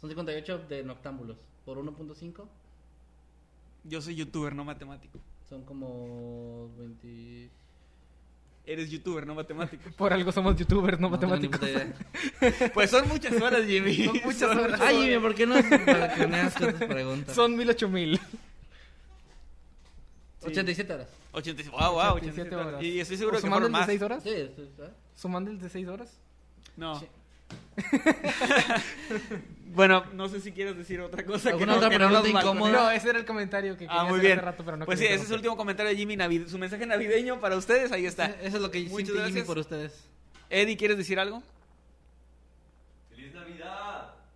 Son 58 de noctámbulos. Por 1.5 yo soy youtuber, no matemático. son como 20... Eres youtuber, no matemático. [LAUGHS] Por algo somos youtubers, no, ni matemáticos. [LAUGHS] pues son muchas horas, Jimmy. Son muchas horas. Ay, Jimmy, ¿por qué no para que me hagas preguntas? Son mil ocho mil. 87 horas. 87, wow, wow, 87 87 horas. horas. Y estoy seguro ¿O que fueron más. 6 horas? Sí, ¿eh? ¿Sumando el de 6 horas? No. [LAUGHS] Bueno, no sé si quieres decir otra cosa. que ¿Alguna no- otra que no pregunta incómoda? No, ese era el comentario que quería Ah, muy hacer bien. hace rato, pero no pues sí, ese es el último comentario de Jimmy, navi- su mensaje navideño para ustedes. Ahí está. Eso es lo que Muchas Jimmy por ustedes. Eddie, ¿quieres decir algo?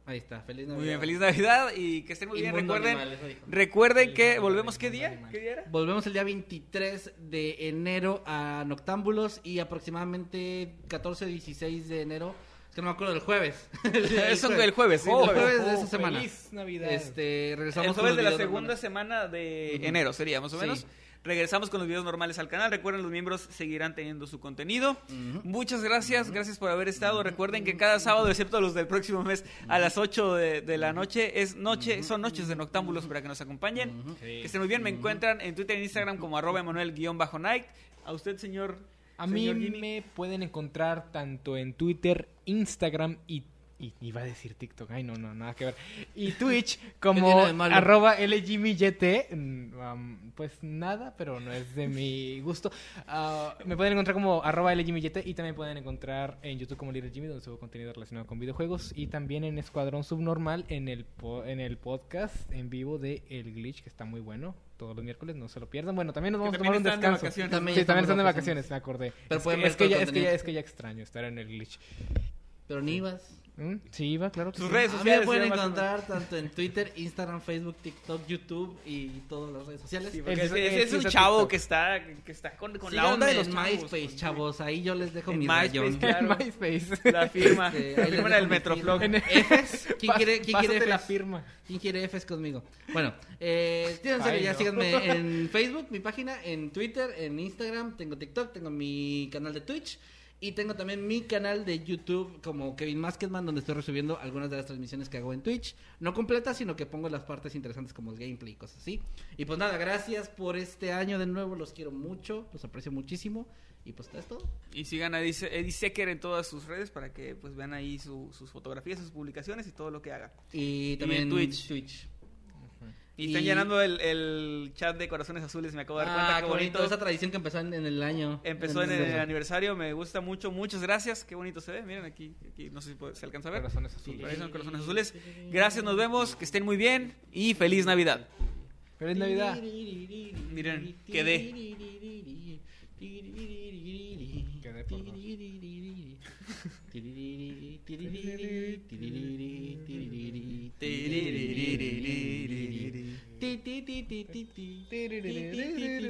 Ahí está, feliz Navidad. Muy bien, feliz Navidad y que estén muy bien. Recuerden, animal, eso recuerden que Animal, volvemos qué día? animal. ¿Qué día era? Volvemos el día 23 de enero a Noctámbulos y aproximadamente 14 16 de enero. Es que no me acuerdo [LAUGHS] [LAUGHS] del jueves. Es el jueves, sí, Oh, el jueves. jueves de Oh, esa semana. feliz Navidad. Este, regresamos El jueves de la segunda semana de Ujú. enero sería más o Sí. Regresamos con los videos normales al canal. Recuerden, los miembros seguirán teniendo su contenido. Muchas gracias, gracias por haber estado. Recuerden que cada sábado, excepto los del próximo mes, a las 8 de, de la noche, es noche, son noches de noctámbulos para que nos acompañen. Sí. Que estén muy bien. Me encuentran en Twitter e Instagram como arroba Emanuel-Night. A usted, señor. A mí Jimmy. me pueden encontrar tanto en Twitter, Instagram y, y iba a decir TikTok, ay no, no, nada que ver. Y [LAUGHS] Twitch como arroba LGMYT, mm, um, pues nada, pero no es de mi gusto. Ah, me pueden encontrar como arroba LGMYT y también pueden encontrar en YouTube como Little Jimmy, donde subo contenido relacionado con videojuegos y también en Escuadrón Subnormal en el, po- en el podcast en vivo de El Glitch, que está muy bueno. Todos los miércoles, no se lo pierdan. Bueno, también nos vamos a tomar un de descanso. También Sí, también están de vacaciones, me acordé. Pero es, pueden que, ver es, que ya, es, que ya, es que ya extraño estar en el glitch. Pero ni ibas. ¿Mm? Sí, iba, claro. que Sus sí. redes A mí sociales. me pueden encontrar tanto en Twitter, Instagram, Facebook, TikTok, YouTube y todas las redes sociales. Sí, ese, ese el- es un el chavo TikTok. que está, que está con, con la Síganme onda de los en chavos, MySpace, pues, chavos. Ahí yo les dejo En mi MySpace, rayón. claro. En MySpace. La firma. Este, la firma del Metroflog. ¿Efes? ¿Quién quiere, quién quiere pásate la Efes? firma. ¿Quién quiere Efes conmigo? Bueno, eh, sí, en Ay, ya no. síganme [LAUGHS] en Facebook, mi página, en Twitter, en Instagram, tengo TikTok, tengo mi canal de Twitch y tengo también mi canal de YouTube como Kevin Masketman, donde estoy resubiendo algunas de las transmisiones que hago en Twitch. No completas, sino que pongo las partes interesantes como el gameplay y cosas así. Y pues nada, gracias por este año de nuevo, los quiero mucho, los aprecio muchísimo. Y pues es todo. Y sigan a Eddie Eddie Secker en todas sus redes para que pues vean ahí su- sus fotografías, sus publicaciones y todo lo que haga. Y también en Twitch. Twitch. Y, están Y- llenando el, el chat de corazones azules, me acabo de dar cuenta, Ah, qué qué bonito. bonito. Esa tradición que empezó en, en el año. Empezó en el el aniversario, me gusta mucho, muchas gracias, qué bonito se ve, miren aquí, aquí no sé si puede- se alcanza a ver. Corazones azules. Son corazones azules. Gracias, nos vemos, que estén muy bien y feliz Navidad. Feliz Navidad. Miren, quedé. Quedé por.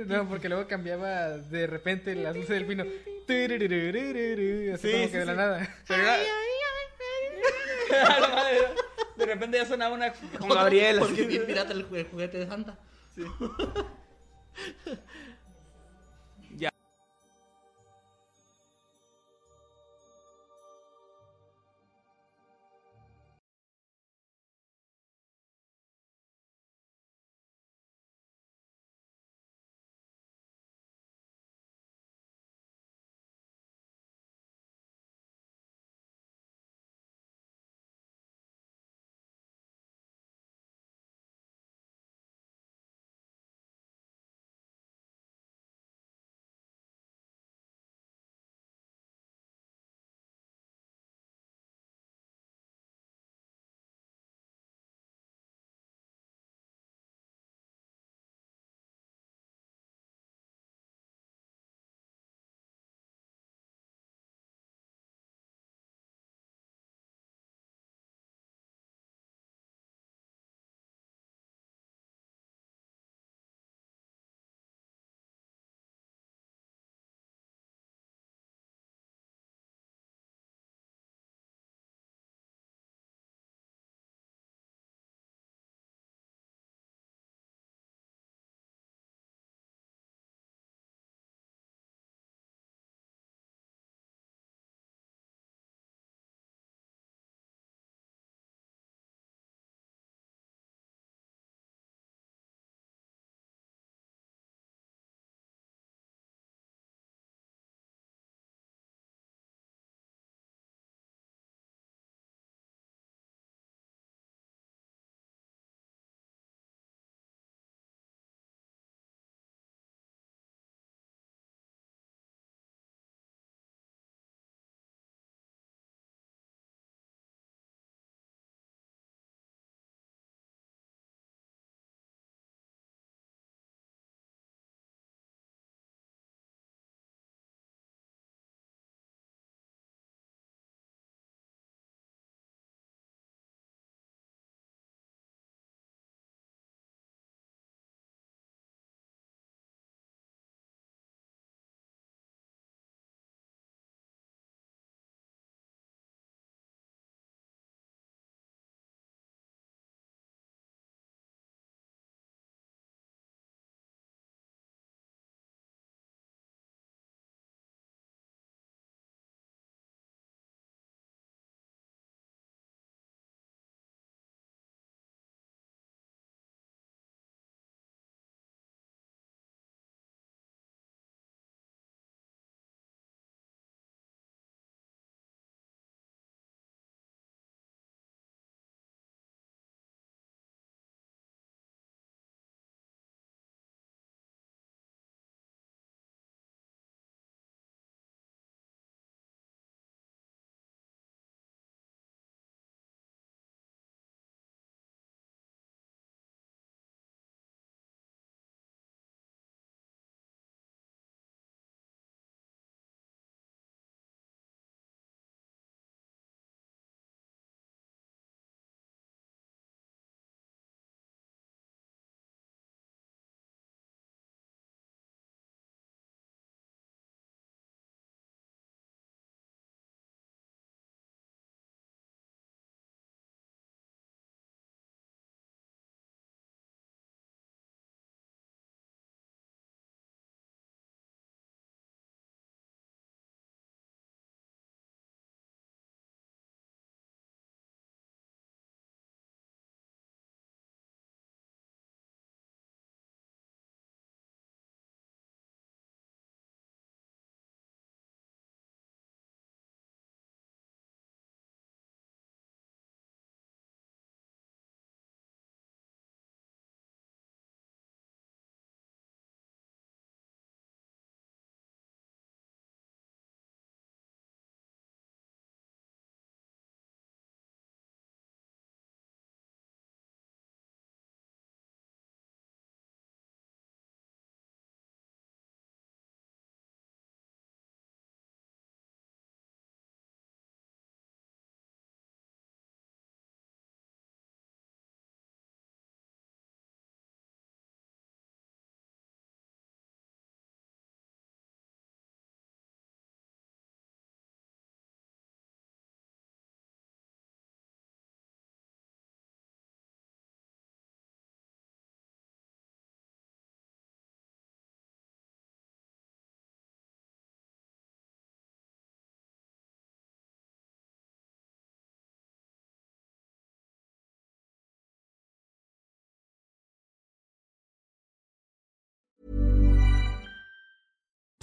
No, porque luego cambiaba de repente las luces del pino. Así Sí, como sí, que de la sí. nada. Pero era- De repente ya sonaba una con Gabriel. Porque bien pirata el juguete de Santa.